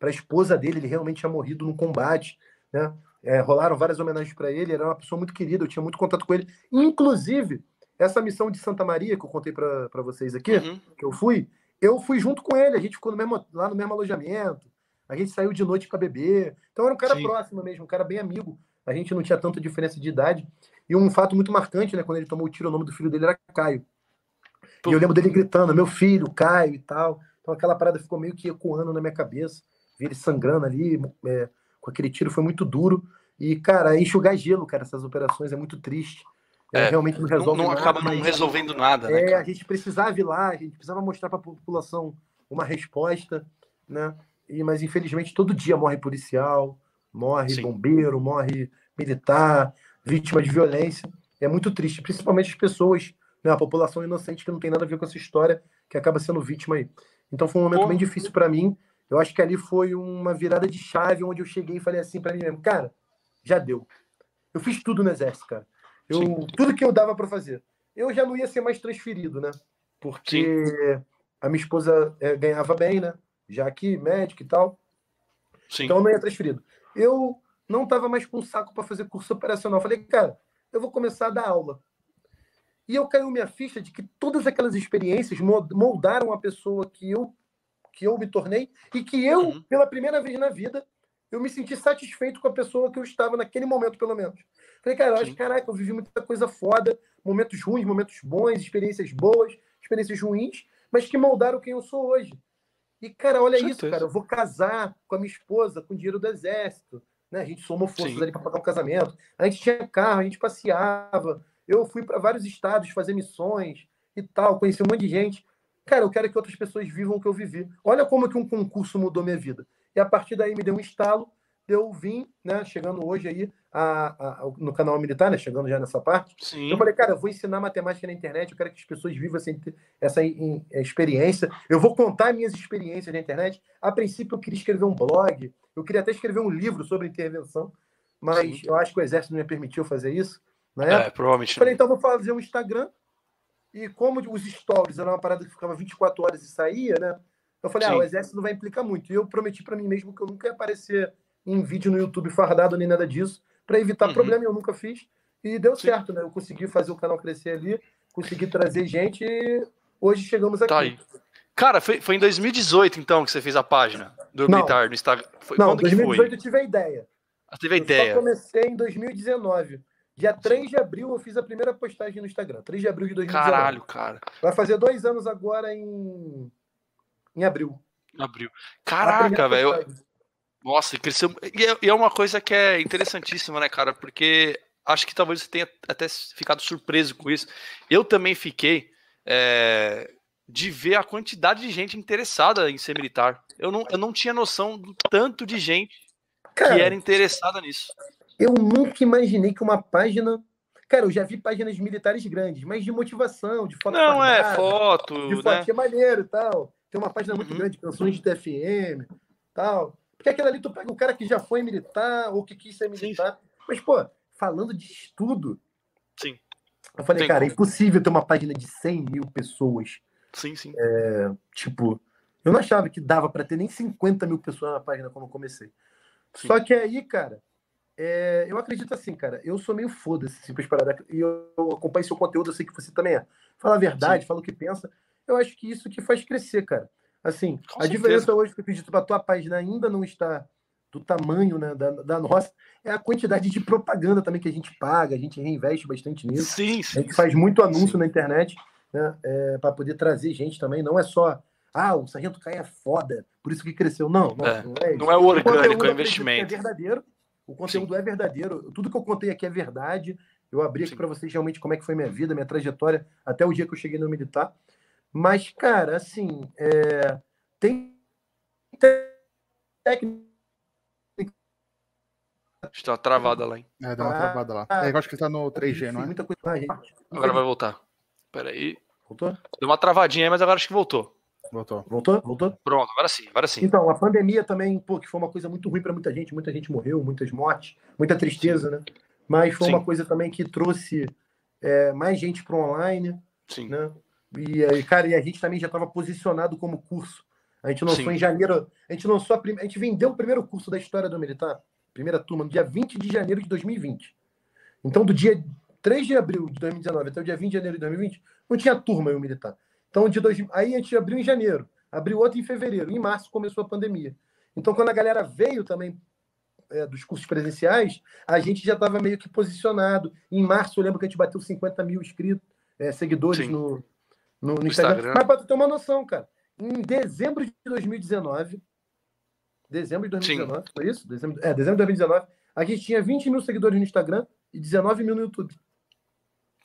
a esposa dele, ele realmente tinha morrido no combate, né? É, rolaram várias homenagens para ele, ele era uma pessoa muito querida, eu tinha muito contato com ele. Inclusive, essa missão de Santa Maria, que eu contei para vocês aqui, uhum. que eu fui, eu fui junto com ele, a gente ficou no mesmo, lá no mesmo alojamento, a gente saiu de noite para beber. Então era um cara Sim. próximo mesmo, um cara bem amigo. A gente não tinha tanta diferença de idade. E um fato muito marcante, né? Quando ele tomou o tiro, o nome do filho dele era Caio. Pô. E eu lembro dele gritando, meu filho, Caio e tal. Então aquela parada ficou meio que ecoando na minha cabeça. Vi ele sangrando ali, é, com aquele tiro, foi muito duro. E, cara, enxugar gelo, cara, essas operações é muito triste. É, é, realmente não resolve não, não nada, acaba não resolvendo nada, né, É, a gente precisava ir lá, a gente precisava mostrar para a população uma resposta, né? E, mas infelizmente todo dia morre policial, morre Sim. bombeiro, morre militar, vítima de violência. É muito triste, principalmente as pessoas, né, a população inocente que não tem nada a ver com essa história, que acaba sendo vítima aí. Então foi um momento bem difícil para mim. Eu acho que ali foi uma virada de chave onde eu cheguei e falei assim para mim mesmo, cara, já deu. Eu fiz tudo no exército, cara. Eu, tudo que eu dava para fazer. Eu já não ia ser mais transferido, né? Porque Sim. a minha esposa é, ganhava bem, né? já aqui, médico e tal. Sim. Então eu não ia transferido. Eu não estava mais com saco para fazer curso operacional. Falei, cara, eu vou começar a dar aula. E eu caiu minha ficha de que todas aquelas experiências moldaram a pessoa que eu que eu me tornei e que eu, uhum. pela primeira vez na vida, eu me senti satisfeito com a pessoa que eu estava naquele momento, pelo menos. Falei, cara, eu acho, caraca, eu vivi muita coisa foda, momentos ruins, momentos bons, experiências boas, experiências ruins, mas que moldaram quem eu sou hoje. E, cara, olha isso, cara. Eu vou casar com a minha esposa com dinheiro do exército. Né? A gente somou forças Sim. ali para pagar um casamento. A gente tinha carro, a gente passeava. Eu fui para vários estados fazer missões e tal, conheci um monte de gente. Cara, eu quero que outras pessoas vivam o que eu vivi. Olha como que um concurso mudou minha vida. E a partir daí me deu um estalo eu vim, né, chegando hoje aí a, a, no canal militar, né, chegando já nessa parte, Sim. eu falei, cara, eu vou ensinar matemática na internet, eu quero que as pessoas vivam essa, essa experiência, eu vou contar minhas experiências na internet. A princípio, eu queria escrever um blog, eu queria até escrever um livro sobre intervenção, mas Sim. eu acho que o Exército não me permitiu fazer isso. Né? É, provavelmente. Eu falei, então vou fazer um Instagram, e como os stories era uma parada que ficava 24 horas e saía, né? Eu falei, Sim. ah, o Exército não vai implicar muito. E eu prometi para mim mesmo que eu nunca ia aparecer em vídeo no YouTube fardado nem nada disso, para evitar uhum. problema, eu nunca fiz. E deu Sim. certo, né? Eu consegui fazer o canal crescer ali, consegui trazer gente e hoje chegamos aqui. Tá aí. Cara, foi, foi em 2018, então, que você fez a página do militar no Instagram. Foi, não, em 2018 eu tive a ideia. Ah, teve a eu ideia. Eu comecei em 2019. Dia 3 de abril eu fiz a primeira postagem no Instagram. 3 de abril de 2019. Caralho, cara. Vai fazer dois anos agora em, em abril. Abril. Caraca, velho. Nossa, cresceu. É, e é uma coisa que é interessantíssima, né, cara? Porque acho que talvez você tenha até ficado surpreso com isso. Eu também fiquei é, de ver a quantidade de gente interessada em ser militar. Eu não, eu não tinha noção do tanto de gente cara, que era interessada nisso. Eu nunca imaginei que uma página. Cara, eu já vi páginas militares grandes, mas de motivação, de foto. Não, é, foto. De foto né? é maneiro e tal. Tem uma página muito uhum. grande, canções de TFM tal. Porque aquilo ali tu pega o cara que já foi militar ou que quis ser militar. Sim. Mas, pô, falando de estudo. Sim. Eu falei, Tem cara, como. é impossível ter uma página de 100 mil pessoas. Sim, sim. É, tipo, eu não achava que dava para ter nem 50 mil pessoas na página quando eu comecei. Sim. Só que aí, cara, é, eu acredito assim, cara, eu sou meio foda-se, simples parada. E eu, eu acompanho seu conteúdo, eu sei que você também é. Fala a verdade, sim. fala o que pensa. Eu acho que isso que faz crescer, cara. Assim, Com a certeza. diferença hoje que eu acredito para a tua página ainda não está do tamanho né, da, da, nossa, é a quantidade de propaganda também que a gente paga, a gente reinveste bastante nisso. Sim, sim. A gente faz muito anúncio sim. na internet né, é, para poder trazer gente também. Não é só, ah, o Sargento Caio é foda, por isso que cresceu. Não, não é, não é, não é o orgânico, o é o investimento. É verdadeiro, o conteúdo é verdadeiro. Tudo que eu contei aqui é verdade. Eu abri aqui para vocês realmente como é que foi minha vida, minha trajetória, até o dia que eu cheguei no militar. Mas, cara, assim, é... tem técnica. Está travada lá, hein? É, dá uma ah, travada lá. É, eu acho que está no 3G, não é? Muita coisa. Agora vai voltar. Peraí. Voltou? Deu uma travadinha aí, mas agora acho que voltou. Voltou. Voltou? Voltou? Pronto, agora sim, agora sim. Então, a pandemia também, pô, que foi uma coisa muito ruim para muita gente. Muita gente morreu, muitas mortes, muita tristeza, né? Mas foi sim. uma coisa também que trouxe é, mais gente para online. Sim. Né? E, cara, e a gente também já estava posicionado como curso. A gente lançou sim. em janeiro. A gente lançou a, prim... a gente vendeu o primeiro curso da história do militar, primeira turma, no dia 20 de janeiro de 2020. Então, do dia 3 de abril de 2019 até o dia 20 de janeiro de 2020, não tinha turma o militar. Então, de dois, aí a gente abriu em janeiro, abriu outro em fevereiro, em março começou a pandemia. Então, quando a galera veio também é, dos cursos presenciais, a gente já estava meio que posicionado. Em março, eu lembro que a gente bateu 50 mil inscritos, é, seguidores no, no, no, Instagram. Instagram. Mas para tu ter uma noção, cara, em dezembro de 2019, dezembro de 2019, Sim. foi isso? Dezembro, é, dezembro de 2019, a gente tinha 20 mil seguidores no Instagram e 19 mil no YouTube.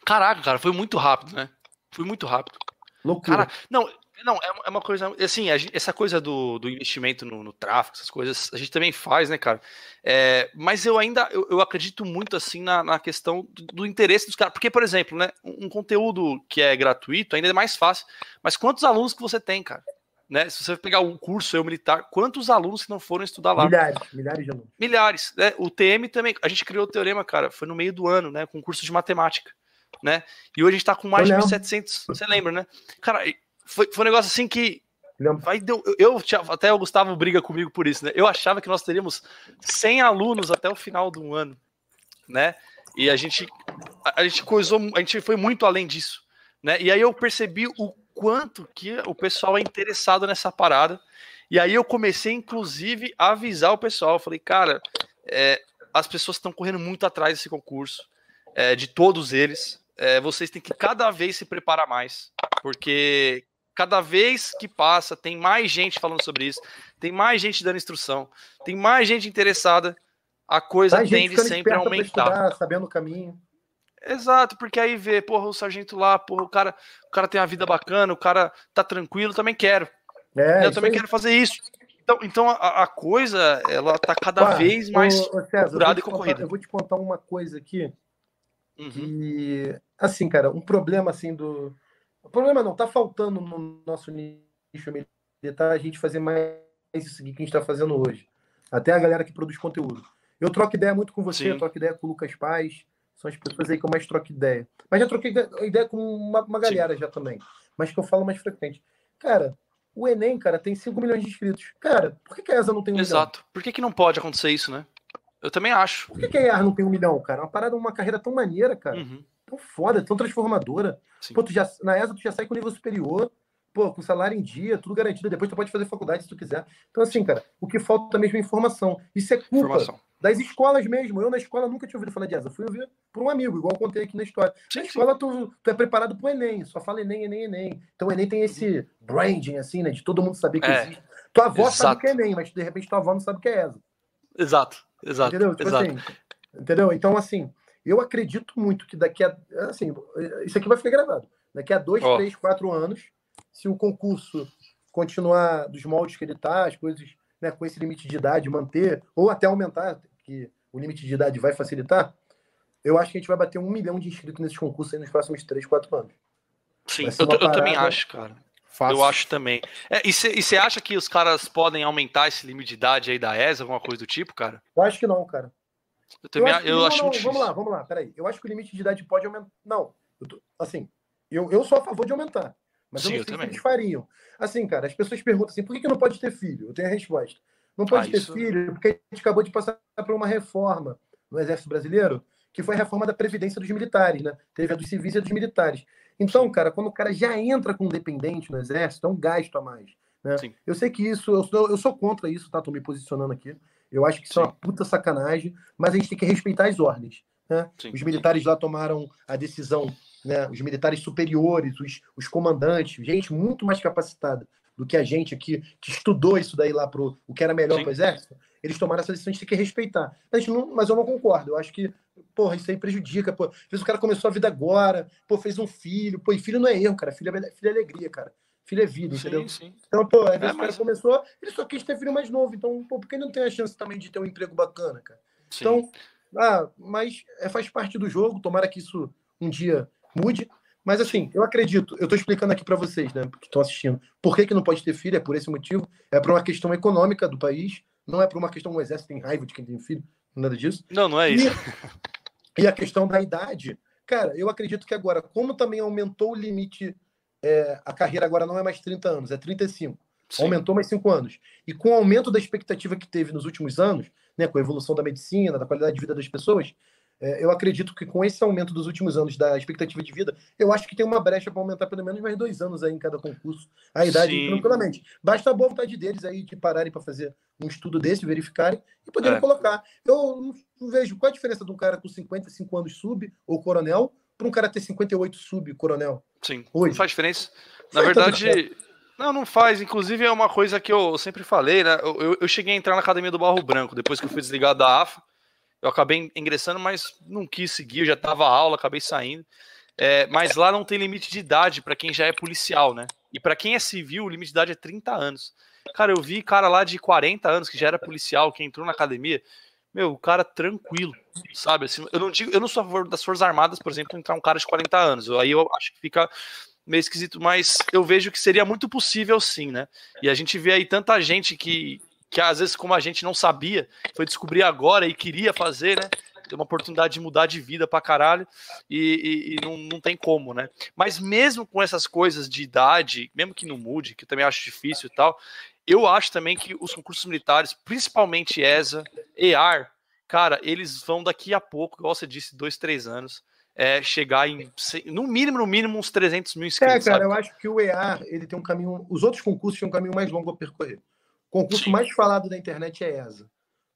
Caraca, cara, foi muito rápido, né? Foi muito rápido. Loucura. Cara, não, não, é, é uma coisa. Assim, essa coisa do, do investimento no, no, tráfego, essas coisas, a gente também faz, né, cara? É, mas eu ainda eu, eu, acredito muito assim na, na questão do, do, interesse dos caras. Porque, por exemplo, né, um, conteúdo que é gratuito ainda é mais fácil. Mas quantos alunos que você tem, cara? Né? Se você pegar um curso eu militar, quantos alunos que não foram estudar lá? Milhares, milhares de alunos. Milhares. Né? O TM também, a gente criou o teorema, cara, foi no meio do ano, né? Com curso de matemática né? E hoje a gente tá com mais de 1.700, você lembra, né? Cara, foi, foi um negócio assim que Vai, deu, eu, até o Gustavo briga comigo por isso, né? Eu achava que nós teríamos 100 alunos até o final do ano, né? E a gente a, a gente coisou, a gente foi muito além disso, né? E aí eu percebi o quanto que o pessoal é interessado nessa parada. E aí eu comecei, inclusive, a avisar o pessoal. Eu falei, cara, é, as pessoas estão correndo muito atrás desse concurso, é, de todos eles é, vocês têm que cada vez se preparar mais, porque cada vez que passa tem mais gente falando sobre isso, tem mais gente dando instrução, tem mais gente interessada, a coisa mais tende sempre a aumentar. Estudar, sabendo o caminho. Exato, porque aí vê, porra, o sargento lá, porra, o cara, o cara tem uma vida bacana, o cara tá tranquilo, também quero. É, eu também aí. quero fazer isso. Então, então a, a, coisa, ela tá cada vez mais ô, César, e concorrida. eu vou te contar uma coisa aqui Uhum. Que, assim, cara, um problema assim do. O problema não, tá faltando no nosso nicho militar a gente fazer mais isso que a gente está fazendo hoje. Até a galera que produz conteúdo. Eu troco ideia muito com você, eu troco ideia com o Lucas Paz, são as pessoas aí que eu mais troco ideia. Mas já troquei ideia com uma, uma galera Sim. já também, mas que eu falo mais frequente. Cara, o Enem, cara, tem 5 milhões de inscritos. Cara, por que, que a ESA não tem um Exato. Milhão? Por que, que não pode acontecer isso, né? Eu também acho. Por que, que a EAR não tem um milhão, cara? Uma parada, uma carreira tão maneira, cara. Uhum. Tão foda, tão transformadora. Pô, tu já, na ESA tu já sai com nível superior, pô, com salário em dia, tudo garantido. Depois tu pode fazer faculdade se tu quiser. Então, assim, cara, o que falta mesmo é informação. Isso é culpa informação. das escolas mesmo. Eu na escola nunca tinha ouvido falar de ESA. Fui ouvir por um amigo, igual eu contei aqui na história. Sim, na escola tu, tu, é preparado pro Enem, só fala Enem, Enem, Enem. Então o Enem tem esse branding, assim, né? De todo mundo saber que é. existe. Tua avó Exato. sabe o que é Enem, mas de repente tua avó não sabe o que é ESA. Exato. Exato. Entendeu? Tipo exato. Assim, entendeu? Então, assim, eu acredito muito que daqui a. Assim, isso aqui vai ficar gravado. Daqui a dois, oh. três, quatro anos, se o concurso continuar dos moldes que ele está, as coisas né, com esse limite de idade manter, ou até aumentar, que o limite de idade vai facilitar, eu acho que a gente vai bater um milhão de inscritos nesses concursos nos próximos três, quatro anos. Sim, eu, eu, também acho, cara. Fácil. Eu acho também. É, e você acha que os caras podem aumentar esse limite de idade aí da ESA, alguma coisa do tipo, cara? Eu acho que não, cara. Eu também eu acho, eu acho não, muito Vamos lá, vamos lá, peraí. Eu acho que o limite de idade pode aumentar. Não, eu tô, assim, eu, eu sou a favor de aumentar. Mas Sim, eu não sei eu que eles fariam. Assim, cara, as pessoas perguntam assim, por que, que não pode ter filho? Eu tenho a resposta. Não pode ah, ter isso... filho porque a gente acabou de passar por uma reforma no Exército Brasileiro, que foi a reforma da Previdência dos militares, né? Teve a dos civis e a dos militares. Então, cara, quando o cara já entra com dependente no exército, é um gasto a mais. Né? Eu sei que isso, eu sou, eu sou contra isso, tá? Tô me posicionando aqui. Eu acho que isso Sim. é uma puta sacanagem, mas a gente tem que respeitar as ordens. Né? Os militares lá tomaram a decisão, né? Os militares superiores, os, os comandantes, gente muito mais capacitada do que a gente aqui, que estudou isso daí lá pro o que era melhor para o exército, eles tomaram essa decisão, a gente tem que respeitar. A gente não, mas eu não concordo. Eu acho que, porra, isso aí prejudica. Pô. Às vezes o cara começou a vida agora, pô, fez um filho. Pô, e filho não é erro, cara. Filho é, filho é alegria, cara. Filho é vida, sim, entendeu? Sim. Então, pô, às vezes é, o cara mas... começou, ele só quis ter filho mais novo. Então, pô, por que não tem a chance também de ter um emprego bacana, cara? Sim. Então, ah, mas é, faz parte do jogo. Tomara que isso um dia mude. Mas assim, eu acredito, eu estou explicando aqui para vocês, né, que estão assistindo, por que, que não pode ter filho, é por esse motivo, é por uma questão econômica do país, não é por uma questão, o exército tem raiva de quem tem filho, nada disso. Não, não é isso. E, e a questão da idade, cara, eu acredito que agora, como também aumentou o limite, é, a carreira agora não é mais 30 anos, é 35. Sim. Aumentou mais 5 anos. E com o aumento da expectativa que teve nos últimos anos, né, com a evolução da medicina, da qualidade de vida das pessoas, é, eu acredito que com esse aumento dos últimos anos da expectativa de vida, eu acho que tem uma brecha para aumentar pelo menos mais dois anos aí em cada concurso, a idade Sim. tranquilamente. Basta a boa vontade deles aí de pararem para fazer um estudo desse, verificarem e poderem é. colocar. Eu não vejo qual a diferença de um cara com 55 anos sub ou coronel para um cara ter 58 sub coronel. Sim, Hoje. não faz diferença. Na faz verdade, não, não faz. Inclusive é uma coisa que eu sempre falei, né? Eu, eu, eu cheguei a entrar na academia do Barro Branco depois que eu fui desligado da AFA. Eu acabei ingressando, mas não quis seguir, eu já tava aula, acabei saindo. É, mas lá não tem limite de idade para quem já é policial, né? E para quem é civil, o limite de idade é 30 anos. Cara, eu vi cara lá de 40 anos que já era policial, que entrou na academia. Meu, o cara tranquilo, sabe? Assim, eu não digo, eu não sou a favor das Forças Armadas, por exemplo, entrar um cara de 40 anos. Aí eu acho que fica meio esquisito, mas eu vejo que seria muito possível sim, né? E a gente vê aí tanta gente que, que às vezes, como a gente não sabia, foi descobrir agora e queria fazer, né? Tem uma oportunidade de mudar de vida pra caralho e, e, e, não, não tem como, né? Mas mesmo com essas coisas de idade, mesmo que não mude, que eu também acho difícil e tal, eu acho também que os concursos militares, principalmente ESA, EAR, cara, eles vão daqui a pouco, igual você disse, dois, três anos, é, chegar em, no mínimo, no mínimo, uns 300 mil inscritos. É, cara, sabe? eu acho que o EAR, ele tem um caminho, os outros concursos têm um caminho mais longo a percorrer. O concurso Sim. mais falado da internet é ESA.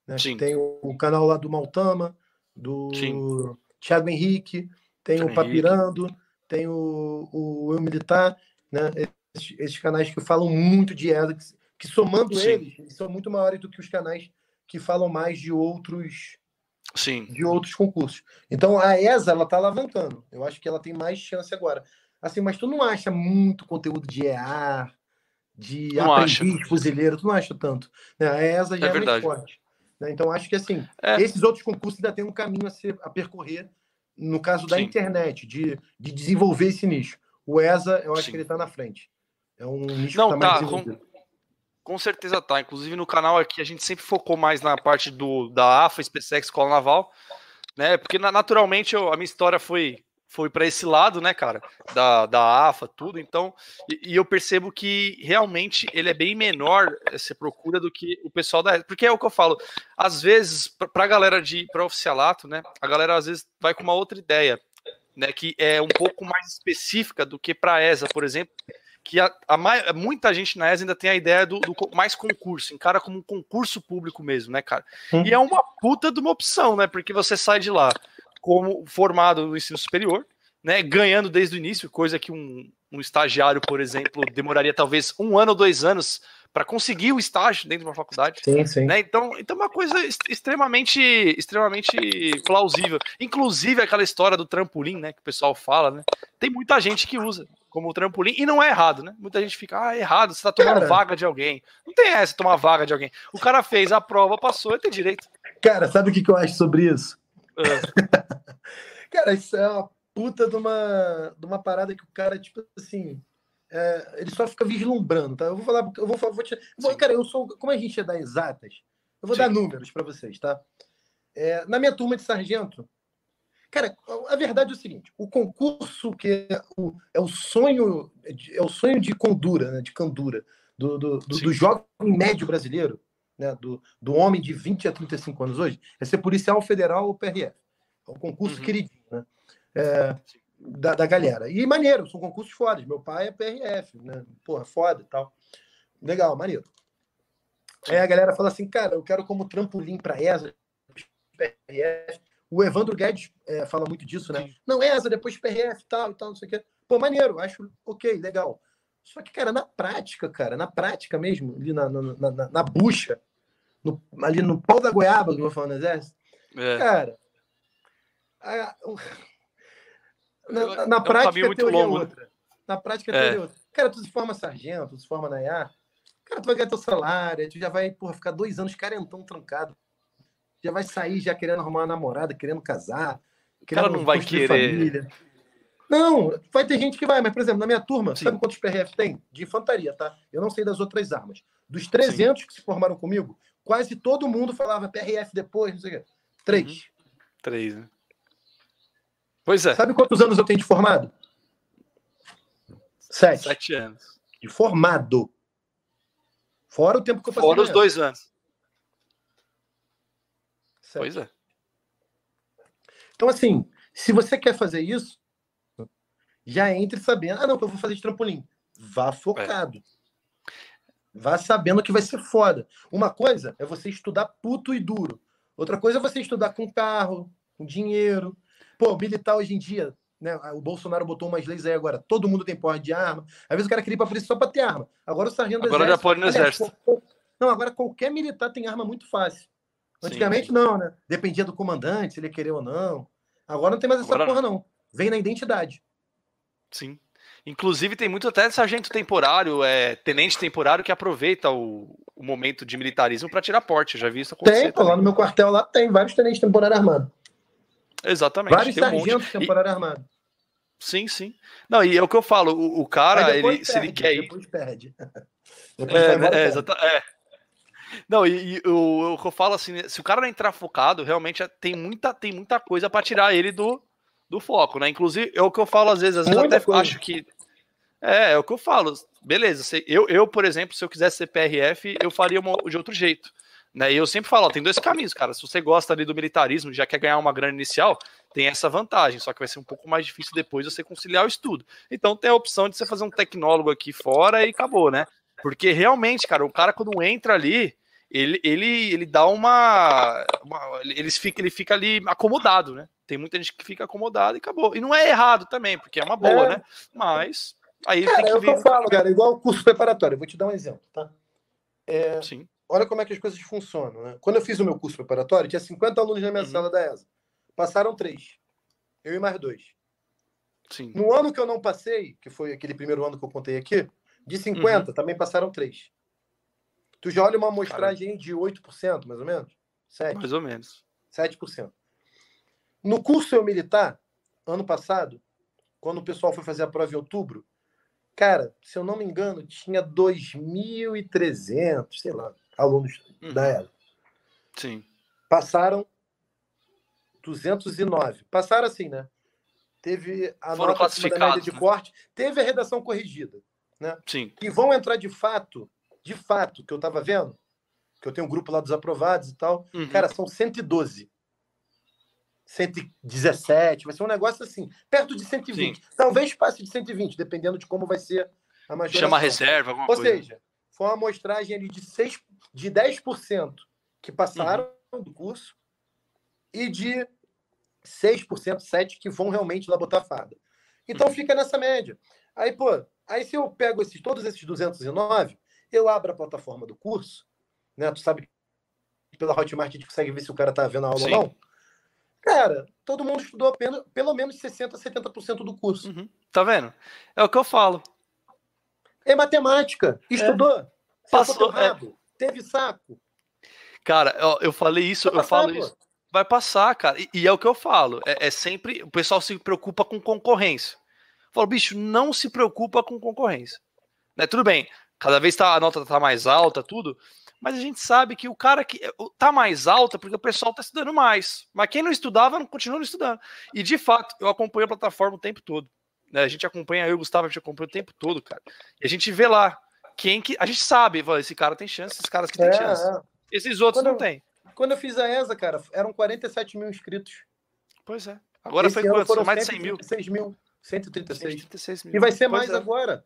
Né? Tem o, o, canal lá do Maltama, do Sim. Thiago Henrique, tem Thiago o Papirando, Henrique. tem o, o Eu Militar, né? Esses, esses, canais que falam muito de ESA, que, que somando Sim. eles, são muito maiores do que os canais que falam mais de outros Sim. de outros concursos. Então a ESA ela está alavancando. Eu acho que ela tem mais chance agora. Assim, mas tu não acha muito conteúdo de EAR, de não aprendiz acho. fuzileiro, tu não acha tanto. Né? A ESA já é, é mais forte. Né? Então, acho que assim, é. esses outros concursos ainda tem um caminho a, ser, a percorrer, no caso da Sim. internet, de, de desenvolver esse nicho. O ESA, eu acho Sim. que ele está na frente. É um nicho não, que tá, tá com, com, certeza tá. Inclusive no canal aqui a gente sempre focou mais na parte do da AFA, SpaceX, Escola Naval, né? Porque naturalmente eu, a minha história foi foi para esse lado, né, cara, da, da AFA, tudo. Então, e, e, eu percebo que realmente ele é bem menor essa procura do que o pessoal da. Porque é o que eu falo, às vezes, para a galera de para oficialato, né, a galera às vezes vai com uma outra ideia, né, que é um pouco mais específica do que para a ESA, por exemplo. Que a, a, muita gente na ESA ainda tem a ideia do, do mais concurso, encara como um concurso público mesmo, né, cara? Hum. E é uma puta de uma opção, né? Porque você sai de lá como formado no ensino superior, né, ganhando desde o início, coisa que um, um estagiário, por exemplo, demoraria talvez um ano ou dois anos para conseguir o estágio dentro de uma faculdade. Sim, sim. Né? Então, então é uma coisa extremamente, extremamente plausível. Inclusive aquela história do trampolim, né, que o pessoal fala, né? Tem muita gente que usa como trampolim e não é errado, né? Muita gente fica, ah, é errado, você tá tomando cara, vaga de alguém. Não tem essa tomar vaga de alguém. O cara fez a prova, passou, ele tem direito. Cara, sabe o que, que eu acho sobre isso? cara, isso é uma puta de uma, de uma parada que o cara, tipo assim, é, ele só fica vislumbrando, tá? Eu vou falar, eu vou, vou te, vou, cara, eu sou, como a gente é da exatas, eu vou Sim. dar números para vocês, tá? É, na minha turma de sargento, cara, a verdade é o seguinte: o concurso que é o, é o sonho, é o sonho de condura, né, de candura do, do, do, do jovem médio brasileiro, né, do, do homem de 20 a 35 anos hoje, é ser policial federal ou PRF. É um concurso uhum. queridinho, né? É, da, da galera. E maneiro, são concursos fodas. Meu pai é PRF, né? Porra, foda e tal. Legal, maneiro. Aí a galera fala assim, cara, eu quero como trampolim para ESA, PRF. O Evandro Guedes é, fala muito disso, né? Sim. Não, ESA, depois PRF tal e tal, não sei o quê. Pô, maneiro, acho ok, legal. Só que, cara, na prática, cara, na prática mesmo, ali na, na, na, na bucha, no, ali no pau da goiaba, que eu vou falar no exército. É. Cara, a, na, na é prática, um teoria longo, outra. Na prática, é. teoria outra. Cara, tu se forma sargento, tu se forma na IA, cara, tu vai ganhar teu salário, tu já vai porra, ficar dois anos carentão trancado. Já vai sair já querendo arrumar uma namorada, querendo casar. Querendo cara não vai querer. Família. Não, vai ter gente que vai, mas, por exemplo, na minha turma, Sim. sabe quantos PRF tem? De infantaria, tá? Eu não sei das outras armas. Dos 300 Sim. que se formaram comigo, quase todo mundo falava PRF depois, não sei o quê. Três. Uhum. Três, né? Pois é. Sabe quantos anos eu tenho de formado? Sete. Sete anos. De formado. Fora o tempo que eu passei. Fora os dois anos. Sete. Pois é. Então, assim, se você quer fazer isso, já entre sabendo, ah, não, eu vou fazer de trampolim. Vá focado. É. Vá sabendo que vai ser foda. Uma coisa é você estudar puto e duro. Outra coisa é você estudar com carro, com dinheiro. Pô, militar hoje em dia, né? O Bolsonaro botou umas leis aí agora. Todo mundo tem porra de arma. Às vezes o cara queria ir pra polícia só pra ter arma. Agora o sargento Agora já pode no exército. Não, agora qualquer militar tem arma muito fácil. Antigamente Sim. não, né? Dependia do comandante, se ele querer ou não. Agora não tem mais essa agora... porra, não. Vem na identidade. Sim. Inclusive, tem muito até sargento temporário, é, tenente temporário, que aproveita o, o momento de militarismo para tirar porte. Já vi isso acontecer. Tem, lá no meu quartel lá tem vários tenentes temporários armados. Exatamente. Vários sargentos um temporários e... armados. Sim, sim. Não, e é o que eu falo, o, o cara, ele, perde, se ele quer ir. Depois perde. Depois é, é, exata, é. Não, e, e o, o, que eu falo assim, se o cara não entrar focado, realmente tem muita, tem muita coisa para tirar ele do, do foco, né? Inclusive, é o que eu falo às vezes, às vezes eu até coisa. acho que. É, é o que eu falo. Beleza, eu, eu, por exemplo, se eu quisesse ser PRF, eu faria uma, de outro jeito. Né? E eu sempre falo, ó, tem dois caminhos, cara. Se você gosta ali do militarismo, já quer ganhar uma grana inicial, tem essa vantagem, só que vai ser um pouco mais difícil depois você conciliar o estudo. Então tem a opção de você fazer um tecnólogo aqui fora e acabou, né? Porque realmente, cara, o cara quando entra ali, ele, ele, ele dá uma, uma ele, fica, ele fica ali acomodado, né? Tem muita gente que fica acomodada e acabou. E não é errado também, porque é uma boa, é. né? Mas aí cara, tem que é o que eu falo, cara, igual o curso preparatório. Vou te dar um exemplo, tá? É, Sim. Olha como é que as coisas funcionam, né? Quando eu fiz o meu curso preparatório, tinha 50 alunos na minha uhum. sala da ESA. Passaram três. Eu e mais dois. Sim. No ano que eu não passei, que foi aquele primeiro ano que eu contei aqui, de 50, uhum. também passaram três. Tu já olha uma amostragem de 8%, mais ou menos? 7%. Mais ou menos. 7%. No curso eu militar, ano passado, quando o pessoal foi fazer a prova em outubro, cara, se eu não me engano, tinha 2.300, sei lá, alunos uhum. da ELA. Sim. Passaram 209. Passaram assim, né? Teve a Foram nota da média de né? corte, teve a redação corrigida, né? Sim. E vão entrar de fato, de fato, que eu estava vendo, que eu tenho um grupo lá dos aprovados e tal, uhum. cara, são 112. 117, vai ser um negócio assim, perto de 120. Sim. Talvez passe de 120, dependendo de como vai ser a majoria. Chama reserva, alguma Ou coisa. Ou seja, foi uma amostragem ali de, 6, de 10% que passaram uhum. do curso e de 6%, 7% que vão realmente lá botar fada. Então uhum. fica nessa média. Aí, pô, aí se eu pego esses, todos esses 209, eu abro a plataforma do curso, né? Tu sabe que pela Hotmart a gente consegue ver se o cara tá vendo a aula Sim. ou não. Cara, todo mundo estudou apenas, pelo menos 60%, 70% do curso. Uhum. Tá vendo? É o que eu falo. É matemática. Estudou. É. Passou. É. Teve saco. Cara, eu, eu falei isso, eu falo pô. isso. Vai passar, cara. E, e, é o que eu falo. É, é, sempre. O pessoal se preocupa com concorrência. Eu falo, bicho, não se preocupa com concorrência. Né? Tudo bem, cada vez tá, a nota tá mais alta, tudo mas a gente sabe que o cara que tá mais alta porque o pessoal tá estudando mais. Mas quem não estudava não continua estudando. E de fato, eu acompanho a plataforma o tempo todo. Né? A gente acompanha, eu e o Gustavo, a gente acompanha o tempo todo, cara. E a gente vê lá quem que. A gente sabe, esse cara tem chance, esses caras que têm é, chance. É. Esses outros quando não têm. Quando eu fiz a ESA, cara, eram 47 mil inscritos. Pois é. Agora Esse foi quanto? Mais de 100 mil. 106 mil. 136. 136 mil. E vai ser pois mais é. agora.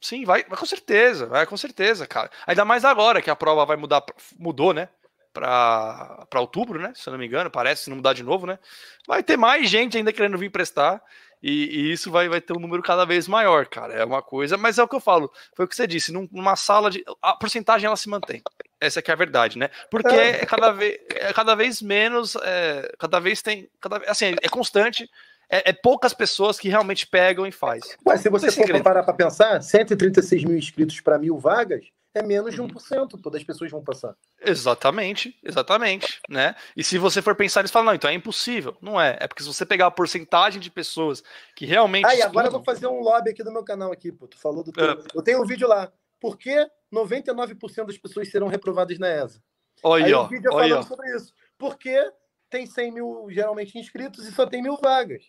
Sim, vai, vai com certeza, vai com certeza, cara. Ainda mais agora que a prova vai mudar, mudou, né? Para outubro, né? Se eu não me engano, parece, se não mudar de novo, né? Vai ter mais gente ainda querendo vir prestar. E, e, isso vai, vai ter um número cada vez maior, cara. É uma coisa, mas é o que eu falo. Foi o que você disse. Numa sala de. A porcentagem ela se mantém. Essa que é a verdade, né? Porque é, é cada, vez, é cada vez menos, é, cada vez tem, cada, assim, é constante, é, é, poucas pessoas que realmente pegam e faz. Mas se você for parar para pensar, 136 mil inscritos para mil vagas é menos de 1%, uhum. todas as pessoas vão passar. Exatamente, exatamente, né? E se você for pensar nisso, fala, não, então é impossível. Não é, é porque se você pegar a porcentagem de pessoas que realmente... Ah, e agora eu vou fazer um lobby aqui do meu canal aqui, pô, tu falou do teu... É. Eu tenho um vídeo lá, por que 99% das pessoas serão reprovadas na ESA? Olha aí, ó. Um vídeo falando sobre isso. Porque tem 100 mil geralmente inscritos e só tem mil vagas.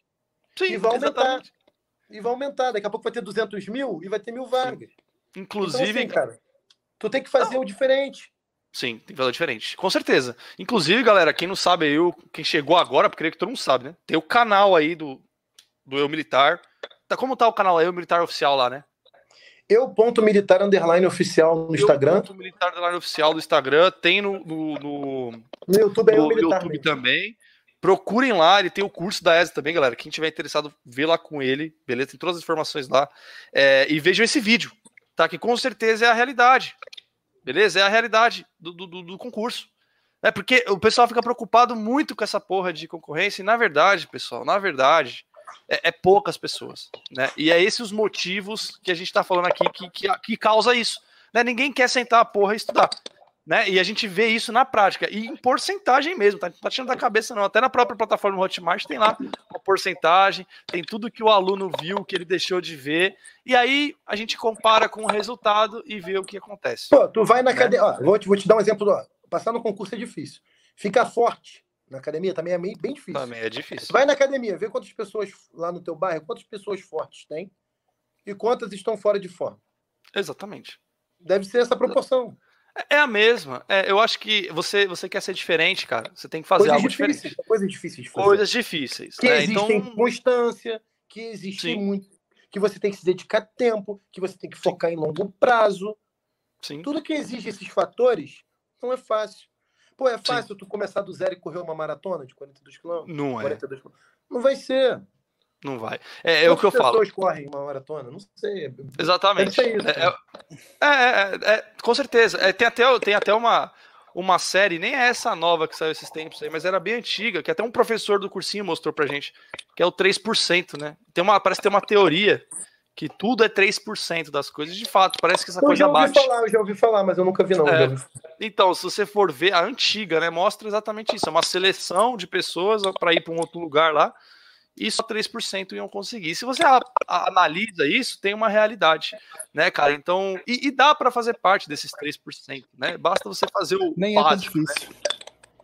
Sim, e vai aumentar. Exatamente. E vai aumentar. Daqui a pouco vai ter 200 mil e vai ter mil vagas. Sim. Inclusive, então, assim, cara, tu tem que fazer não. o diferente. Sim, tem que fazer o diferente. Com certeza. Inclusive, galera, quem não sabe aí, quem chegou agora, porque creio que todo mundo sabe, né? Tem o canal aí do, do Eu Militar. Tá, como tá o canal aí, Eu Militar Oficial lá, né? Eu ponto militar underline oficial no Instagram. Eu ponto militar underline oficial do Instagram. Tem no, no, no, no YouTube, é no YouTube também. Procurem lá, ele tem o curso da ESA também, galera. Quem tiver interessado, vê lá com ele, beleza? Tem todas as informações lá. É, e vejam esse vídeo, tá? Que com certeza é a realidade, beleza? É a realidade do, do, do concurso. É porque o pessoal fica preocupado muito com essa porra de concorrência, e na verdade, pessoal, na verdade, é, é poucas pessoas, né? E é esses os motivos que a gente tá falando aqui que, que, que causa isso. Né? Ninguém quer sentar a porra e estudar. Né? E a gente vê isso na prática, e em porcentagem mesmo, tá, tá tirando da cabeça não, até na própria plataforma Hotmart tem lá uma porcentagem, tem tudo que o aluno viu, que ele deixou de ver, e aí a gente compara com o resultado e vê o que acontece. Pô, tu vai na né? academia, vou, te, vou te dar um exemplo, ó, passar no concurso é difícil, ficar forte na academia também é bem, bem difícil. Também é difícil. Vai na academia, vê quantas pessoas lá no teu bairro, quantas pessoas fortes tem e quantas estão fora de forma. Exatamente. Deve ser essa proporção. É a mesma. É, eu acho que você, você quer ser diferente, cara. Você tem que fazer coisas algo difíceis, diferente. Coisas difíceis de fazer. Coisas difíceis. Que né? existem então... constância, que existe Sim. muito. Que você tem que se dedicar tempo, que você tem que focar Sim. em longo prazo. Sim. Tudo que exige esses fatores não é fácil. Pô, é fácil Sim. tu começar do zero e correr uma maratona de 42 quilômetros? Não é. Não vai ser. Não vai. É, é o que eu falo. pessoas correm uma maratona? Não sei. Exatamente. Isso, é, é, é, é, com certeza. tem até, tem até uma, uma série, nem é essa nova que saiu esses tempos aí, mas era bem antiga, que até um professor do cursinho mostrou pra gente, que é o 3%, né? Tem uma, parece ter uma teoria que tudo é 3% das coisas. De fato, parece que essa eu coisa já ouvi Falar, eu já ouvi falar, mas eu nunca vi, não. É, então, se você for ver a antiga, né, mostra exatamente isso. É uma seleção de pessoas para ir para um outro lugar lá e só 3% iam conseguir. Se você a, a, analisa isso, tem uma realidade, né, cara? Então, e, e dá para fazer parte desses 3%, né? Basta você fazer o Nem básico, é tão difícil. Né?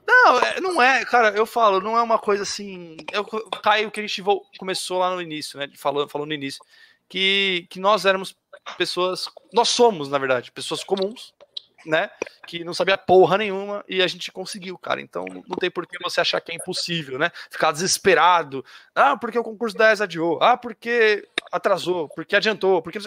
Não, é, não é, cara, eu falo, não é uma coisa assim. Eu caio que a gente começou lá no início, né? Falando, falando no início, que, que nós éramos pessoas. Nós somos, na verdade, pessoas comuns, né? Que não sabia porra nenhuma e a gente conseguiu, cara. Então não tem por que você achar que é impossível, né? Ficar desesperado. Ah, porque o concurso da ESA adiou. Ah, porque atrasou, porque adiantou, porque.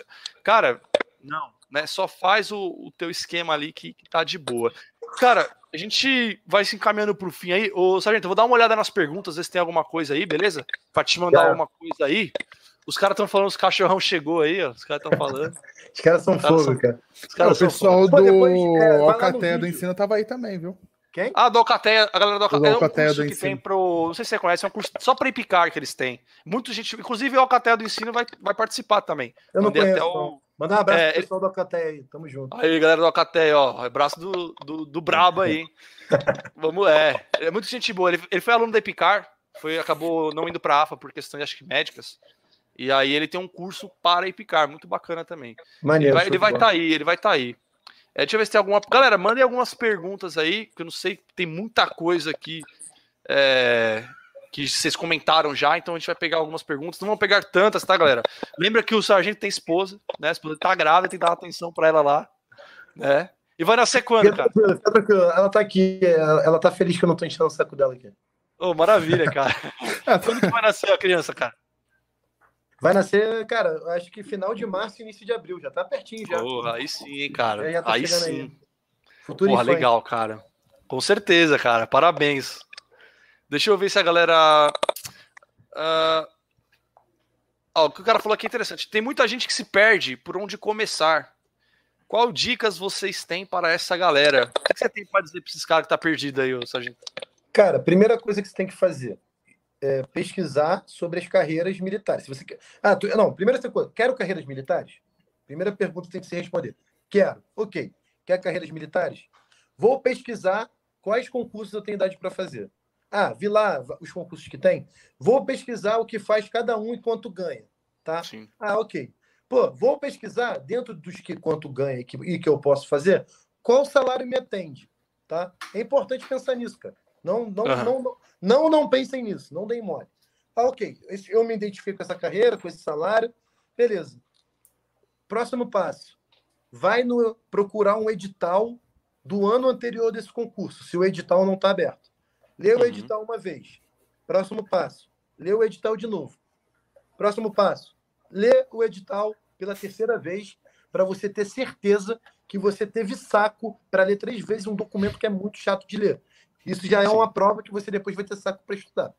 Cara, não, né? Só faz o, o teu esquema ali que, que tá de boa. Cara, a gente vai se encaminhando pro fim aí. Ô, Sargento, eu vou dar uma olhada nas perguntas, ver se tem alguma coisa aí, beleza? Pra te mandar alguma coisa aí. Os caras estão falando, os cachorrão chegou aí, ó. Os caras estão falando. os caras são fogo, são... cara. Cara, o pessoal do depois, é, Alcateia do Ensino tava aí também, viu? Quem? Ah, do Alcateia, a galera do Alcateia, é um curso que tem pro. Não sei se você conhece, é um curso só para Epicar que eles têm. Muita gente, inclusive o Alcateia do Ensino vai, vai participar também. Eu não conheço, o... Manda um abraço é, pro pessoal do Alcateia aí, tamo junto. Aí, galera do Alcateia, ó, abraço do, do, do Brabo aí. Vamos, é. É muita gente boa. Ele, ele foi aluno da Epicar, foi, acabou não indo pra AFA por questões, acho que médicas. E aí ele tem um curso para Epicar, muito bacana também. Maneiro, ele vai estar tá aí, ele vai estar tá aí. É, deixa eu ver se tem alguma. Galera, mandem algumas perguntas aí, que eu não sei, tem muita coisa aqui é, que vocês comentaram já, então a gente vai pegar algumas perguntas. Não vamos pegar tantas, tá, galera? Lembra que o sargento tem esposa, né? A esposa tá grávida, tem que dar atenção para ela lá, né? E vai nascer quando, cara? Ela tá aqui, ela tá feliz que eu não tô enchendo o saco dela aqui. Oh, maravilha, cara. quando que vai nascer a criança, cara? Vai nascer, cara, acho que final de março e início de abril, já tá pertinho já. Porra, aí sim, cara. Tá aí sim. Aí. Futuro Porra, legal, cara. Com certeza, cara. Parabéns. Deixa eu ver se a galera. Uh... Oh, o que o cara falou aqui é interessante. Tem muita gente que se perde por onde começar. Qual dicas vocês têm para essa galera? O que você tem para dizer para esses caras que tá perdido aí, Sargento? Cara, primeira coisa que você tem que fazer é pesquisar sobre as carreiras militares. Se você quer... Ah, tu... não, primeira coisa, quero carreiras militares? Primeira pergunta tem que se responder. Quero. Ok. Quer carreiras militares? Vou pesquisar quais concursos eu tenho idade para fazer. Ah, vi lá os concursos que tem. Vou pesquisar o que faz cada um e quanto ganha. Tá? Sim. Ah, ok. Pô, vou pesquisar dentro dos que quanto ganha e que, e que eu posso fazer, qual salário me atende, tá? É importante pensar nisso, cara. Não, não, uhum. não, não, não, não pensem nisso, não deem mole. Ah, ok, eu me identifico com essa carreira, com esse salário, beleza. Próximo passo, vai no, procurar um edital do ano anterior desse concurso, se o edital não está aberto. Lê o uhum. edital uma vez. Próximo passo, lê o edital de novo. Próximo passo, lê o edital pela terceira vez para você ter certeza que você teve saco para ler três vezes um documento que é muito chato de ler. Isso já é uma prova que você depois vai ter saco para estudar.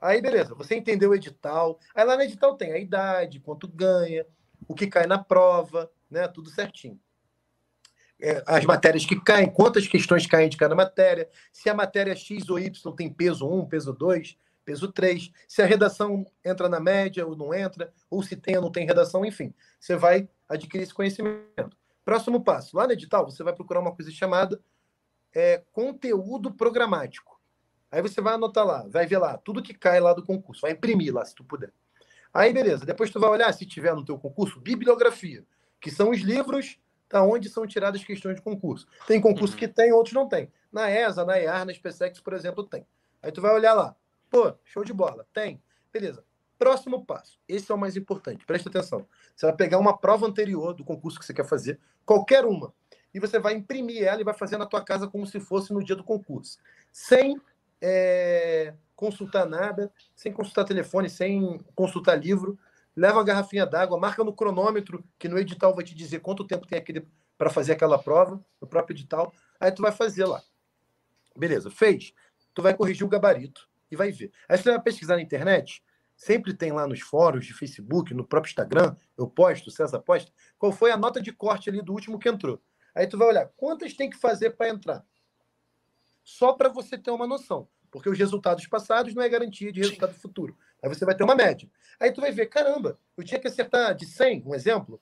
Aí, beleza, você entendeu o edital. Aí lá no edital tem a idade, quanto ganha, o que cai na prova, né? Tudo certinho. É, as matérias que caem, quantas questões caem de cada matéria, se a matéria X ou Y tem peso 1, peso 2, peso 3, se a redação entra na média ou não entra, ou se tem ou não tem redação, enfim. Você vai adquirir esse conhecimento. Próximo passo. Lá no edital, você vai procurar uma coisa chamada é, conteúdo programático. Aí você vai anotar lá, vai ver lá, tudo que cai lá do concurso, vai imprimir lá, se tu puder. Aí, beleza. Depois tu vai olhar, se tiver no teu concurso, bibliografia, que são os livros da onde são tiradas questões de concurso. Tem concurso uhum. que tem, outros não tem. Na ESA, na EAR, na SpaceX, por exemplo, tem. Aí tu vai olhar lá. Pô, show de bola. Tem. Beleza. Próximo passo. Esse é o mais importante. Presta atenção. Você vai pegar uma prova anterior do concurso que você quer fazer, qualquer uma, e você vai imprimir ela e vai fazer na tua casa como se fosse no dia do concurso. Sem é, consultar nada, sem consultar telefone, sem consultar livro. Leva uma garrafinha d'água, marca no cronômetro, que no edital vai te dizer quanto tempo tem aquele para fazer aquela prova, no próprio edital. Aí tu vai fazer lá. Beleza, fez. Tu vai corrigir o gabarito e vai ver. Aí você vai pesquisar na internet, sempre tem lá nos fóruns de Facebook, no próprio Instagram, eu posto, o César posta, qual foi a nota de corte ali do último que entrou. Aí tu vai olhar, quantas tem que fazer para entrar? Só para você ter uma noção. Porque os resultados passados não é garantia de resultado futuro. Aí você vai ter uma média. Aí tu vai ver, caramba, eu tinha que acertar de 100, um exemplo,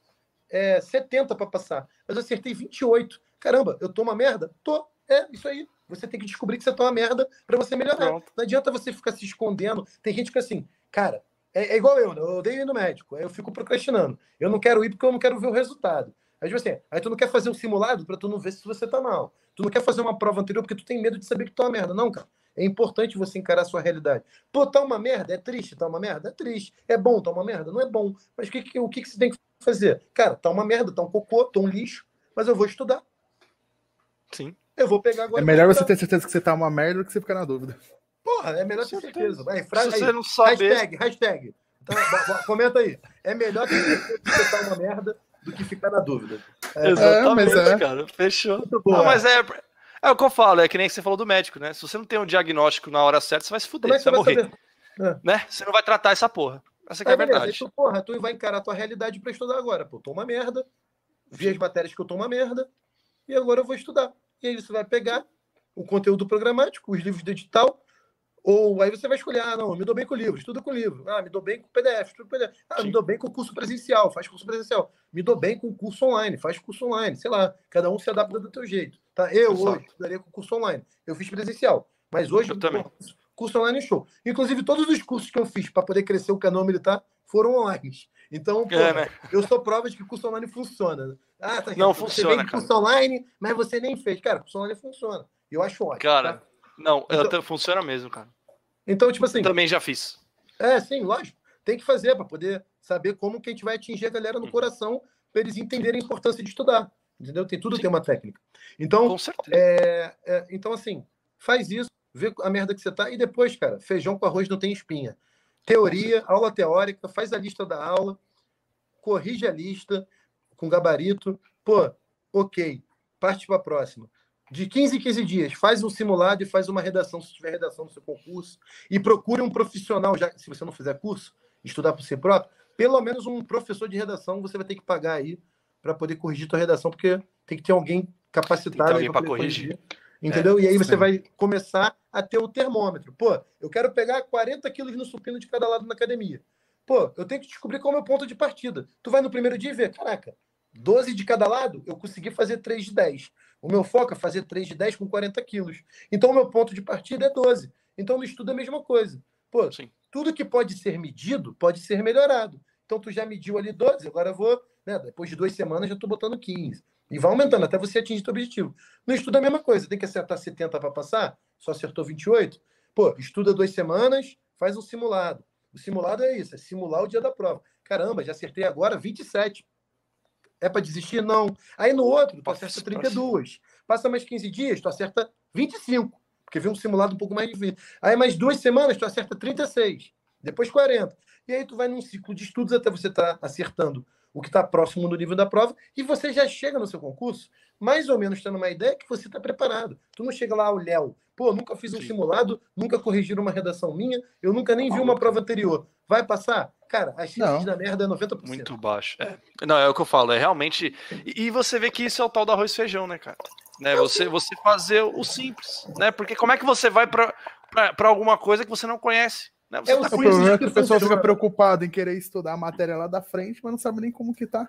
é, 70 para passar. Mas eu acertei 28. Caramba, eu tô uma merda? Tô. É, isso aí. Você tem que descobrir que você tá uma merda para você melhorar. Pronto. Não adianta você ficar se escondendo. Tem gente que assim, cara, é, é igual eu, né? eu odeio ir no médico. Aí eu fico procrastinando. Eu não quero ir porque eu não quero ver o resultado. Aí, tipo assim, aí tu não quer fazer um simulado para tu não ver se você tá mal. Tu não quer fazer uma prova anterior porque tu tem medo de saber que tu é uma merda. Não, cara. É importante você encarar a sua realidade. Pô, tá uma merda? É triste, tá uma merda? É triste. É bom, tá uma merda? Não é bom. Mas que, que, o que, que você tem que fazer? Cara, tá uma merda, tá um cocô, tá um lixo, mas eu vou estudar. Sim. Eu vou pegar agora. É melhor você ter certeza que você tá uma merda do que você ficar na dúvida. Porra, é melhor ter certeza. Vai, frase, Se você não sabe. Hashtag, hashtag. Então, comenta aí. É melhor ter certeza que você tá uma merda do que ficar na dúvida. É, Exatamente, é, é. cara. Fechou. Não, mas é, é o que eu falo, é que nem você falou do médico, né? Se você não tem um diagnóstico na hora certa, você vai se fuder, é você, vai, vai morrer. É. Né? Você não vai tratar essa porra. Essa é, é a verdade. Tu, porra, tu vai encarar a tua realidade para estudar agora. Pô, tô uma merda, vi as matérias que eu tô uma merda, e agora eu vou estudar. E aí você vai pegar o conteúdo programático, os livros de edital, ou aí você vai escolher, ah, não, me dou bem com livro, estuda com livro. Ah, me dou bem com PDF, estuda com PDF. Ah, Sim. me dou bem com curso presencial, faz curso presencial. Me dou bem com curso online, faz curso online. Sei lá, cada um se adapta do teu jeito. Tá? Eu Exato. hoje estudaria com curso online. Eu fiz presencial, mas hoje eu também. curso online show. Inclusive, todos os cursos que eu fiz para poder crescer o canal militar foram online. Então, pô, é, né? eu sou prova de que curso online funciona. Ah, tá Não funciona, cara. curso online, mas você nem fez. Cara, curso online funciona. Eu acho ótimo. Cara, tá? Não, então, funciona mesmo, cara. Então, tipo assim. Também já fiz. É, sim, lógico. Tem que fazer para poder saber como que a gente vai atingir a galera no uhum. coração para eles entenderem a importância de estudar. Entendeu? Tem tudo sim. tem uma técnica. Então, com certeza. É, é, então assim, faz isso, vê a merda que você tá e depois, cara, feijão com arroz não tem espinha. Teoria, aula teórica, faz a lista da aula, corrige a lista com gabarito. Pô, ok, parte para a próxima de 15 em 15 dias, faz um simulado e faz uma redação, se tiver redação no seu concurso, e procure um profissional, já se você não fizer curso, estudar por si próprio, pelo menos um professor de redação você vai ter que pagar aí para poder corrigir tua redação, porque tem que ter alguém capacitado para corrigir. corrigir. Entendeu? É, e aí você sim. vai começar a ter o termômetro. Pô, eu quero pegar 40 quilos no supino de cada lado na academia. Pô, eu tenho que descobrir qual é o meu ponto de partida. Tu vai no primeiro dia e vê, caraca, 12 de cada lado, eu consegui fazer 3 de 10. O meu foco é fazer 3 de 10 com 40 quilos. Então, o meu ponto de partida é 12. Então, no estudo é a mesma coisa. Pô, Sim. tudo que pode ser medido pode ser melhorado. Então, tu já mediu ali 12, agora eu vou, né, depois de duas semanas, já estou botando 15. E vai aumentando até você atingir o objetivo. No estudo é a mesma coisa. Tem que acertar 70 para passar, só acertou 28. Pô, estuda duas semanas, faz um simulado. O simulado é isso, é simular o dia da prova. Caramba, já acertei agora 27. É para desistir? Não. Aí no outro, tu acerta 32. Passa mais 15 dias, tu acerta 25. Porque vem um simulado um pouco mais difícil. Aí mais duas semanas, tu acerta 36. Depois 40. E aí tu vai num ciclo de estudos até você estar tá acertando o que está próximo do nível da prova, e você já chega no seu concurso, mais ou menos tendo uma ideia que você está preparado. Tu não chega lá, o Léo, pô, nunca fiz um Sim. simulado, nunca corrigiram uma redação minha, eu nunca nem vi uma prova anterior. Vai passar? Cara, a chance da merda é 90%. Muito baixo. É. Não, é o que eu falo, é realmente. E, você vê que isso é o tal do arroz e feijão, né, cara? Né, você, você fazer o simples, né? Porque como é que você vai para alguma coisa que você não conhece? Né? É, o problema é que o pessoal fica preocupado em querer estudar a matéria lá da frente, mas não sabe nem como que tá.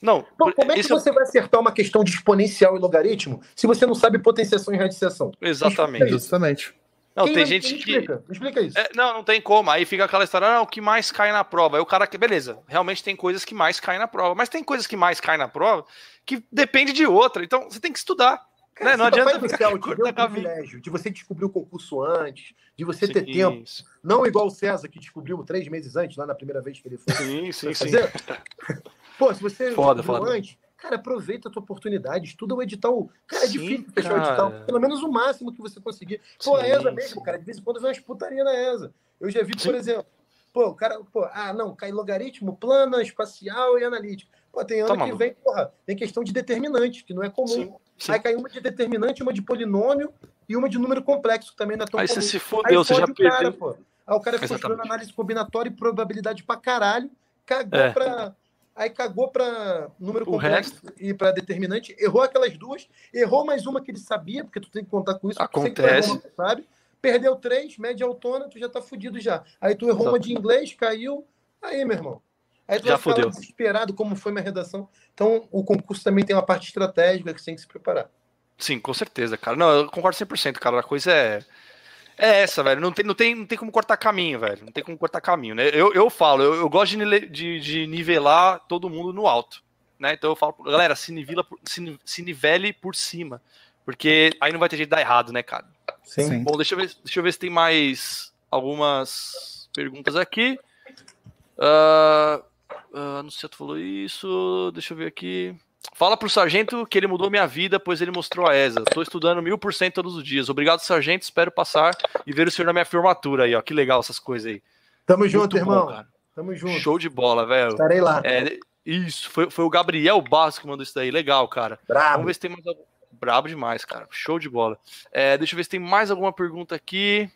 Não, então, como é que você vai acertar uma questão de exponencial e logaritmo se você não sabe potenciação e radiciação? Exatamente. Justamente. Não, Quem tem gente que. Explica, explica isso. É, não, não tem como. Aí fica aquela história, não, o que mais cai na prova. Aí o cara que. Beleza, realmente tem coisas que mais caem na prova. Mas tem coisas que mais caem na prova que depende de outra. Então você tem que estudar. Cara, né? Não adianta ficar o privilégio de você descobrir o concurso antes, de você sim, ter tempo. Não igual o César, que descobriu três meses antes, lá na primeira vez que ele foi. Sim, sim, sim. Pô, se você foda, foda. antes, cara, aproveita a tua oportunidade, estuda o edital. Cara, é difícil fechar o edital. Pelo menos o máximo que você conseguir. Pô, sim, a ESA mesmo, cara, de vez em quando vem umas putaria na ESA. Eu já vi, por exemplo, pô, o cara, pô, ah, não, cai logaritmo, plana, espacial e analítico. Pô, tem ano Toma, que vem, porra, tem questão de determinante, que não é comum. Sim, sim. Aí cai uma de determinante, uma de polinômio e uma de número complexo, que também não é tão Aí comum. você se fodeu, você já perdeu. Cara, pô. Aí o cara ficou estudando análise combinatória e probabilidade pra caralho, cagou é. pra aí cagou para número complexo e para determinante, errou aquelas duas, errou mais uma que ele sabia, porque tu tem que contar com isso. Acontece. Sabe? Perdeu três, média autônoma, tu já tá fudido já. Aí tu errou Exato. uma de inglês, caiu, aí, meu irmão. Aí tu já vai ficar desesperado como foi minha redação. Então, o concurso também tem uma parte estratégica que você tem que se preparar. Sim, com certeza, cara. Não, eu concordo 100%, cara. A coisa é é essa, velho. Não tem, não, tem, não tem como cortar caminho, velho. Não tem como cortar caminho, né? Eu, eu falo, eu, eu gosto de, de, de, nivelar todo mundo no alto. Né? Então eu falo, galera, se, nivela, se, se nivele por cima. Porque aí não vai ter jeito de dar errado, né, cara? Sim. Bom, deixa eu ver, deixa eu ver se tem mais algumas perguntas aqui. Uh, uh, não sei se tu falou isso. Deixa eu ver aqui. Fala pro sargento que ele mudou minha vida, pois ele mostrou a ESA. Estou estudando mil por cento todos os dias. Obrigado, sargento. Espero passar e ver o senhor na minha formatura aí, ó. Que legal essas coisas aí. Tamo Muito junto, bom, irmão. Cara. Tamo junto. Show de bola, velho. Estarei lá. É, isso, foi, foi o Gabriel Basco que mandou isso daí. Legal, cara. Brabo. Vamos ver se tem mais algum. Brabo demais, cara. Show de bola. É, deixa eu ver se tem mais alguma pergunta aqui.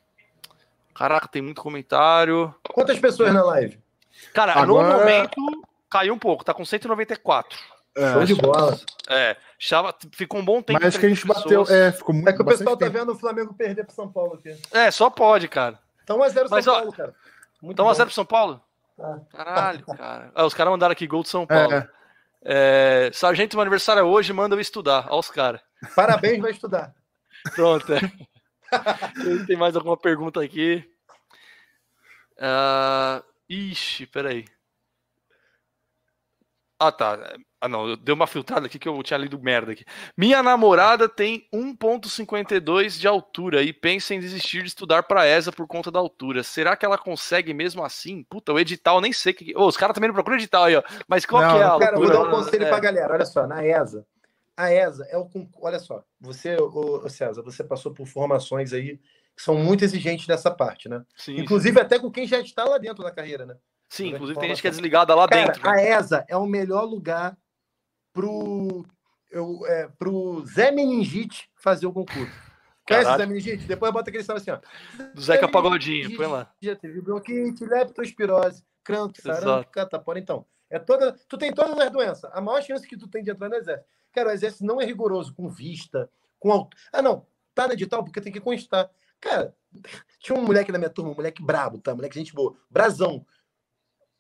Caraca, tem muito comentário. Quantas pessoas na live? Cara, Agora... no momento caiu um pouco, tá com 194. É, Show de bola. É, chava, ficou um bom tempo. Mas que a gente bateu. É, ficou muito, é que o pessoal tá vendo o Flamengo perder pro São Paulo aqui. É, só pode, cara. Então 1x0 São Mas, Paulo, cara. Muito então 1x0 pro São Paulo? Ah. Caralho, cara. Ah, os caras mandaram aqui gol do São Paulo. É. É, sargento, meu aniversário é hoje, manda eu estudar. Olha os caras. Parabéns, vai estudar. Pronto. É. Tem mais alguma pergunta aqui? Uh, ixi, peraí. Ah, tá. Ah, não, deu uma filtrada aqui que eu tinha lido merda aqui. Minha namorada tem 1,52 de altura e pensa em desistir de estudar para ESA por conta da altura. Será que ela consegue mesmo assim? Puta, o edital nem sei que. Oh, os caras também não procuram edital aí, ó. Mas qual não, que é a altura? Cara, vou dar um conselho é. pra galera. Olha só, na ESA. A ESA é o. Olha só, você, ô, César, você passou por formações aí são muito exigentes nessa parte, né? Sim, Inclusive sim. até com quem já está lá dentro da carreira, né? Sim, inclusive tem gente que é desligada lá Cara, dentro. Né? A ESA é o melhor lugar pro, eu, é, pro Zé Meningite fazer o concurso. Conhece o Zé Meningite? Depois bota aquele salve assim, ó. Do Zeca Pagodinho, põe lá. Já teve bronquite, leptospirose, cranto, sarampo, catapora. Então, É toda, tu tem todas as doenças. A maior chance que tu tem de entrar no exército. Cara, o exército não é rigoroso com vista, com. Ah, não, tá no edital porque tem que constar. Cara, tinha um moleque na minha turma, um moleque brabo, tá? Moleque gente boa. Brasão.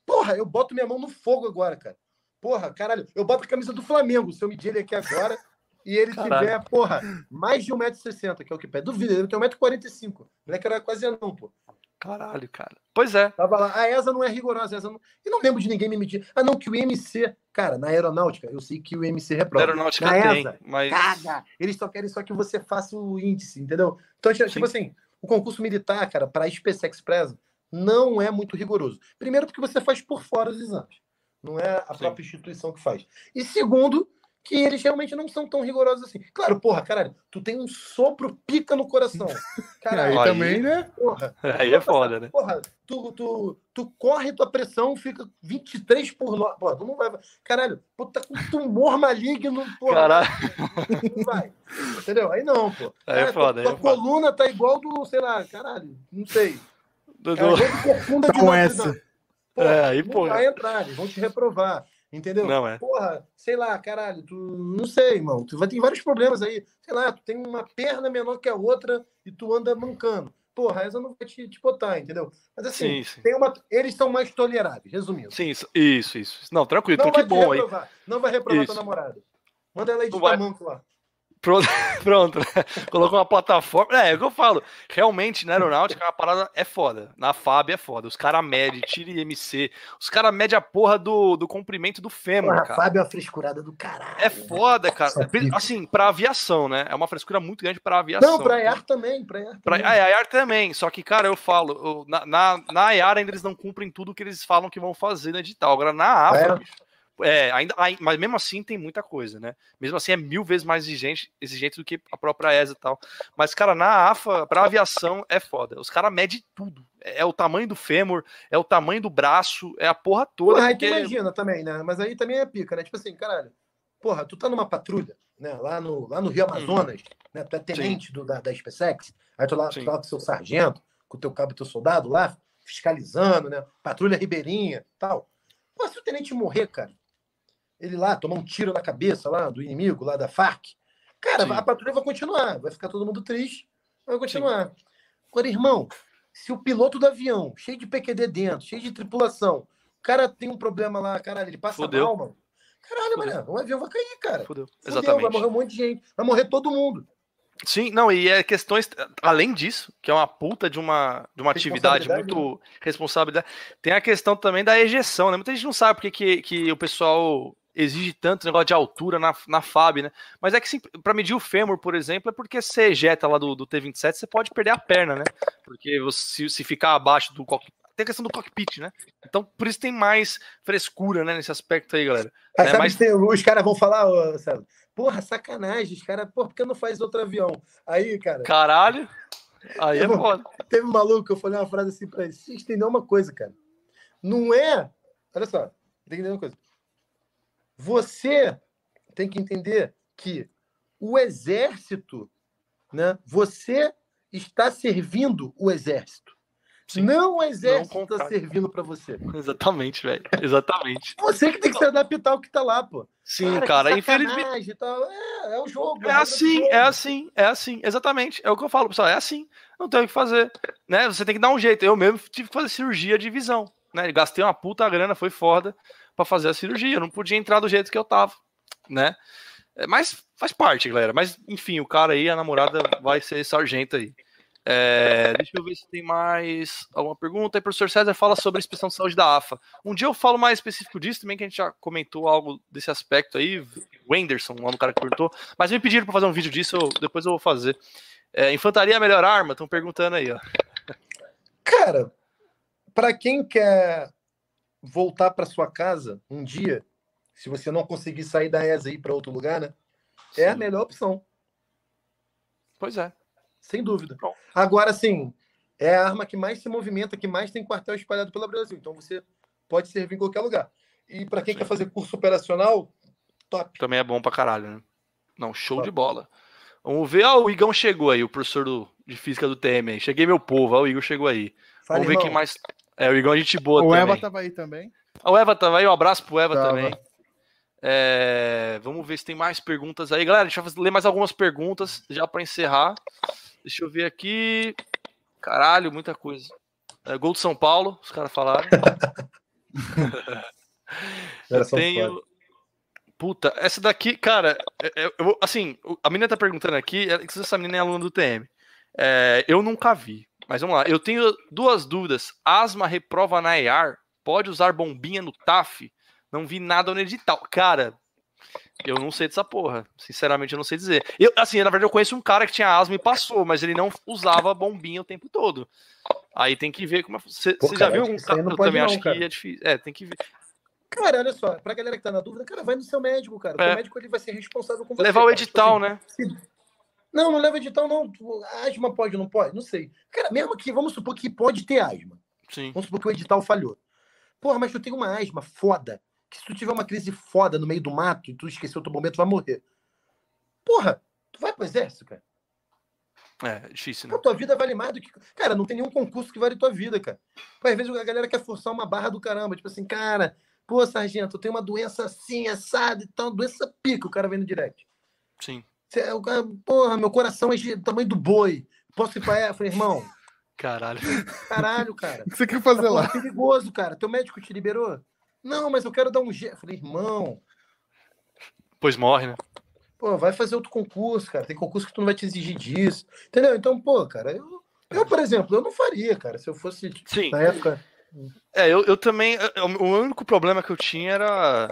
Porra, eu boto minha mão no fogo agora, cara. Porra, caralho, eu boto a camisa do Flamengo, se eu medir ele aqui agora, e ele caralho. tiver, porra, mais de 1,60m, que é o que pede. Duvido, ele tem 1,45m. O moleque era quase anão, pô. Caralho, cara. Pois é. Tava lá. A ESA não é rigorosa. A ESA não... Eu não lembro de ninguém me medir. Ah, não, que o IMC. Cara, na aeronáutica, eu sei que o IMC reprova. Na aeronáutica na tem, ESA, mas. Caga! Eles só querem só que você faça o índice, entendeu? Então, tipo Sim. assim, o concurso militar, cara, para a SpaceX Express, não é muito rigoroso. Primeiro, porque você faz por fora os exames. Não é a Sim. própria instituição que faz. E segundo, que eles realmente não são tão rigorosos assim. Claro, porra, caralho, tu tem um sopro pica no coração. Caralho, aí, também, né? Porra, aí é foda, né? Porra, tu, tu, tu corre, tua pressão fica 23 por 9. Porra, tu não vai. Caralho, pô, tá com tumor maligno, porra. Caralho. Não vai. Entendeu? Aí não, pô. Aí é foda. Tua, tua é coluna foda. tá igual do, sei lá, caralho, não sei. Do, do... É com essa. Porra, é, aí, porra. vai entrar, eles vão te reprovar. Entendeu? Não é. Porra, sei lá, caralho, tu não sei, irmão. Tu vai ter vários problemas aí. Sei lá, tu tem uma perna menor que a outra e tu anda mancando. Porra, essa não vai te, te botar, entendeu? Mas assim, sim, sim. Tem uma, eles são mais toleráveis, resumindo. Sim, isso, isso. isso. Não, tranquilo, não então que bom aí. Não vai reprovar isso. tua namorada. Manda ela editar vai... manco lá. Pronto, pronto né? Colocou uma plataforma. É, é o que eu falo. Realmente, na aeronáutica, a parada é foda. Na FAB é foda. Os caras medem, tira IMC. Os caras medem a porra do, do comprimento do fêmur, porra, cara. A FAB é uma frescurada do caralho. É foda, cara. Assim, pra aviação, né? É uma frescura muito grande pra aviação. Não, pra IAR também. Pra IAR também. Pra, a IAR também. Só que, cara, eu falo, na, na, na IAR ainda eles não cumprem tudo que eles falam que vão fazer no edital. Agora, na AFA, é. bicho, é, ainda, mas mesmo assim tem muita coisa, né? Mesmo assim é mil vezes mais exigente, exigente do que a própria ESA e tal. Mas, cara, na AFA, pra aviação é foda. Os caras medem tudo. É, é, o tamanho do fêmur, é o tamanho do braço, é a porra toda. Porra, porque... aí tu imagina também, né? Mas aí também é pica, né? Tipo assim, caralho, porra, tu tá numa patrulha, né? Lá no, lá no Rio uhum. Amazonas, hum. né? Tu é tenente do, da, da SpaceX, aí tu lá, tu lá com seu sargento, com o teu cabo e teu soldado lá, fiscalizando, né? Patrulha Ribeirinha tal. Pô, se o tenente morrer, cara, ele lá tomar um tiro na cabeça lá do inimigo, lá da Farc. Cara, Sim. a patrulha vai continuar, vai ficar todo mundo triste, vai continuar. Sim. Agora, irmão, se o piloto do avião, cheio de PQD dentro, cheio de tripulação, o cara tem um problema lá, caralho, ele passa Fudeu. mal, mano. Caralho, mano, o avião vai cair, cara. Fudeu. Fudeu. Exatamente. Vai morrer um monte de gente, vai morrer todo mundo. Sim, não, e é questões, além disso, que é uma puta de uma, de uma atividade muito né? responsabilidade, tem a questão também da ejeção, né? Muita gente não sabe porque que, que o pessoal exige tanto negócio de altura na, na FAB, né? Mas é que para medir o fêmur, por exemplo, é porque você ejeta lá do, do T27, você pode perder a perna, né? Porque você, se ficar abaixo do cockpit, tem a questão do cockpit, né? Então, por isso tem mais frescura, né, nesse aspecto aí, galera. Ah, é, mas... tem, os caras vão falar, oh, Célio, porra, sacanagem, os caras, porra, por que não faz outro avião? Aí, cara. Caralho. Aí é foda. Teve um maluco, eu falei uma frase assim pra ele, vocês entendem uma coisa, cara. Não é. Olha só, tem que entender uma coisa você tem que entender que o exército, né? Você está servindo o exército. Sim. Não o exército está servindo para você. Exatamente, velho. Exatamente. Você que tem que se adaptar ao que está lá, pô. Sim, cara, cara infelizmente. É, é o jogo. É, assim, jogo. é assim, é assim, exatamente. É o que eu falo, pessoal, é assim. Não tem o que fazer. Né? Você tem que dar um jeito. Eu mesmo tive que fazer cirurgia de visão. Né? Gastei uma puta grana, foi foda para fazer a cirurgia. Eu não podia entrar do jeito que eu tava, né? É, mas faz parte, galera. Mas enfim, o cara aí, a namorada vai ser sargento aí. É, deixa eu ver se tem mais alguma pergunta. Aí, professor César fala sobre a inspeção de saúde da AFA. Um dia eu falo mais específico disso também, que a gente já comentou algo desse aspecto aí. O Wenderson, lá no cara que perguntou. Mas me pediram para fazer um vídeo disso, eu, depois eu vou fazer. É, infantaria é a melhor arma? Estão perguntando aí, ó. Cara, para quem quer voltar para sua casa um dia, se você não conseguir sair da ESA e ir para outro lugar, né? Sim. É a melhor opção. Pois é. Sem dúvida. Bom. Agora, sim, é a arma que mais se movimenta, que mais tem quartel espalhado pelo Brasil. Então você pode servir em qualquer lugar. E para quem sim. quer fazer curso operacional, top. Também é bom para caralho, né? Não, show top. de bola. Vamos ver. Ah, o Igão chegou aí, o professor do, de física do TM aí. Cheguei, meu povo. Ah, o Igor chegou aí. Vamos ver irmão. quem mais. É, o Igor a gente boa o também. O Eva tava aí também. O Eva também, um abraço pro Eva Tava. também. É, vamos ver se tem mais perguntas aí. Galera, deixa eu ler mais algumas perguntas já para encerrar. Deixa eu ver aqui. Caralho, muita coisa. É, gol de São Paulo, os caras falaram. eu tenho. Puta, essa daqui, cara, é, é, eu, assim, a menina tá perguntando aqui, essa menina é aluna do TM. É, eu nunca vi, mas vamos lá. Eu tenho duas dúvidas. Asma reprova na EAR? Pode usar bombinha no TAF? Não vi nada no edital. Cara, eu não sei dessa porra. Sinceramente, eu não sei dizer. Eu, assim, na verdade, eu conheço um cara que tinha asma e passou, mas ele não usava bombinha o tempo todo. Aí tem que ver como é. Você já viu algum cara? Eu também não, acho cara. que é difícil. É, tem que ver. Cara, olha só, pra galera que tá na dúvida, cara, vai no seu médico, cara. O é. médico ele vai ser responsável com você. Levar o edital, tipo assim, né? Não, não leva edital, não. Asma pode, não pode? Não sei. Cara, mesmo que, vamos supor que pode ter asma. Sim. Vamos supor que o edital falhou. Porra, mas tu tem uma asma foda que se tu tiver uma crise foda no meio do mato e tu esqueceu o teu momento, tu vai morrer. Porra, tu vai pro exército, cara. É, difícil, né? A tua vida vale mais do que. Cara, não tem nenhum concurso que vale tua vida, cara. Pô, às vezes a galera quer forçar uma barra do caramba. Tipo assim, cara, pô, sargento, eu tenho uma doença assim, assada e tal, doença pica, o cara vem no direct. Sim. Cê, o cara, porra, meu coração é do tamanho do boi. Posso ir pra ela? Eu falei, irmão. Caralho. Caralho, cara. O que você quer fazer tá, lá? É perigoso, cara. Teu médico te liberou? Não, mas eu quero dar um jeito. Falei, irmão. Pois morre, né? Pô, vai fazer outro concurso, cara. Tem concurso que tu não vai te exigir disso. Entendeu? Então, pô, cara, eu, eu por exemplo, eu não faria, cara, se eu fosse Sim. na época. É, eu, eu também. O único problema que eu tinha era.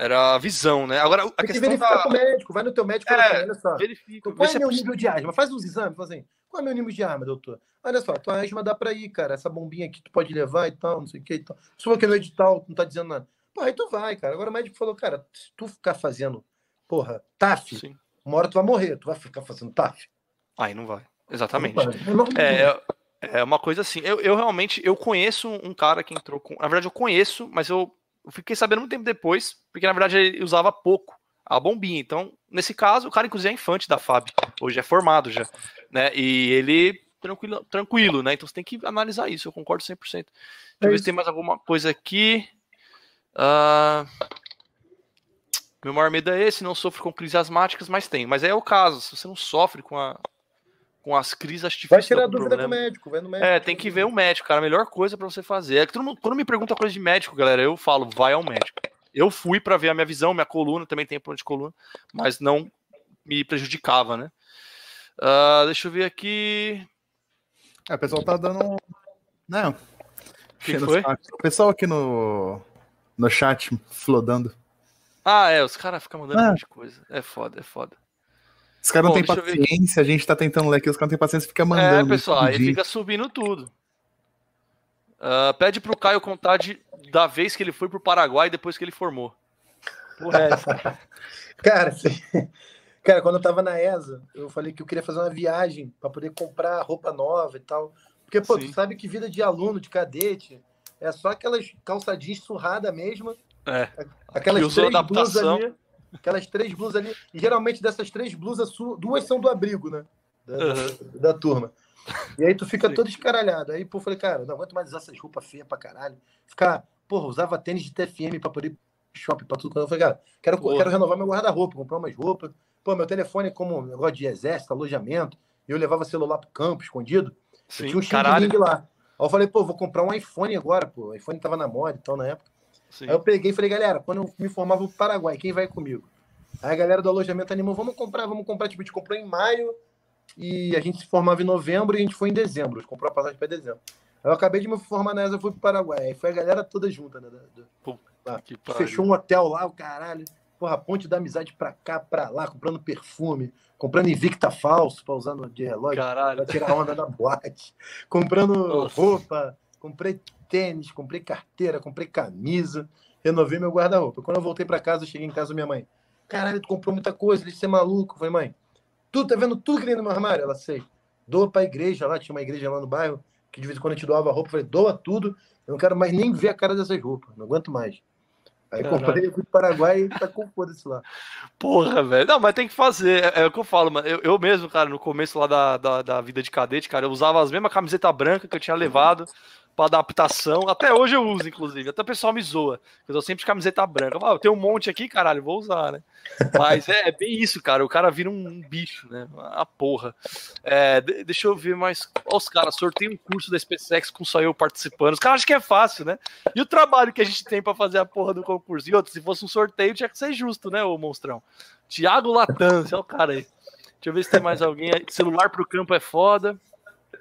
Era a visão, né? Agora, a Tem questão que verificar da... com o médico, vai no teu médico, é, olha só. Verifica. Qual é meu nível de asma? Faz uns exames, faz assim. Qual é meu nível de asma, doutor? Olha só, tua asma dá pra ir, cara. Essa bombinha aqui tu pode levar e tal, não sei o que e tal. For que no edital não tá dizendo nada. Pô, aí tu vai, cara. Agora o médico falou, cara, se tu ficar fazendo, porra, TAF, Sim. uma hora tu vai morrer, tu vai ficar fazendo TAF. Aí não vai. Exatamente. Não vai. É, é uma coisa assim. Eu, eu realmente eu conheço um cara que entrou com. Na verdade, eu conheço, mas eu, eu fiquei sabendo muito tempo depois, porque na verdade ele usava pouco a bombinha. Então, nesse caso, o cara, inclusive, é infante da FAB. Hoje é formado já. Né? E ele tranquilo, tranquilo, né? Então você tem que analisar isso, eu concordo 100%. Deixa eu é ver se tem mais alguma coisa aqui. Uh... Meu maior medo é esse, não sofro com crises asmáticas, mas tem. Mas é o caso, se você não sofre com, a, com as crises, acho difícil. Vai tirar dúvida problema. com o médico, vai no médico. É, tem que ver o médico, cara. A melhor coisa para você fazer. É que todo mundo, quando me pergunta coisa de médico, galera, eu falo, vai ao médico. Eu fui para ver a minha visão, minha coluna, também tem problema de coluna, mas não me prejudicava, né? Uh, deixa eu ver aqui. É, o pessoal tá dando. Não. Que foi? O pessoal aqui no, no chat flodando. Ah, é, os caras ficam mandando ah. um monte de coisa. É foda, é foda. Os caras não têm paciência, a gente tá tentando ler aqui, os caras não têm paciência, fica mandando. É, pessoal, aí fica subindo tudo. Uh, pede pro Caio contar de, da vez que ele foi pro Paraguai depois que ele formou. Porra, é essa. cara, cara, quando eu tava na ESA, eu falei que eu queria fazer uma viagem para poder comprar roupa nova e tal. Porque, pô, Sim. tu sabe que vida de aluno, de cadete, é só aquelas calçadinhas surrada mesmo. É. Aquelas três blusas ali. Aquelas três blusas ali. E geralmente dessas três blusas, duas são do abrigo, né? Da, uhum. da, turma. E aí tu fica Sim. todo escaralhado. Aí, pô, falei, cara, não aguento mais usar essas roupas feias pra caralho. Ficar, porra, usava tênis de TFM pra poder ir shopping pra tudo. Eu falei, cara, quero, quero renovar meu guarda-roupa, comprar umas roupas. Pô, meu telefone, como negócio de exército, alojamento, e eu levava celular pro campo escondido. Sim, tinha um xing lá. Aí eu falei, pô, vou comprar um iPhone agora, pô. O iPhone tava na moda e tal na época. Sim. Aí eu peguei e falei, galera, quando eu me formava pro Paraguai, quem vai comigo? Aí a galera do alojamento animou, vamos comprar, vamos comprar. Tipo, a gente comprou em maio e a gente se formava em novembro e a gente foi em dezembro. A gente comprou a passagem para dezembro. Aí eu acabei de me formar na ESA, fui pro Paraguai. Aí foi a galera toda junta, né? Do, Fechou um hotel lá, o caralho. Porra, ponte da amizade pra cá, pra lá, comprando perfume, comprando Invicta falso pra usar no de relógio, Caralho. pra tirar onda na boate, comprando Nossa. roupa, comprei tênis, comprei carteira, comprei camisa, renovei meu guarda-roupa. Quando eu voltei pra casa, eu cheguei em casa, minha mãe, caralho, tu comprou muita coisa, deixa de ser maluco. Eu falei, mãe, tu tá vendo tudo que tem no meu armário? Ela, sei. Doa pra igreja lá, tinha uma igreja lá no bairro, que de vez em quando a gente doava roupa, eu falei, doa tudo, eu não quero mais nem ver a cara dessas roupas, não aguento mais. Aí Caralho. comprei, fui pro Paraguai e tá com foda-se lá. Porra, velho. Não, mas tem que fazer. É, é, o que eu falo, mano. Eu, eu mesmo, cara, no começo lá da, da, da, vida de cadete, cara, eu usava as mesmas camiseta branca que eu tinha levado para adaptação. Até hoje eu uso, inclusive. Até o pessoal me zoa. Eu tô sempre de camiseta branca. Eu, ah, eu tenho um monte aqui, caralho, vou usar, né? Mas é, é, bem isso, cara. O cara vira um, bicho, né? A porra. É, deixa eu ver mais. Olha os caras, sorteio um curso da SpaceX com só eu participando. Os caras acham que é fácil, né? E o trabalho que a gente tem para fazer a porra do concurso? E outro, se fosse um sorteio, tinha que ser justo, né, ô monstrão? Tiago Latam, é o cara aí. Deixa eu ver se tem mais alguém. Celular pro campo é foda.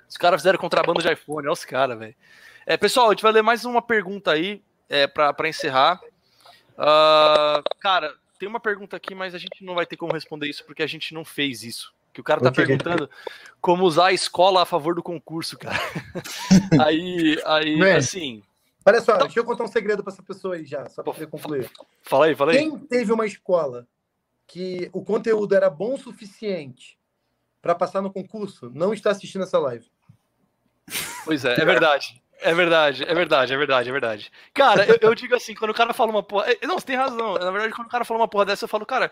Os caras fizeram contrabando de iPhone, olha os caras, velho. É, pessoal, a gente vai ler mais uma pergunta aí é, para encerrar. Uh, cara, tem uma pergunta aqui, mas a gente não vai ter como responder isso porque a gente não fez isso. Que o cara tá okay. perguntando como usar a escola a favor do concurso, cara. aí, aí, Man, assim. Olha só, então... deixa eu contar um segredo para essa pessoa aí já, só para concluir. Fala aí, fala aí. Quem teve uma escola que o conteúdo era bom o suficiente para passar no concurso, não está assistindo essa live. Pois é, é verdade. É verdade, é verdade, é verdade, é verdade. Cara, eu, eu, digo assim, quando o cara fala uma porra. Não, você tem razão. Na verdade, quando o cara fala uma porra dessa, eu falo, cara,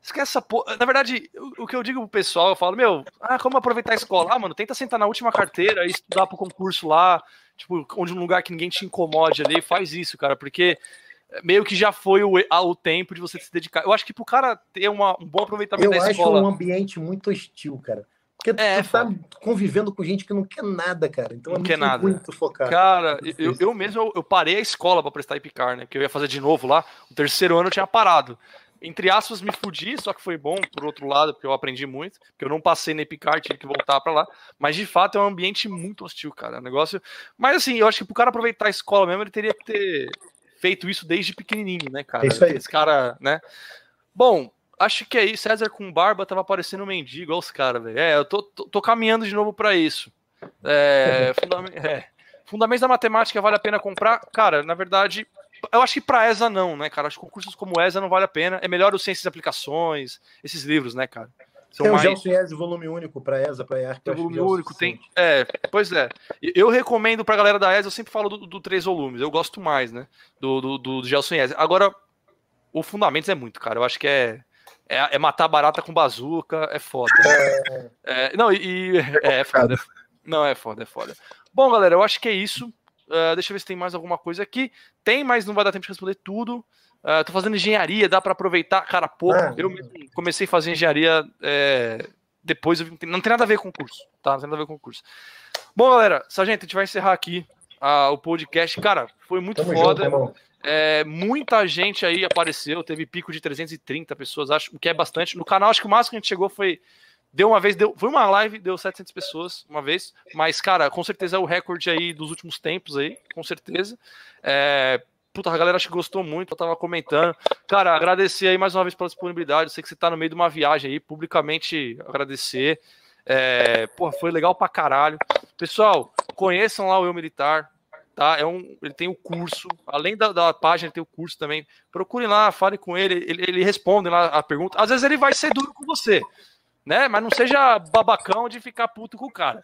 esquece essa porra. Na verdade, o, o que eu digo pro pessoal, eu falo, meu, ah, como aproveitar a escola? Ah, mano, tenta sentar na última carteira e estudar pro concurso lá, tipo, onde um lugar que ninguém te incomode ali, faz isso, cara, porque meio que já foi o, o tempo de você se dedicar. Eu acho que pro cara ter uma, um bom aproveitamento eu da escola. Eu acho um ambiente muito hostil, cara. Porque é, tu tá convivendo com gente que não quer nada, cara. Então não é quer muito, nada. muito focado. Cara, eu, eu mesmo eu, parei a escola para prestar IPCAR, né? Que eu ia fazer de novo lá. O terceiro ano eu tinha parado. Entre aspas, me fudi, só que foi bom, por outro lado, porque eu aprendi muito. Porque eu não passei na IPCAR, tive que voltar para lá. Mas de fato é um ambiente muito hostil, cara. negócio. Mas assim, eu acho que pro cara aproveitar a escola mesmo, ele teria que ter feito isso desde pequenininho, né, cara? É isso aí. Esse cara, né? Bom, Acho que aí, César com barba tava parecendo um mendigo, olha os caras, velho. É, eu tô, tô, tô, caminhando de novo para isso. É, fundament, é, Fundamentos da matemática vale a pena comprar? Cara, na verdade, eu acho que para ESA não, né, cara? Acho que concursos como ESA não vale a pena. É melhor o Ciências e Aplicações, esses livros, né, cara? São tem mais... o Gelson ESA volume único para ESA, para EARC. Tem volume único, tem. É, pois é. Eu recomendo pra galera da ESA, eu sempre falo do, do três volumes, eu gosto mais, né? Do, do, do Gelson ESA. Agora, o Fundamentos é muito, cara. Eu acho que é é, é, matar barata com bazuca, é foda. É, é não, e. É, é foda. Não, é foda, é foda. Bom, galera, eu acho que é isso. Uh, deixa eu ver se tem mais alguma coisa aqui. Tem, mas não vai dar tempo de responder tudo. Uh, tô fazendo engenharia, dá para aproveitar, cara, pouco. É. Eu comecei a fazer engenharia é, depois, não tem nada a ver com o curso, tá? Não tem nada a ver com o curso. Bom, galera, Sargento, a gente vai encerrar aqui uh, o podcast. Cara, foi muito Tamo foda. Junto, é, muita gente aí apareceu, teve pico de 330 pessoas, acho que é bastante. No canal, acho que o máximo que a gente chegou foi. Deu uma vez, deu, foi uma live, deu 700 pessoas uma vez, mas, cara, com certeza é o recorde aí dos últimos tempos aí, com certeza. É, puta, a galera acho que gostou muito, eu tava comentando. Cara, agradecer aí mais uma vez pela disponibilidade. Eu sei que você tá no meio de uma viagem aí, publicamente agradecer. É, porra, foi legal pra caralho. Pessoal, conheçam lá o Eu Militar, tá? É um, ele tem o um curso, além da, da página, ele tem o um curso também. Procure lá, fale com ele, ele, ele responde lá a pergunta. Às vezes ele vai ser duro com você, né? Mas não seja babacão de ficar puto com o cara,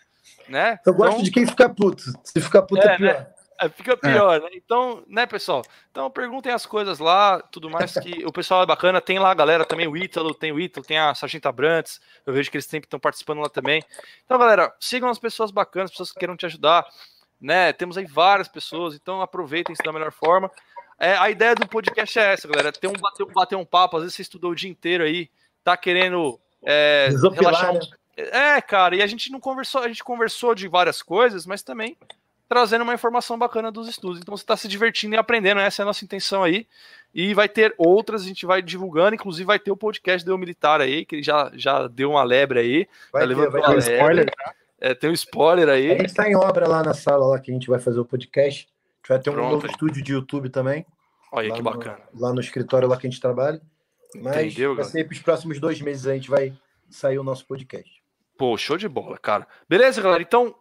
né? Eu gosto então, de quem fica puto. Se ficar puto é, é pior. Né? É, fica pior, é. né? Então, né, pessoal? Então perguntem as coisas lá, tudo mais que o pessoal é bacana. Tem lá a galera também, o Ítalo, tem o Ítalo, tem a Sargenta Brantes. Eu vejo que eles sempre estão participando lá também. Então, galera, sigam as pessoas bacanas, pessoas que queiram te ajudar né? Temos aí várias pessoas, então aproveitem isso da melhor forma. É, a ideia do podcast é essa, galera. Ter um bater, bater um papo. Às vezes você estudou o dia inteiro aí, tá querendo é, relaxar. Né? É, cara, e a gente não conversou, a gente conversou de várias coisas, mas também trazendo uma informação bacana dos estudos. Então você está se divertindo e aprendendo, essa é a nossa intenção aí. E vai ter outras, a gente vai divulgando, inclusive vai ter o podcast do Militar aí, que ele já, já deu uma lebre aí. Vai ter, vai ter um spoiler, tá? É, tem um spoiler aí. A gente está em obra lá na sala lá que a gente vai fazer o podcast. A gente vai ter um Pronto, novo aí. estúdio de YouTube também. Olha que bacana. No, lá no escritório lá que a gente trabalha. Mas Entendeu, vai ser para os próximos dois meses a gente vai sair o nosso podcast. Pô, show de bola, cara. Beleza, galera? Então,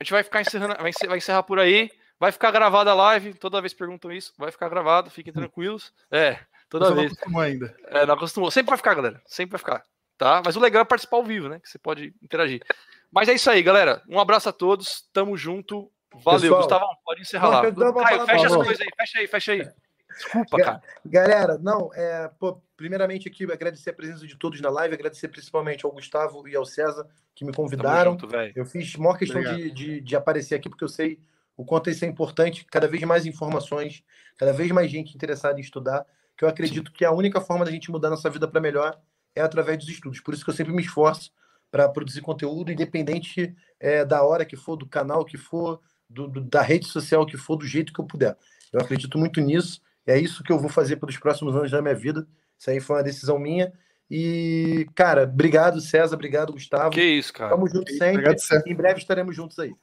a gente vai ficar encerrando, vai encerrar por aí. Vai ficar gravada a live, toda vez perguntam isso. Vai ficar gravado, fiquem tranquilos. É, toda vez. Não acostumou ainda. É, não acostumou. Sempre vai ficar, galera. Sempre vai ficar. Tá? Mas o legal é participar ao vivo, né? Que você pode interagir. Mas é isso aí, galera. Um abraço a todos. Tamo junto. Valeu, Pessoal, Gustavo. Pode encerrar lá. Caio, fecha as coisas aí. Fecha aí, fecha aí. Desculpa, cara. Galera, não, é, pô, primeiramente aqui agradecer a presença de todos na live, agradecer principalmente ao Gustavo e ao César que me convidaram. Junto, eu fiz maior questão de, de, de, aparecer aqui porque eu sei o quanto isso é importante, cada vez mais informações, cada vez mais gente interessada em estudar, que eu acredito que a única forma da gente mudar nossa vida para melhor é através dos estudos. Por isso que eu sempre me esforço para produzir conteúdo, independente é, da hora que for, do canal que for, do, do, da rede social que for, do jeito que eu puder. Eu acredito muito nisso, é isso que eu vou fazer pelos próximos anos da minha vida. Isso aí foi uma decisão minha. E, cara, obrigado, César, obrigado, Gustavo. Que isso, cara. Tamo junto sempre. Obrigado, em breve estaremos juntos aí.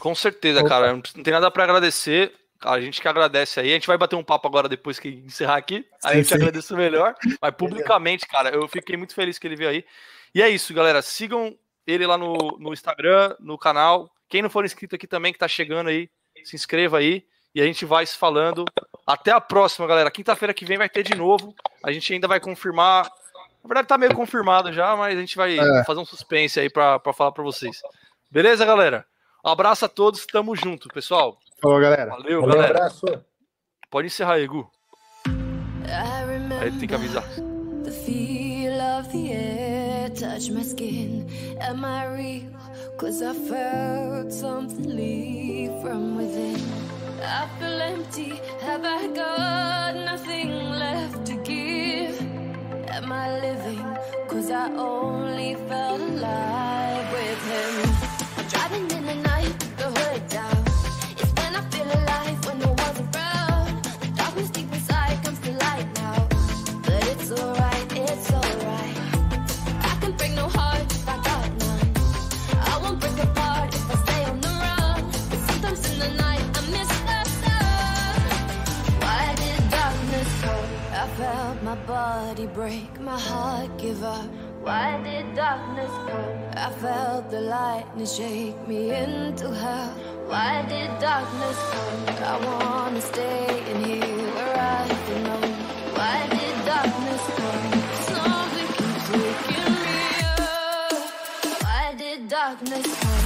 Com certeza, Opa. cara. Não tem nada para agradecer. A gente que agradece aí. A gente vai bater um papo agora depois que encerrar aqui. Aí sim, a gente sim. agradece melhor. Mas publicamente, cara, eu fiquei muito feliz que ele veio aí. E é isso, galera. Sigam ele lá no, no Instagram, no canal. Quem não for inscrito aqui também, que tá chegando aí, se inscreva aí. E a gente vai se falando. Até a próxima, galera. Quinta-feira que vem vai ter de novo. A gente ainda vai confirmar. Na verdade, tá meio confirmado já, mas a gente vai é. fazer um suspense aí para falar para vocês. Beleza, galera? Um abraço a todos, tamo junto, pessoal. Falou, galera. Valeu, Valeu galera. Um abraço. Pode encerrar aí, Gu. Aí tem que avisar. Touch my skin. Am I real? Cause I felt something leave from within. I feel empty. Have I got nothing left to give? Am I living? Cause I only felt alive with him. Driving in the night, my body break, my heart give up. Why did darkness come? I felt the lightness shake me into hell. Why did darkness come? I wanna stay in here where I belong. Why did darkness come? Something keeps waking me up. Why did darkness come?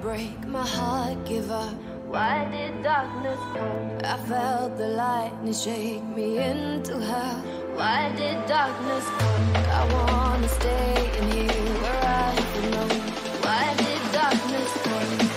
break, my heart give up. Why did darkness come? I felt the lightning shake me into hell. Why did darkness come? I wanna stay in here where I belong. Why did darkness come?